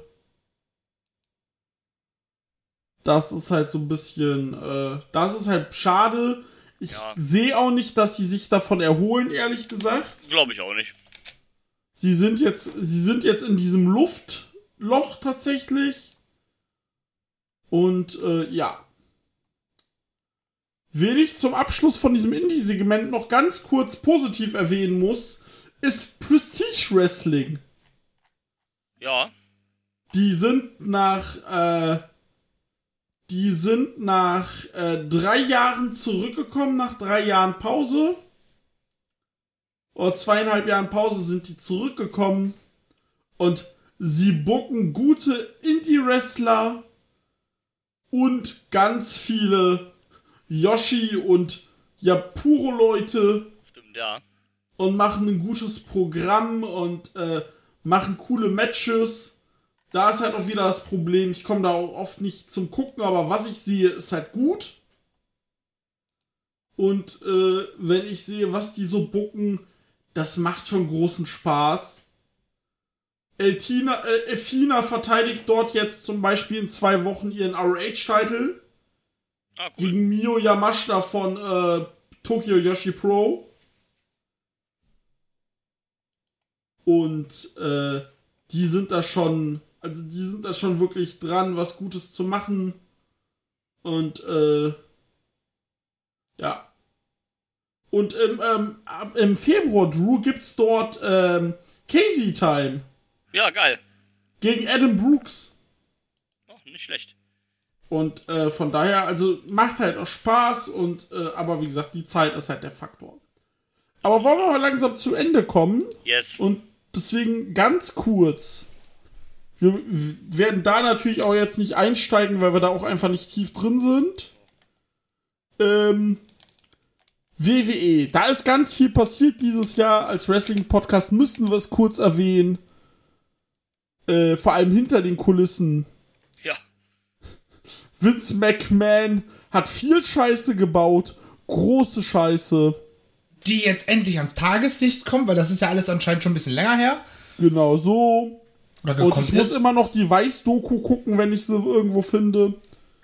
das ist halt so ein bisschen, äh, das ist halt schade. Ich
Ja.
sehe auch nicht, dass sie sich davon erholen, ehrlich gesagt.
Glaube ich auch nicht.
Sie sind jetzt, sie sind jetzt in diesem Luftloch tatsächlich. Und äh, ja. Wen ich zum Abschluss von diesem Indie-Segment noch ganz kurz positiv erwähnen muss, ist Prestige Wrestling.
Ja.
Die sind nach, äh, die sind nach äh, drei Jahren zurückgekommen, nach drei Jahren Pause. Oder zweieinhalb Jahren Pause sind die zurückgekommen. Und sie bucken gute Indie-Wrestler und ganz viele Yoshi und Yapuro-Leute
Stimmt, ja.
und machen ein gutes Programm und äh, machen coole Matches. Da ist halt auch wieder das Problem, ich komme da auch oft nicht zum Gucken, aber was ich sehe, ist halt gut. Und äh, wenn ich sehe, was die so bucken, das macht schon großen Spaß. Eltina, äh, Elfina verteidigt dort jetzt zum Beispiel in zwei Wochen ihren RH-Titel
Ah, cool.
gegen Mio Yamashita von äh, Tokyo Yoshi Pro. Und äh, die sind da schon, also die sind da schon wirklich dran, was Gutes zu machen. Und äh, ja. Und im, ähm, im Februar, Drew, gibt's dort ähm, Casey Time
Ja, geil.
gegen Adam Brooks.
Oh, nicht schlecht.
Und äh, von daher, also macht halt auch Spaß und äh, aber wie gesagt, die Zeit ist halt der Faktor. Aber wollen wir mal langsam zu Ende kommen
Yes.
und deswegen ganz kurz. Wir werden da natürlich auch jetzt nicht einsteigen, weil wir da auch einfach nicht tief drin sind. Ähm, WWE, da ist ganz viel passiert dieses Jahr. Als Wrestling-Podcast müssen wir es kurz erwähnen. Äh, vor allem hinter den Kulissen.
Ja.
Vince McMahon hat viel Scheiße gebaut, große Scheiße.
Die jetzt endlich ans Tageslicht kommt, weil das ist ja alles anscheinend schon ein bisschen länger her.
Genau so.
Oder
Und ich muss
ist.
immer noch die Weiß-Doku gucken, wenn ich sie irgendwo finde.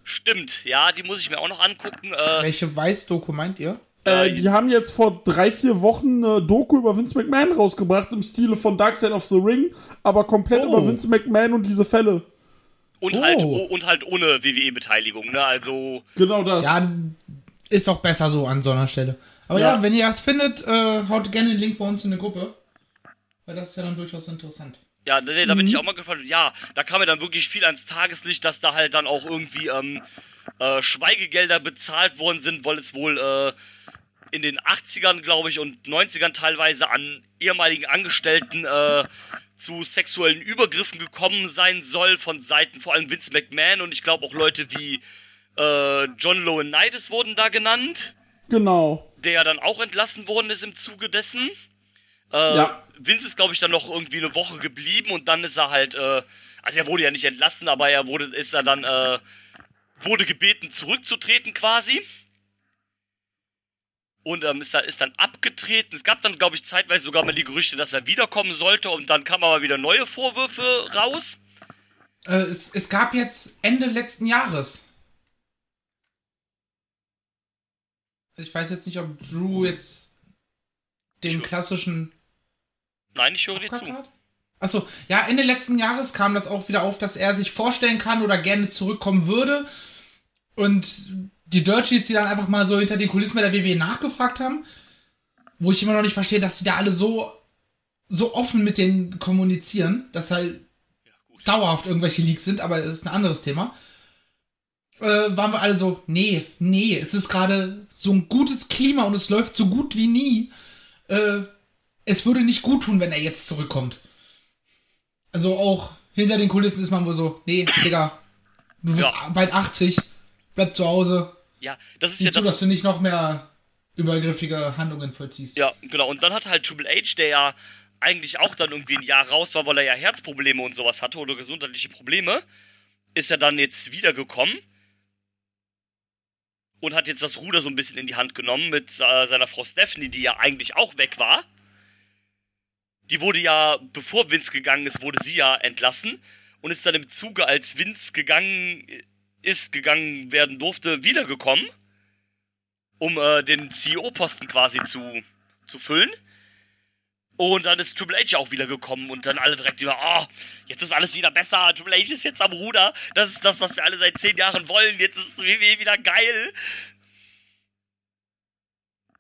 Stimmt, ja, die muss ich mir auch noch angucken. Äh,
Welche Weiß-Doku meint ihr?
Äh, die haben jetzt vor drei, vier Wochen eine Doku über Vince McMahon rausgebracht im Stile von Dark Side of the Ring, aber komplett
Oh.
über Vince McMahon und diese Fälle.
und,
Oh.
halt, und halt ohne WWE-Beteiligung, ne? Also,
Genau das.
Ja, ist auch besser so an so einer Stelle. Aber ja,
Ja.
wenn ihr das findet, äh, haut gerne den Link bei uns in eine Gruppe. Weil das ist ja dann durchaus interessant.
Ja, nee, da bin
Mhm.
ich auch mal gefragt. Ja, da kam mir dann wirklich viel ans Tageslicht, dass da halt dann auch irgendwie ähm, äh, Schweigegelder bezahlt worden sind, weil es wohl äh, in den 80ern, glaube ich, und 90ern teilweise an ehemaligen Angestellten äh, zu sexuellen Übergriffen gekommen sein soll von Seiten vor allem Vince McMahon und ich glaube auch Leute wie äh, John Laurinaitis wurden da genannt,
Genau.
der ja dann auch entlassen worden ist im Zuge dessen. Äh,
Ja.
Vince ist, glaube ich, dann noch irgendwie eine Woche geblieben und dann ist er halt, äh, also er wurde ja nicht entlassen, aber er wurde, ist er dann, äh, wurde gebeten, zurückzutreten quasi. Und ähm, ist, da, ist dann abgetreten. Es gab dann, glaube ich, zeitweise sogar mal die Gerüchte, dass er wiederkommen sollte und dann kamen aber wieder neue Vorwürfe raus.
Äh, es, es gab jetzt Ende letzten Jahres. Ich weiß jetzt nicht, ob Drew jetzt den klassischen
Nein, ich höre dir zu.
Achso, ja, Ende letzten Jahres kam das auch wieder auf, dass er sich vorstellen kann oder gerne zurückkommen würde. Und die Dirt Sheets, die dann einfach mal so hinter den Kulissen bei der WWE nachgefragt haben, wo ich immer noch nicht verstehe, dass sie da alle so, so offen mit denen kommunizieren, dass halt dauerhaft irgendwelche Leaks sind, aber das ist ein anderes Thema. Äh, waren wir alle so, nee, nee, es ist gerade so ein gutes Klima und es läuft so gut wie nie. Äh, es würde nicht gut tun, wenn er jetzt zurückkommt. Also auch hinter den Kulissen ist man wohl so, nee, Digga, du bist
Ja.
bald 80, bleib zu Hause,
Ja, das ist ja
zu,
das.
dass du nicht noch mehr übergriffige Handlungen vollziehst.
Ja, genau. Und dann hat halt Triple H, der ja eigentlich auch dann irgendwie ein Jahr raus war, weil er ja Herzprobleme und sowas hatte oder gesundheitliche Probleme, ist er dann jetzt wiedergekommen und hat jetzt das Ruder so ein bisschen in die Hand genommen mit äh, seiner Frau Stephanie, die ja eigentlich auch weg war. Die wurde ja, bevor Vince gegangen ist, wurde sie ja entlassen und ist dann im Zuge, als Vince gegangen ist, gegangen werden durfte, wiedergekommen um äh, den CEO-Posten quasi zu, zu füllen. Und dann ist Triple H auch wieder gekommen und dann alle direkt über, oh, jetzt ist alles wieder besser, Triple H ist jetzt am Ruder, das ist das, was wir alle seit zehn Jahren wollen, jetzt ist WWE wieder geil.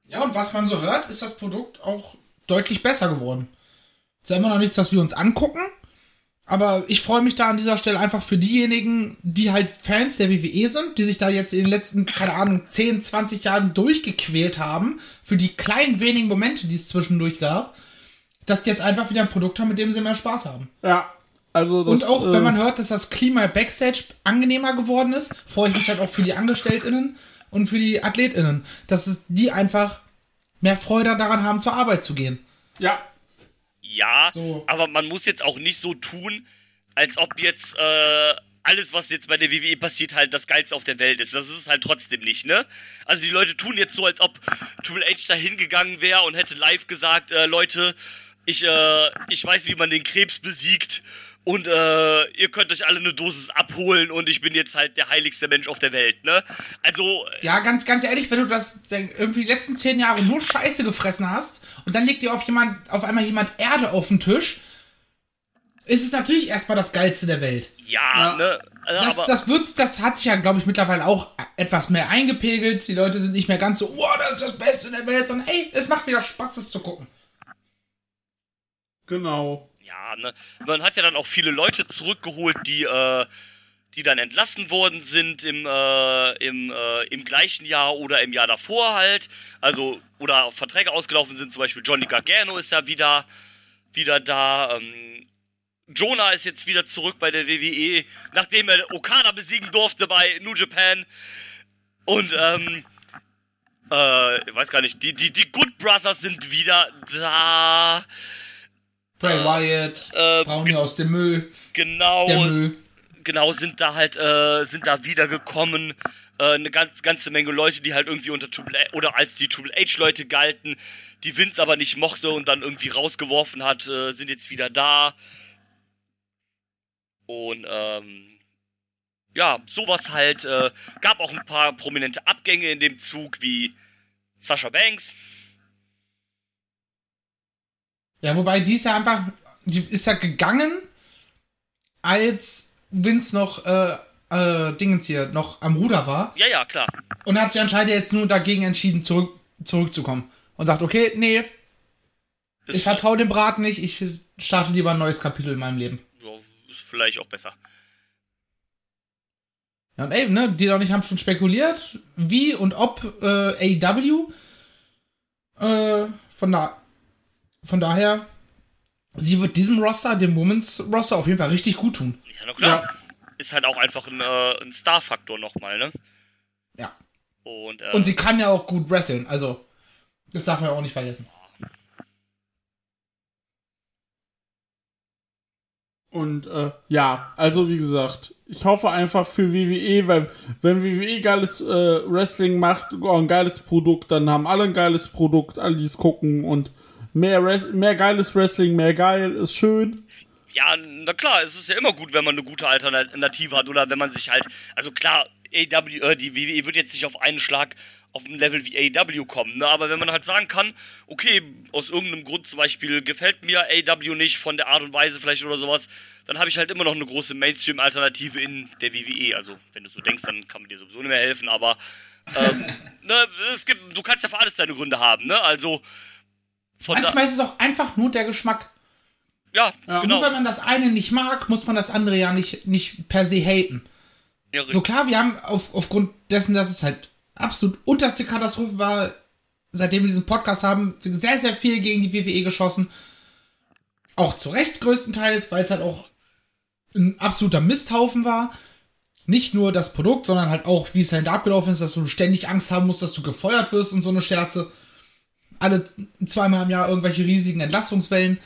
Ja, und was man so hört, ist das Produkt auch deutlich besser geworden. Ist ja immer noch nichts, was wir uns angucken. Aber ich freue mich da an dieser Stelle einfach für diejenigen, die halt Fans der WWE sind, die sich da jetzt in den letzten, keine Ahnung, 10, 20 Jahren durchgequält haben, für die kleinen wenigen Momente, die es zwischendurch gab, dass die jetzt einfach wieder ein Produkt haben, mit dem sie mehr Spaß haben.
Ja. Also das,
Und auch,
äh,
wenn man hört, dass das Klima Backstage angenehmer geworden ist, freue ich mich halt auch für die AngestelltInnen und für die AthletInnen, dass es die einfach mehr Freude daran haben, zur Arbeit zu gehen.
Ja.
Ja,
So.
aber man muss jetzt auch nicht so tun, als ob jetzt äh, alles, was jetzt bei der WWE passiert, halt das Geilste auf der Welt ist. Das ist es halt trotzdem nicht, ne? Also die Leute tun jetzt so, als ob Triple H da hingegangen wäre und hätte live gesagt, äh, Leute, ich, äh, ich weiß, wie man den Krebs besiegt und äh, ihr könnt euch alle eine Dosis abholen und ich bin jetzt halt der heiligste Mensch auf der Welt, ne? Also,
Ja, ganz, ganz ehrlich, wenn du das irgendwie die letzten zehn Jahre nur Scheiße gefressen hast und dann legt dir auf jemand, auf einmal jemand Erde auf den Tisch, ist es natürlich erstmal das Geilste der Welt.
ja, ne? Also,
Das,
aber,
das wird, das hat sich ja, glaube ich, mittlerweile auch etwas mehr eingepegelt. Die Leute sind nicht mehr ganz so, oh, das ist das Beste der Welt, sondern hey, es macht wieder Spaß, es zu gucken.
Genau.
Ja, ne? Man hat ja dann auch viele Leute zurückgeholt, die, äh, die dann entlassen worden sind im, äh, im, äh, im gleichen Jahr oder im Jahr davor halt. Also, oder Verträge ausgelaufen sind, zum Beispiel Johnny Gargano ist ja wieder, wieder da. Ähm, Jonah ist jetzt wieder zurück bei der WWE, nachdem er Okada besiegen durfte bei New Japan. Und, ähm, äh, ich weiß gar nicht, die, die, die Good Brothers sind wieder da.
Bray Wyatt,
äh,
Brownie aus dem Müll,
Genau.
Müll.
genau, sind da halt, äh, sind da wiedergekommen. Äh, eine ganz, ganze Menge Leute, die halt irgendwie unter Triple H oder als die Triple H-Leute galten, die Vince aber nicht mochte und dann irgendwie rausgeworfen hat, äh, sind jetzt wieder da. Und ähm, ja, sowas halt. Äh, gab auch ein paar prominente Abgänge in dem Zug, wie Sasha Banks.
Ja, wobei die ist ja einfach, die ist ja gegangen, als Vince noch, äh, äh, Dingens hier, noch am Ruder war.
Ja, ja, klar.
Und hat sich anscheinend jetzt nur dagegen entschieden, zurück, zurückzukommen. Und sagt, okay, nee,
Ist,
ich vertraue dem Brat nicht, ich starte lieber ein neues Kapitel in meinem Leben.
ja, ist vielleicht auch besser.
Ja, und ey, ne, die und ich haben schon spekuliert, wie und ob äh, AEW. Äh, von da, von daher, sie wird diesem Roster, dem Women's Roster, auf jeden Fall richtig gut tun.
Ja, na klar. Ist halt auch einfach ein, äh, ein Star-Faktor nochmal, ne?
Ja.
Und, äh,
Und sie kann ja auch gut wresteln, also, das darf man ja auch nicht vergessen.
Und äh, ja, also wie gesagt, ich hoffe einfach für WWE, weil wenn WWE geiles äh, Wrestling macht, ein geiles Produkt, dann haben alle ein geiles Produkt, alle die es gucken und mehr, Res mehr geiles Wrestling, mehr geil, ist schön.
ja, na klar, es ist ja immer gut, wenn man eine gute Alternative hat oder wenn man sich halt, also klar, AW, äh, die WWE wird jetzt nicht auf einen Schlag auf ein Level wie AEW kommen, ne? aber wenn man halt sagen kann, okay, aus irgendeinem Grund zum Beispiel gefällt mir AEW nicht von der Art und Weise vielleicht oder sowas, dann habe ich halt immer noch eine große Mainstream-Alternative in der WWE. Also, wenn du so denkst, dann kann man dir sowieso nicht mehr helfen, aber ähm, ne, es gibt, du kannst ja für alles deine Gründe haben, ne? Also von
Manchmal ist es auch einfach nur der Geschmack.
ja,
Nur
genau.
wenn man das eine nicht mag, muss man das andere ja nicht, nicht per se haten.
Ja,
So klar, wir haben auf, aufgrund dessen, dass es halt absolut unterste Katastrophe war, seitdem wir diesen Podcast haben, sehr, sehr viel gegen die WWE geschossen. Auch zu Recht größtenteils, weil es halt auch ein absoluter Misthaufen war. Nicht nur das Produkt, sondern halt auch, wie es halt abgelaufen ist, dass du ständig Angst haben musst, dass du gefeuert wirst und so eine Scherze. Alle zweimal im Jahr irgendwelche riesigen Entlassungswellen,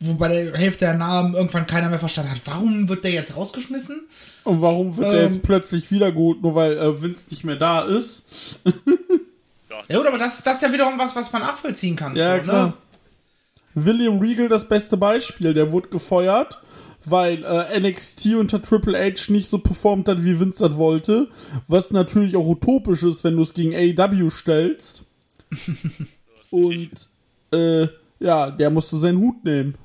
wo bei der Hälfte der Namen irgendwann keiner mehr verstanden hat, warum wird der jetzt rausgeschmissen?
Und warum wird der
Ähm.
jetzt plötzlich wieder gut, nur weil äh, Vince nicht mehr da ist?
Ja, gut, aber das, das ist ja wiederum was, was man nachvollziehen kann.
Ja,
so,
klar.
Ne?
William Regal das beste Beispiel, der wurde gefeuert, weil äh, NXT unter Triple H nicht so performt hat, wie Vince das wollte, was natürlich auch utopisch ist, wenn du es gegen AEW stellst. Und äh, ja, der musste seinen Hut nehmen.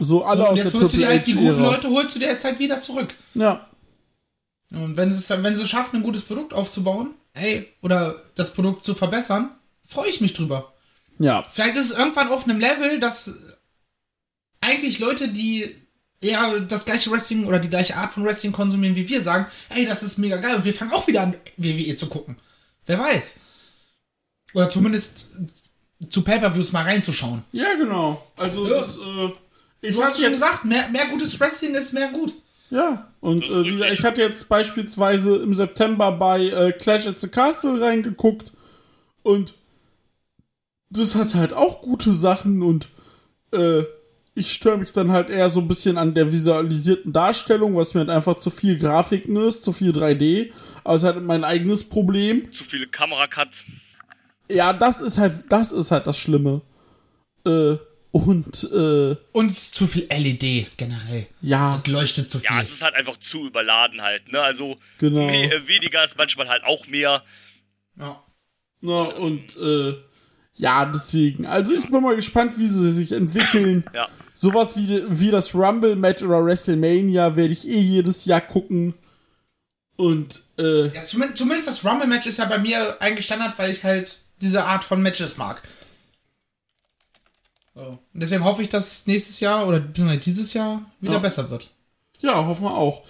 So alle
Und
aus der
jetzt holst du dir
Triple
halt die guten. Leute, holst du dir jetzt halt wieder zurück.
Ja,
Und wenn sie es wenn sie schaffen, ein gutes Produkt aufzubauen, ey, oder das Produkt zu verbessern, freue ich mich drüber.
ja,
Vielleicht ist es irgendwann auf einem Level, dass eigentlich Leute, die eher das gleiche Wrestling oder die gleiche Art von Wrestling konsumieren wie wir, sagen, ey, das ist mega geil und wir fangen auch wieder an, WWE zu gucken. Wer weiß. Oder zumindest zu Pay-Per-Views mal reinzuschauen.
ja, genau. Also
Ja.
das, äh, ich
Du hast
hatte
schon
jetzt
gesagt, mehr, mehr gutes Wrestling ist mehr gut.
Ja, und äh, ich hatte jetzt beispielsweise im September bei äh, Clash at the Castle reingeguckt und das hat halt auch gute Sachen und äh, ich störe mich dann halt eher so ein bisschen an der visualisierten Darstellung, was mir halt einfach zu viel Grafiken ist, zu viel 3D. Aber es ist halt mein eigenes Problem.
Zu viele Kameracuts.
Ja, das ist halt, das ist halt das Schlimme. Äh, und äh,
Und es ist zu viel LED generell.
ja,
Und leuchtet zu viel.
Ja, es ist halt einfach zu überladen halt, ne? Also
Genau.
me- äh, weniger ist manchmal halt auch mehr.
ja.
Na, und äh, ja, deswegen. Also ich bin mal gespannt, wie sie sich entwickeln.
Ja.
Sowas wie, wie das Rumble-Match oder WrestleMania werde ich eh jedes Jahr gucken. Und äh,
Ja, zumindest, zumindest das Rumble-Match ist ja bei mir eigentlich Standard, weil ich halt diese Art von Matches mag. So. Und deswegen hoffe ich, dass nächstes Jahr oder dieses Jahr wieder
Ja.
besser wird.
ja, hoffen wir auch.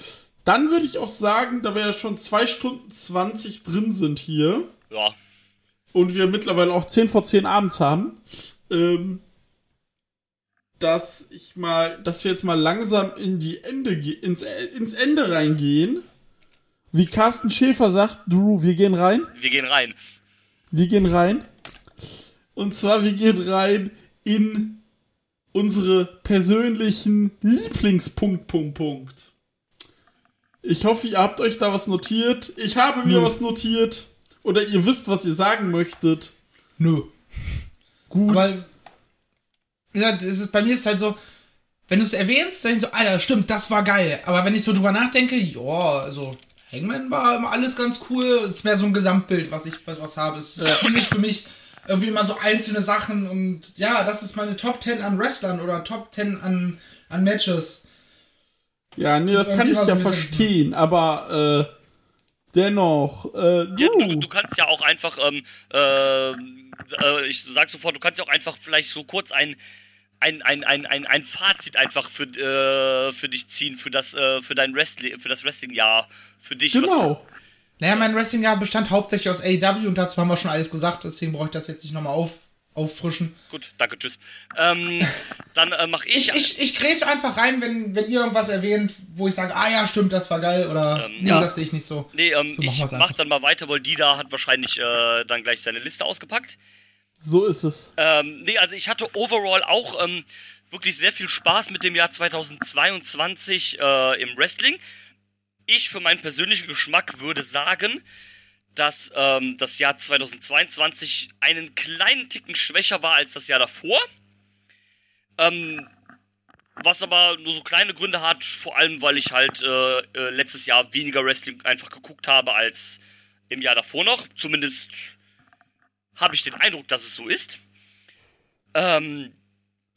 Dann würde ich auch sagen, da wir ja schon 2 Stunden 20 drin sind hier
Ja.
und wir mittlerweile auch 10 vor 10 abends haben, ähm, dass ich mal, dass wir jetzt mal langsam in die Ende, ge- ins, ins Ende reingehen. Wie Carsten Schäfer sagt, Drew, wir gehen rein.
Wir gehen rein.
Wir gehen rein. Und zwar, wir gehen rein in unsere persönlichen Lieblingspunkt, Punkt, Punkt. Ich hoffe, ihr habt euch da was notiert. Ich habe mir was notiert. Oder ihr wisst, was ihr sagen möchtet.
Nö.
Gut.
Aber gesagt, es ist, bei mir ist halt so, wenn du es erwähnst, dann ich so, Alter, stimmt, das war geil. Aber wenn ich so drüber nachdenke, ja, also Hangman war immer alles ganz cool. Es ist mehr so ein Gesamtbild, was ich was, was habe. Es ist nicht für mich irgendwie immer so einzelne Sachen und ja, das ist meine Top 10 an Wrestlern oder Top 10 an, an Matches.
Ja, nee,
Das
das kann ich ja verstehen, aber äh, dennoch, äh, du,
Ja, du, du kannst ja auch einfach, ähm, äh, äh, ich sag sofort, du kannst ja auch einfach vielleicht so kurz ein ein, ein, ein, ein, ein Fazit einfach für, äh, für dich ziehen, für das, äh, für dein Wrestling, für das Wrestling-Jahr, für dich. was-
genau.
Naja, mein Wrestling-Jahr bestand hauptsächlich aus AEW und dazu haben wir schon alles gesagt, deswegen brauche ich das jetzt nicht nochmal auf, auffrischen.
Gut, danke, tschüss. Ähm, dann äh, mach ich.
Ich, ich, ich grätsch einfach rein, wenn, wenn ihr irgendwas erwähnt, wo ich sage, ah ja, stimmt, das war geil, oder nee,
ja.
das sehe ich nicht so.
nee, ähm,
so
ich mach
einfach.
dann mal weiter, weil Dida hat wahrscheinlich äh, dann gleich seine Liste ausgepackt.
So ist es.
Ähm, nee, also ich hatte overall auch ähm, wirklich sehr viel Spaß mit dem Jahr 2022 äh, im Wrestling. Ich für meinen persönlichen Geschmack würde sagen, dass ähm, das Jahr 2022 einen kleinen Ticken schwächer war als das Jahr davor. Ähm, was aber nur so kleine Gründe hat, vor allem weil ich halt äh, äh, letztes Jahr weniger Wrestling einfach geguckt habe als im Jahr davor noch. Zumindest habe ich den Eindruck, dass es so ist. Ähm,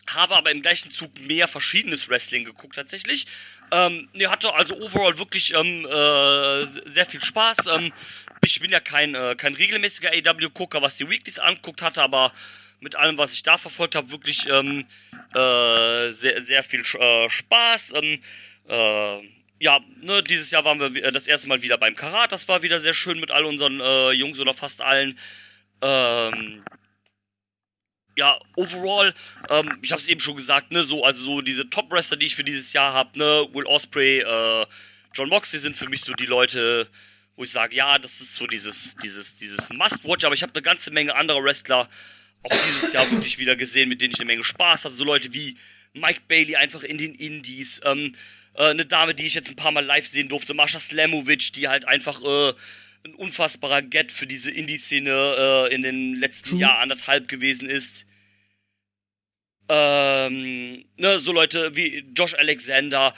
habe aber im gleichen Zug mehr verschiedenes Wrestling geguckt tatsächlich. Ähm, nee, hatte also overall wirklich ähm, äh, sehr viel Spaß. Ähm, ich bin ja kein, äh, kein regelmäßiger AW-Gucker, was die Weeklies anguckt, hatte aber mit allem, was ich da verfolgt habe, wirklich ähm, äh, sehr, sehr viel äh, Spaß. Ähm, äh, ja, ne, dieses Jahr waren wir wi- äh, das erste Mal wieder beim Karat. Das war wieder sehr schön mit all unseren äh, Jungs oder fast allen. Ähm, ja, overall, ähm, ich habe es eben schon gesagt, ne, so, also so diese Top-Wrestler, die ich für dieses Jahr habe, ne, Will Osprey, äh, John Moxley sind für mich so die Leute, wo ich sage, ja, das ist so dieses, dieses, dieses Must-Watch, aber ich habe eine ganze Menge anderer Wrestler auch dieses Jahr wirklich wieder gesehen, mit denen ich eine Menge Spaß hatte. So Leute wie Mike Bailey einfach in den Indies, ähm, äh, eine Dame, die ich jetzt ein paar Mal live sehen durfte, Mascha Slamovic, die halt einfach äh, ein unfassbarer Get für diese Indie-Szene äh, in den letzten Jahr anderthalb gewesen ist. Ähm, ne, so Leute wie Josh Alexander,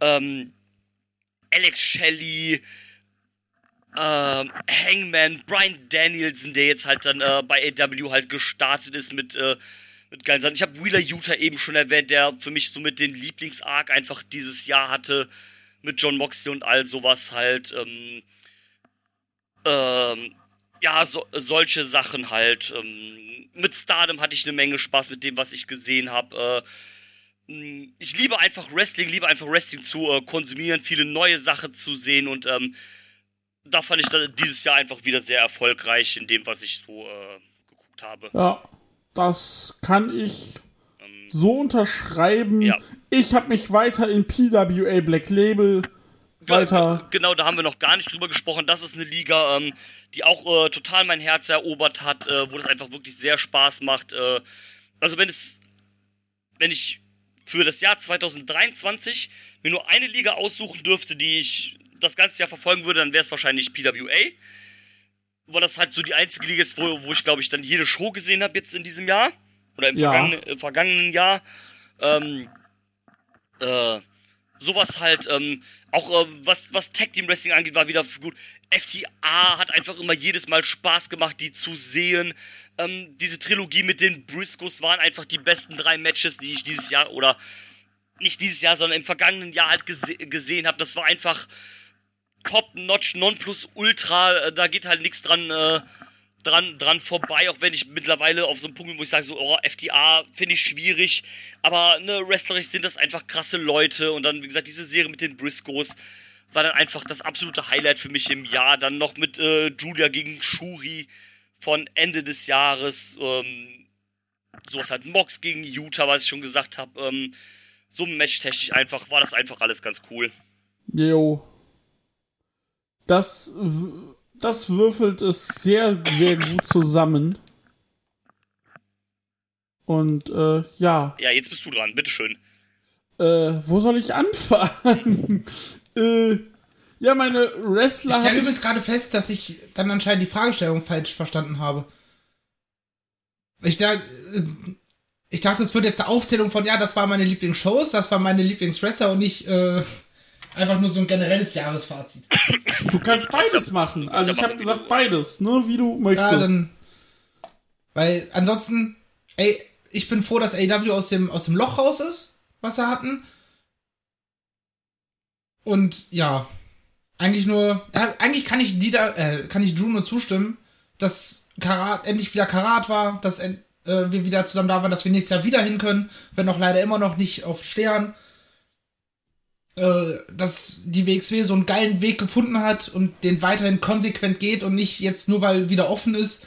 ähm, Alex Shelley, ähm, Hangman, Brian Danielson, der jetzt halt dann äh, bei AW halt gestartet ist mit, äh, mit geilen Sachen. Ich habe Wheeler Utah eben schon erwähnt, der für mich so mit den Lieblingsarc einfach dieses Jahr hatte, mit John Moxley und all sowas halt. Ähm, ähm, ja, so, solche Sachen halt. Ähm, mit Stardom hatte ich eine Menge Spaß mit dem, was ich gesehen habe. Äh, mh, ich liebe einfach Wrestling, liebe einfach Wrestling zu äh, konsumieren, viele neue Sachen zu sehen und ähm, da fand ich dann dieses Jahr einfach wieder sehr erfolgreich in dem, was ich so äh, geguckt habe.
Ja, das kann ich so unterschreiben.
ja.
Ich habe mich weiter in PWA Black Label weiter.
Ge- Genau, da haben wir noch gar nicht drüber gesprochen. Das ist eine Liga, ähm, die auch äh, total mein Herz erobert hat, äh, wo das einfach wirklich sehr Spaß macht. Äh, also wenn es, wenn ich für das Jahr 2023 mir nur eine Liga aussuchen dürfte, die ich das ganze Jahr verfolgen würde, dann wäre es wahrscheinlich PWA. Weil das halt so die einzige Liga ist, wo, wo ich glaube ich dann jede Show gesehen habe jetzt in diesem Jahr. Oder im
Ja.
vergangenen, äh, vergangenen Jahr. Ähm, äh, sowas halt, ähm, auch äh, was, was Tag Team Wrestling angeht, war wieder gut. FTA hat einfach immer jedes Mal Spaß gemacht, die zu sehen. Ähm, diese Trilogie mit den Briscoes waren einfach die besten drei Matches, die ich dieses Jahr oder nicht dieses Jahr, sondern im vergangenen Jahr halt gese gesehen habe. Das war einfach top-notch, non-plus-ultra. Äh, Da geht halt nichts dran, äh, dran, dran vorbei, auch wenn ich mittlerweile auf so einem Punkt bin, wo ich sage, so, oh, FDA finde ich schwierig, aber ne, wrestlerisch sind das einfach krasse Leute und dann, wie gesagt, diese Serie mit den Briscoes war dann einfach das absolute Highlight für mich im Jahr. Dann noch mit äh, Julia gegen Shuri von Ende des Jahres, ähm, sowas halt Mox gegen Utah, was ich schon gesagt habe, ähm, so matchtechnisch einfach, war das einfach alles ganz cool.
Jo. Das, das würfelt es sehr, sehr gut zusammen. Und äh, ja,
Ja, jetzt bist du dran, bitteschön.
äh, wo soll ich anfangen? äh, ja, meine Wrestler.
Ich stelle übrigens gerade fest, dass ich dann anscheinend die Fragestellung falsch verstanden habe. Ich da. Äh, ich dachte, es wird jetzt eine Aufzählung von, ja, das waren meine Lieblingsshows, das waren meine Lieblingswrestler und nicht äh, einfach nur so ein generelles Jahresfazit.
Du kannst beides machen. Also ich habe gesagt beides, ne, wie du möchtest.
Ja, dann. Weil ansonsten, ey, ich bin froh, dass AW aus dem, aus dem Loch raus ist, was sie hatten. Und ja, eigentlich nur, ja, eigentlich kann ich Dieter, äh, kann ich Drew nur zustimmen, dass Karat endlich wieder Karat war, dass äh, wir wieder zusammen da waren, dass wir nächstes Jahr wieder hin können, wenn auch leider immer noch nicht auf Stern. Äh, dass die WXW so einen geilen Weg gefunden hat und den weiterhin konsequent geht und nicht jetzt nur weil wieder offen ist,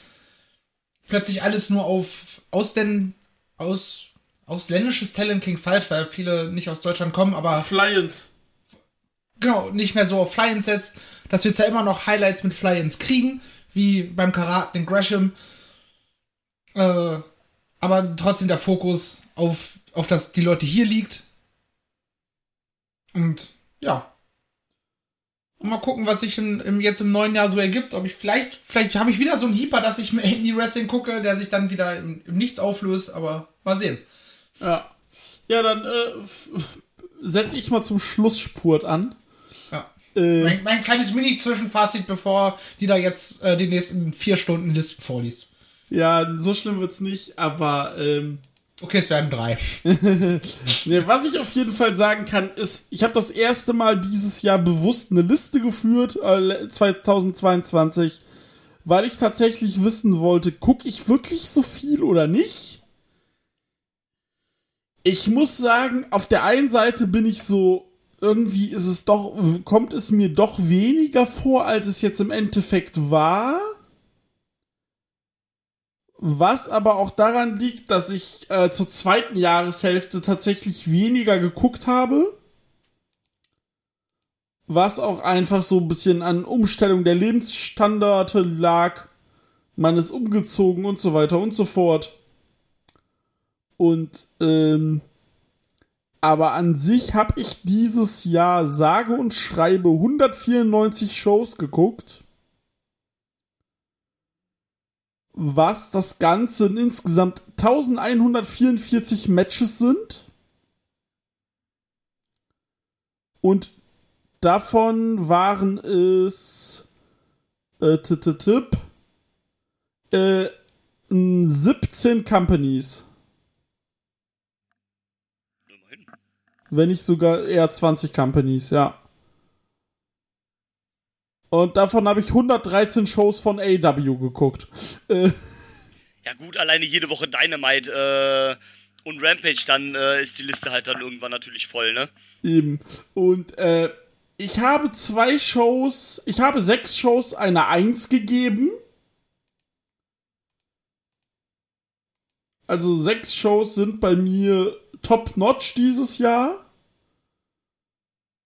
plötzlich alles nur auf Ausländ aus ausländisches Talent klingt falsch, weil viele nicht aus Deutschland kommen, aber
Fly-ins.
genau, nicht mehr so auf Fly-ins setzt, dass wir zwar immer noch Highlights mit Fly-ins kriegen, wie beim Karat, den Gresham, äh, aber trotzdem der Fokus auf, auf das die Leute hier liegt. Und ja. Mal gucken, was sich im, im, jetzt im neuen Jahr so ergibt. Ob ich vielleicht, vielleicht habe ich wieder so einen Heeper, dass ich mir Indie Wrestling gucke, der sich dann wieder im, im Nichts auflöst, aber mal sehen.
Ja. Ja, dann äh, setze ich mal zum Schlussspurt an.
Ja.
Äh,
Mein, mein kleines Mini-Zwischenfazit, bevor die da jetzt äh, die nächsten vier Stunden Listen vorliest.
ja, so schlimm wird's nicht, aber ähm,
Okay, es werden drei.
nee, was ich auf jeden Fall sagen kann, ist, ich habe das erste Mal dieses Jahr bewusst eine Liste geführt, äh, 2022, weil ich tatsächlich wissen wollte, gucke ich wirklich so viel oder nicht? Ich muss sagen, auf der einen Seite bin ich so, irgendwie ist es doch, kommt es mir doch weniger vor, als es jetzt im Endeffekt war. Was aber auch daran liegt, dass ich äh, zur zweiten Jahreshälfte tatsächlich weniger geguckt habe. Was auch einfach so ein bisschen an Umstellung der Lebensstandarte lag. Man ist umgezogen und so weiter und so fort. Und, ähm, aber an sich habe ich dieses Jahr sage und schreibe 194 Shows geguckt was das Ganze in insgesamt 1144 Matches sind. Und davon waren es äh, tipp, äh, 17 Companies. Wenn nicht sogar eher 20 Companies, ja. Und davon habe ich 113 Shows von AW geguckt. Äh,
Ja gut, alleine jede Woche Dynamite äh, und Rampage, dann äh, ist die Liste halt dann irgendwann natürlich voll, ne?
Eben. Und äh, ich habe zwei Shows, ich habe sechs Shows eine Eins gegeben. Also sechs Shows sind bei mir top-notch dieses Jahr.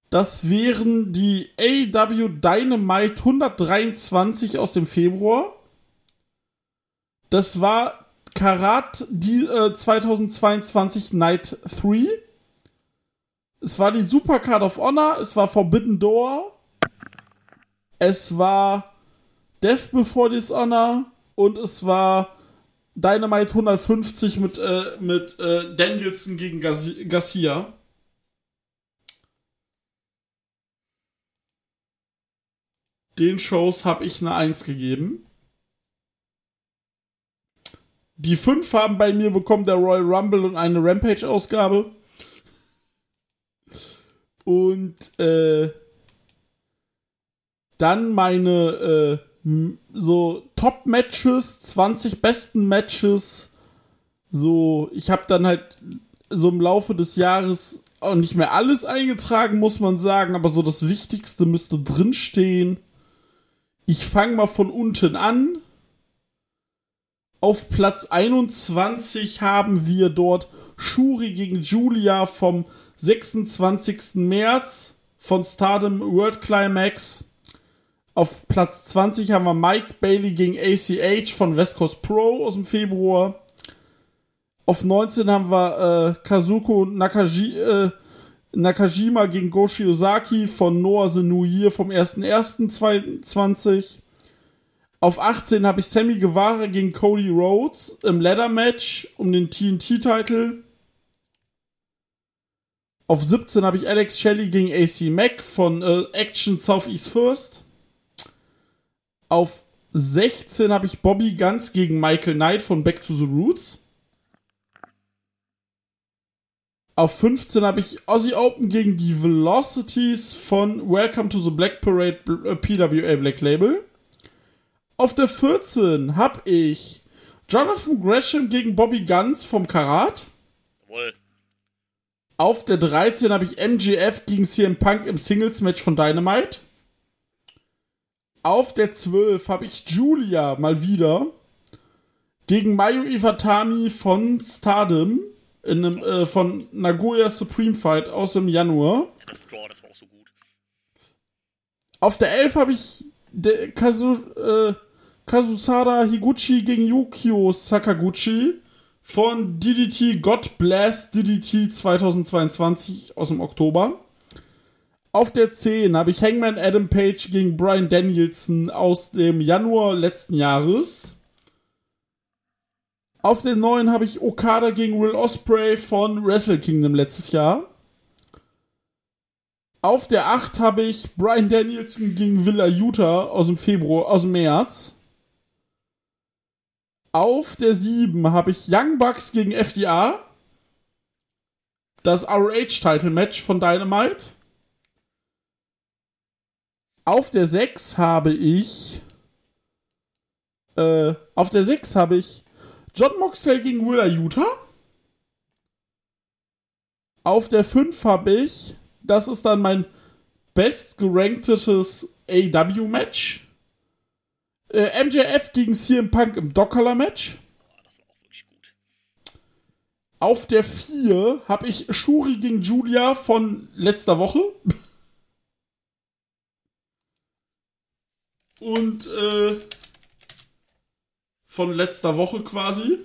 Das wären die AW Dynamite 123 aus dem Februar. Das war Karat die, äh, 2022 Night 3. Es war die Supercard of Honor, es war Forbidden Door, es war Death Before Dishonor und es war Dynamite 150 mit, äh, mit äh, Danielson gegen Garci- Garcia. Den Shows habe ich eine 1 gegeben. Die 5 haben bei mir bekommen der Royal Rumble und eine Rampage-Ausgabe. Und äh, dann meine äh, so Top-Matches, 20 besten Matches. So, ich habe dann halt so im Laufe des Jahres auch nicht mehr alles eingetragen, muss man sagen, aber so das Wichtigste müsste drinstehen. Ich fange mal von unten an. Auf Platz 21 haben wir dort Shuri gegen Julia vom 26. März von Stardom World Climax. Auf Platz 20 haben wir Mike Bailey gegen ACH von West Coast Pro aus dem Februar. Auf 19 haben wir äh, Kazuko Nakaji, äh, Nakajima gegen Goshi Ozaki von Noah Year vom 1.1.22. Auf 18 habe ich Sammy Guevara gegen Cody Rhodes im Ladder Match um den TNT-Titel. Auf 17 habe ich Alex Shelley gegen AC Mack von äh, Action Southeast First. Auf 16 habe ich Bobby Guns gegen Michael Knight von Back to the Roots. Auf 15 habe ich Aussie Open gegen die Velocities von Welcome to the Black Parade äh, PWA Black Label. Auf der 14 habe ich Jonathan Gresham gegen Bobby Guns vom Karat.
Jawohl.
Auf der 13 habe ich MGF gegen CM Punk im Singles-Match von Dynamite. Auf der 12 habe ich Julia mal wieder gegen Mayu Iwatani von Stardom in einem, äh, von Nagoya Supreme Fight aus dem Januar.
Ja, das Draw, das war auch so gut.
Auf der 11 habe ich de, Kazu, äh, Kazusada Higuchi gegen Yukio Sakaguchi von DDT God Bless DDT 2022 aus dem Oktober. Auf der 10 habe ich Hangman Adam Page gegen Brian Danielson aus dem Januar letzten Jahres. Auf der 9 habe ich Okada gegen Will Osprey von Wrestle Kingdom letztes Jahr. Auf der 8 habe ich Brian Danielson gegen Villa Utah aus dem Februar, aus dem März. Auf der 7 habe ich Young Bucks gegen FDA. Das ROH-Title-Match von Dynamite. Auf der 6 habe ich. Äh, auf der 6 habe ich John Moxley gegen Willa Utah. Auf der 5 habe ich. Das ist dann mein bestgeranktetes AW-Match. Äh, MJF gegen CM Punk im Dockerler-Match. Auf der 4 habe ich Shuri gegen Julia von letzter Woche. Und äh, von letzter Woche quasi.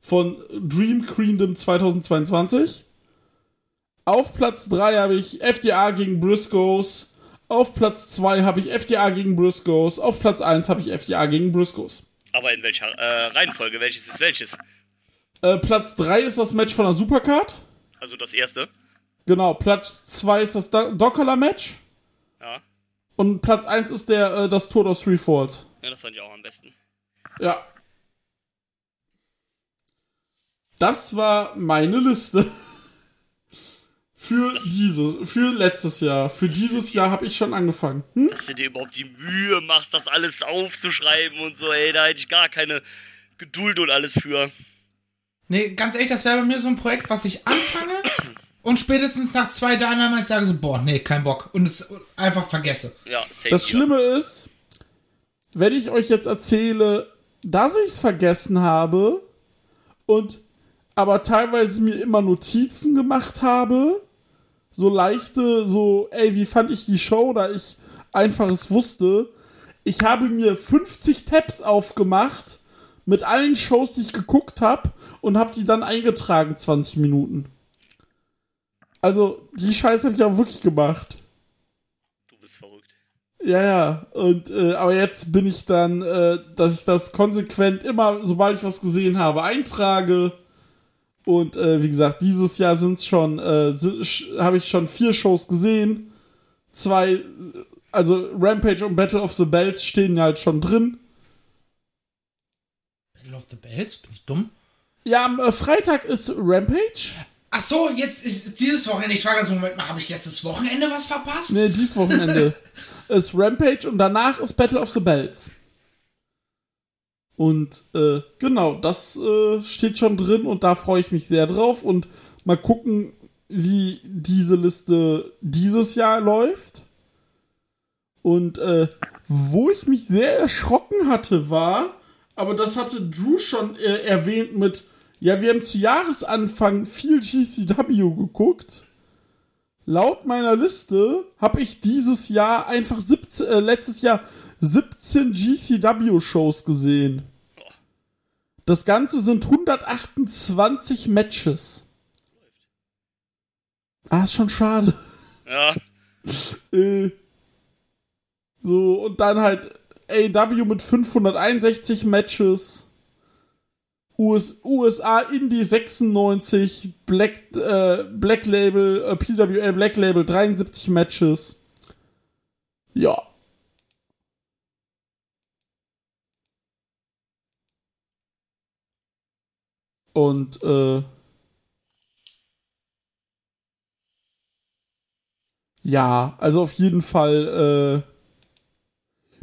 Von Dream Queendom 2022. Auf Platz 3 habe ich FDA gegen Briscoes. Auf Platz 2 habe ich FDA gegen Briscoes. Auf Platz 1 habe ich FDA gegen Briscoes.
Aber in welcher äh, Reihenfolge? Welches ist welches?
Äh, Platz 3 ist das Match von der Supercard.
Also das erste.
Genau, Platz 2 ist das Do Dockerler-Match.
Ja.
Und Platz 1 ist der, äh, das Tod aus Three Falls.
Ja, das fand ich auch am besten.
Ja. Das war meine Liste. Für
Das-
dieses, für letztes Jahr. Für dieses Jahr habe ich schon angefangen. Hm?
Dass du dir überhaupt die Mühe machst, das alles aufzuschreiben und so, ey, da hätte ich gar keine Geduld und alles für.
Nee, ganz ehrlich, das wäre bei mir so ein Projekt, was ich anfange und spätestens nach zwei Dynamites sage so, boah, nee, kein Bock. Und es einfach vergesse.
Ja, safe
Das. Schlimme ist, wenn ich euch jetzt erzähle, dass ich es vergessen habe und aber teilweise mir immer Notizen gemacht habe, so leichte, so, ey, wie fand ich die Show, da ich einfaches wusste. Ich habe mir 50 Tabs aufgemacht mit allen Shows, die ich geguckt habe und habe die dann eingetragen, 20 Minuten. Also, die Scheiße habe ich auch wirklich gemacht.
Du bist verrückt.
Ja, ja. Und äh, aber jetzt bin ich dann, äh, dass ich das konsequent immer, sobald ich was gesehen habe, eintrage. Und äh, wie gesagt, dieses Jahr sind es schon, äh, habe ich schon vier Shows gesehen. Zwei, also Rampage und Battle of the Bells stehen halt schon drin.
Battle of the Bells? Bin ich dumm?
Ja, am äh, Freitag ist Rampage.
Ach so, jetzt ist dieses Wochenende. Ich war ganz Moment mal, habe ich letztes Wochenende was verpasst?
Ne, dieses Wochenende ist Rampage und danach ist Battle of the Bells. Und äh, genau, das äh, steht schon drin und da freue ich mich sehr drauf. Und mal gucken, wie diese Liste dieses Jahr läuft. Und äh, wo ich mich sehr erschrocken hatte, war, aber das hatte Drew schon äh, erwähnt mit, ja, wir haben zu Jahresanfang viel GCW geguckt. Laut meiner Liste habe ich dieses Jahr einfach 17, äh, letztes Jahr 17 GCW-Shows gesehen. Das Ganze sind 128 Matches. Ah, ist schon schade.
Ja,
Äh, so, und dann halt AW mit 561 Matches. US, USA Indie 96, Black, äh, Black Label, äh, PWL Black Label 73 Matches. Ja. Und, äh, ja, also auf jeden Fall, äh,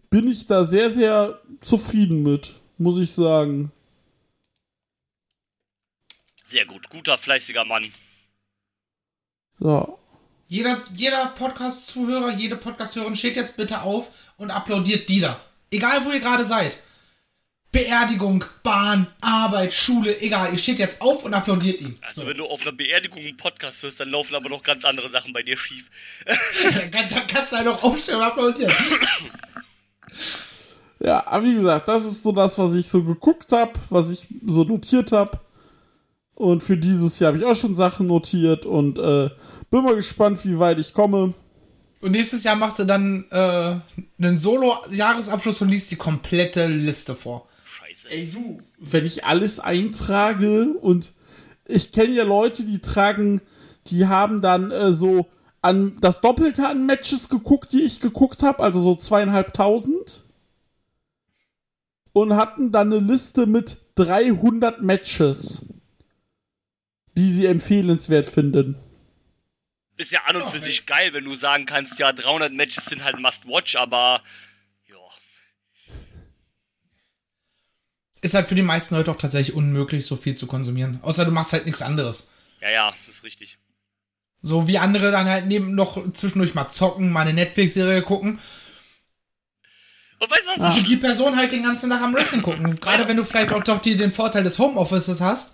bin ich da sehr, sehr zufrieden mit, muss ich sagen.
Sehr gut. Guter, fleißiger Mann.
Ja.
Jeder, jeder Podcast-Zuhörer, jede Podcast-Hörerin steht jetzt bitte auf und applaudiert Dieter. Egal, wo ihr gerade seid. Beerdigung, Bahn, Arbeit, Schule, egal. Ihr steht jetzt auf und applaudiert ihm.
Also wenn du auf einer Beerdigung einen Podcast hörst, dann laufen aber noch ganz andere Sachen bei dir schief.
Dann kann- dann kannst du halt auch aufstehen und applaudieren.
Ja, aber wie gesagt, das ist so das, was ich so geguckt habe, was ich so notiert habe. Und für dieses Jahr habe ich auch schon Sachen notiert und äh, bin mal gespannt, wie weit ich komme.
Und nächstes Jahr machst du dann äh, einen Solo-Jahresabschluss und liest die komplette Liste vor.
Scheiße.
Ey, du, wenn ich alles eintrage und ich kenne ja Leute, die tragen, die haben dann äh, so an das Doppelte an Matches geguckt, die ich geguckt habe, also so zweieinhalbtausend. Und hatten dann eine Liste mit 300 Matches, die sie empfehlenswert finden.
Ist ja an und für sich geil, wenn du sagen kannst, ja, 300 Matches sind halt Must-Watch, aber ja.
Ist halt für die meisten Leute auch tatsächlich unmöglich, so viel zu konsumieren. Außer du machst halt nichts anderes.
Ja, ja, das ist richtig.
So wie andere dann halt neben noch zwischendurch mal zocken, mal eine Netflix-Serie gucken.
Und weißt du was?
Also die Person halt den ganzen Tag am Wrestling gucken. Gerade wenn du vielleicht auch doch die, den Vorteil des Homeoffices hast.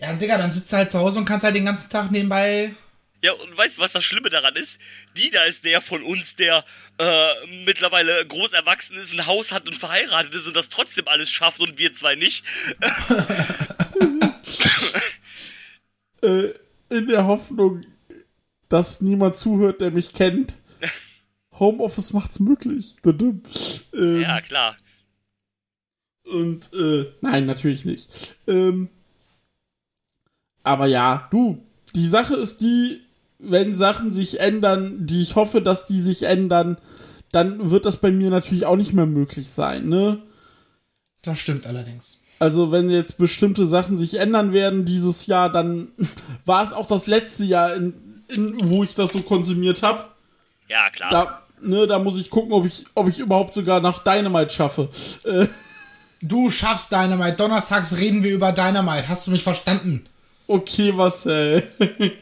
Ja, Digga, dann sitzt du halt zu Hause und kannst halt den ganzen Tag nebenbei.
Ja, und weißt du, was das Schlimme daran ist? Dieter ist der von uns, der äh, mittlerweile groß erwachsen ist, ein Haus hat und verheiratet ist und das trotzdem alles schafft und wir zwei nicht.
Äh, in der Hoffnung, dass niemand zuhört, der mich kennt. Homeoffice macht's möglich. Ähm,
Ja, klar.
Und äh, nein, natürlich nicht. Ähm, aber ja, du, die Sache ist die, wenn Sachen sich ändern, die ich hoffe, dass die sich ändern, dann wird das bei mir natürlich auch nicht mehr möglich sein, ne?
Das stimmt allerdings.
Also wenn jetzt bestimmte Sachen sich ändern werden dieses Jahr, dann war es auch das letzte Jahr, in, in, wo ich das so konsumiert habe.
Ja, klar.
Da, ne, da muss ich gucken, ob ich, ob ich überhaupt sogar nach Dynamite schaffe. Äh,
Du schaffst Dynamite. Donnerstags reden wir über Dynamite. Hast du mich verstanden?
Okay, Marcel.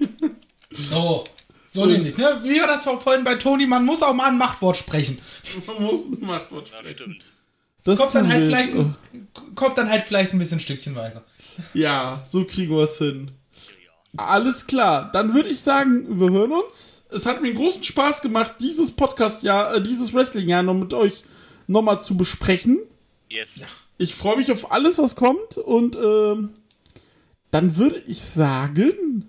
So. So nämlich, ne? Wie war das vorhin bei Toni? Man muss auch mal ein Machtwort sprechen.
Man muss ein Machtwort
das stimmt.
Das
Kommt dann halt vielleicht,
jetzt.
kommt dann halt vielleicht ein bisschen stückchenweise.
Ja, so kriegen wir es hin. Alles klar, dann würde ich sagen, wir hören uns. Es hat mir einen großen Spaß gemacht, dieses Podcast-Jahr, äh, dieses Wrestling-Jahr noch mit euch nochmal zu besprechen.
Yes.
Ich freue mich auf alles, was kommt und ähm, dann würde ich sagen,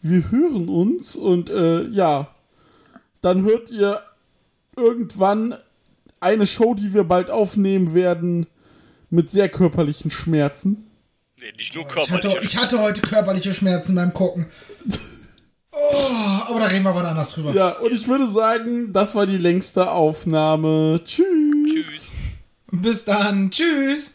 wir hören uns und äh, ja, dann hört ihr irgendwann eine Show, die wir bald aufnehmen werden, mit sehr körperlichen Schmerzen.
Nee, nicht nur
Ich hatte,
körperlich.
ich hatte heute körperliche Schmerzen beim Gucken. Oh, aber da reden wir wann anders drüber.
Ja, und ich würde sagen, das war die längste Aufnahme. Tschüss.
Tschüss.
Bis dann. Tschüss.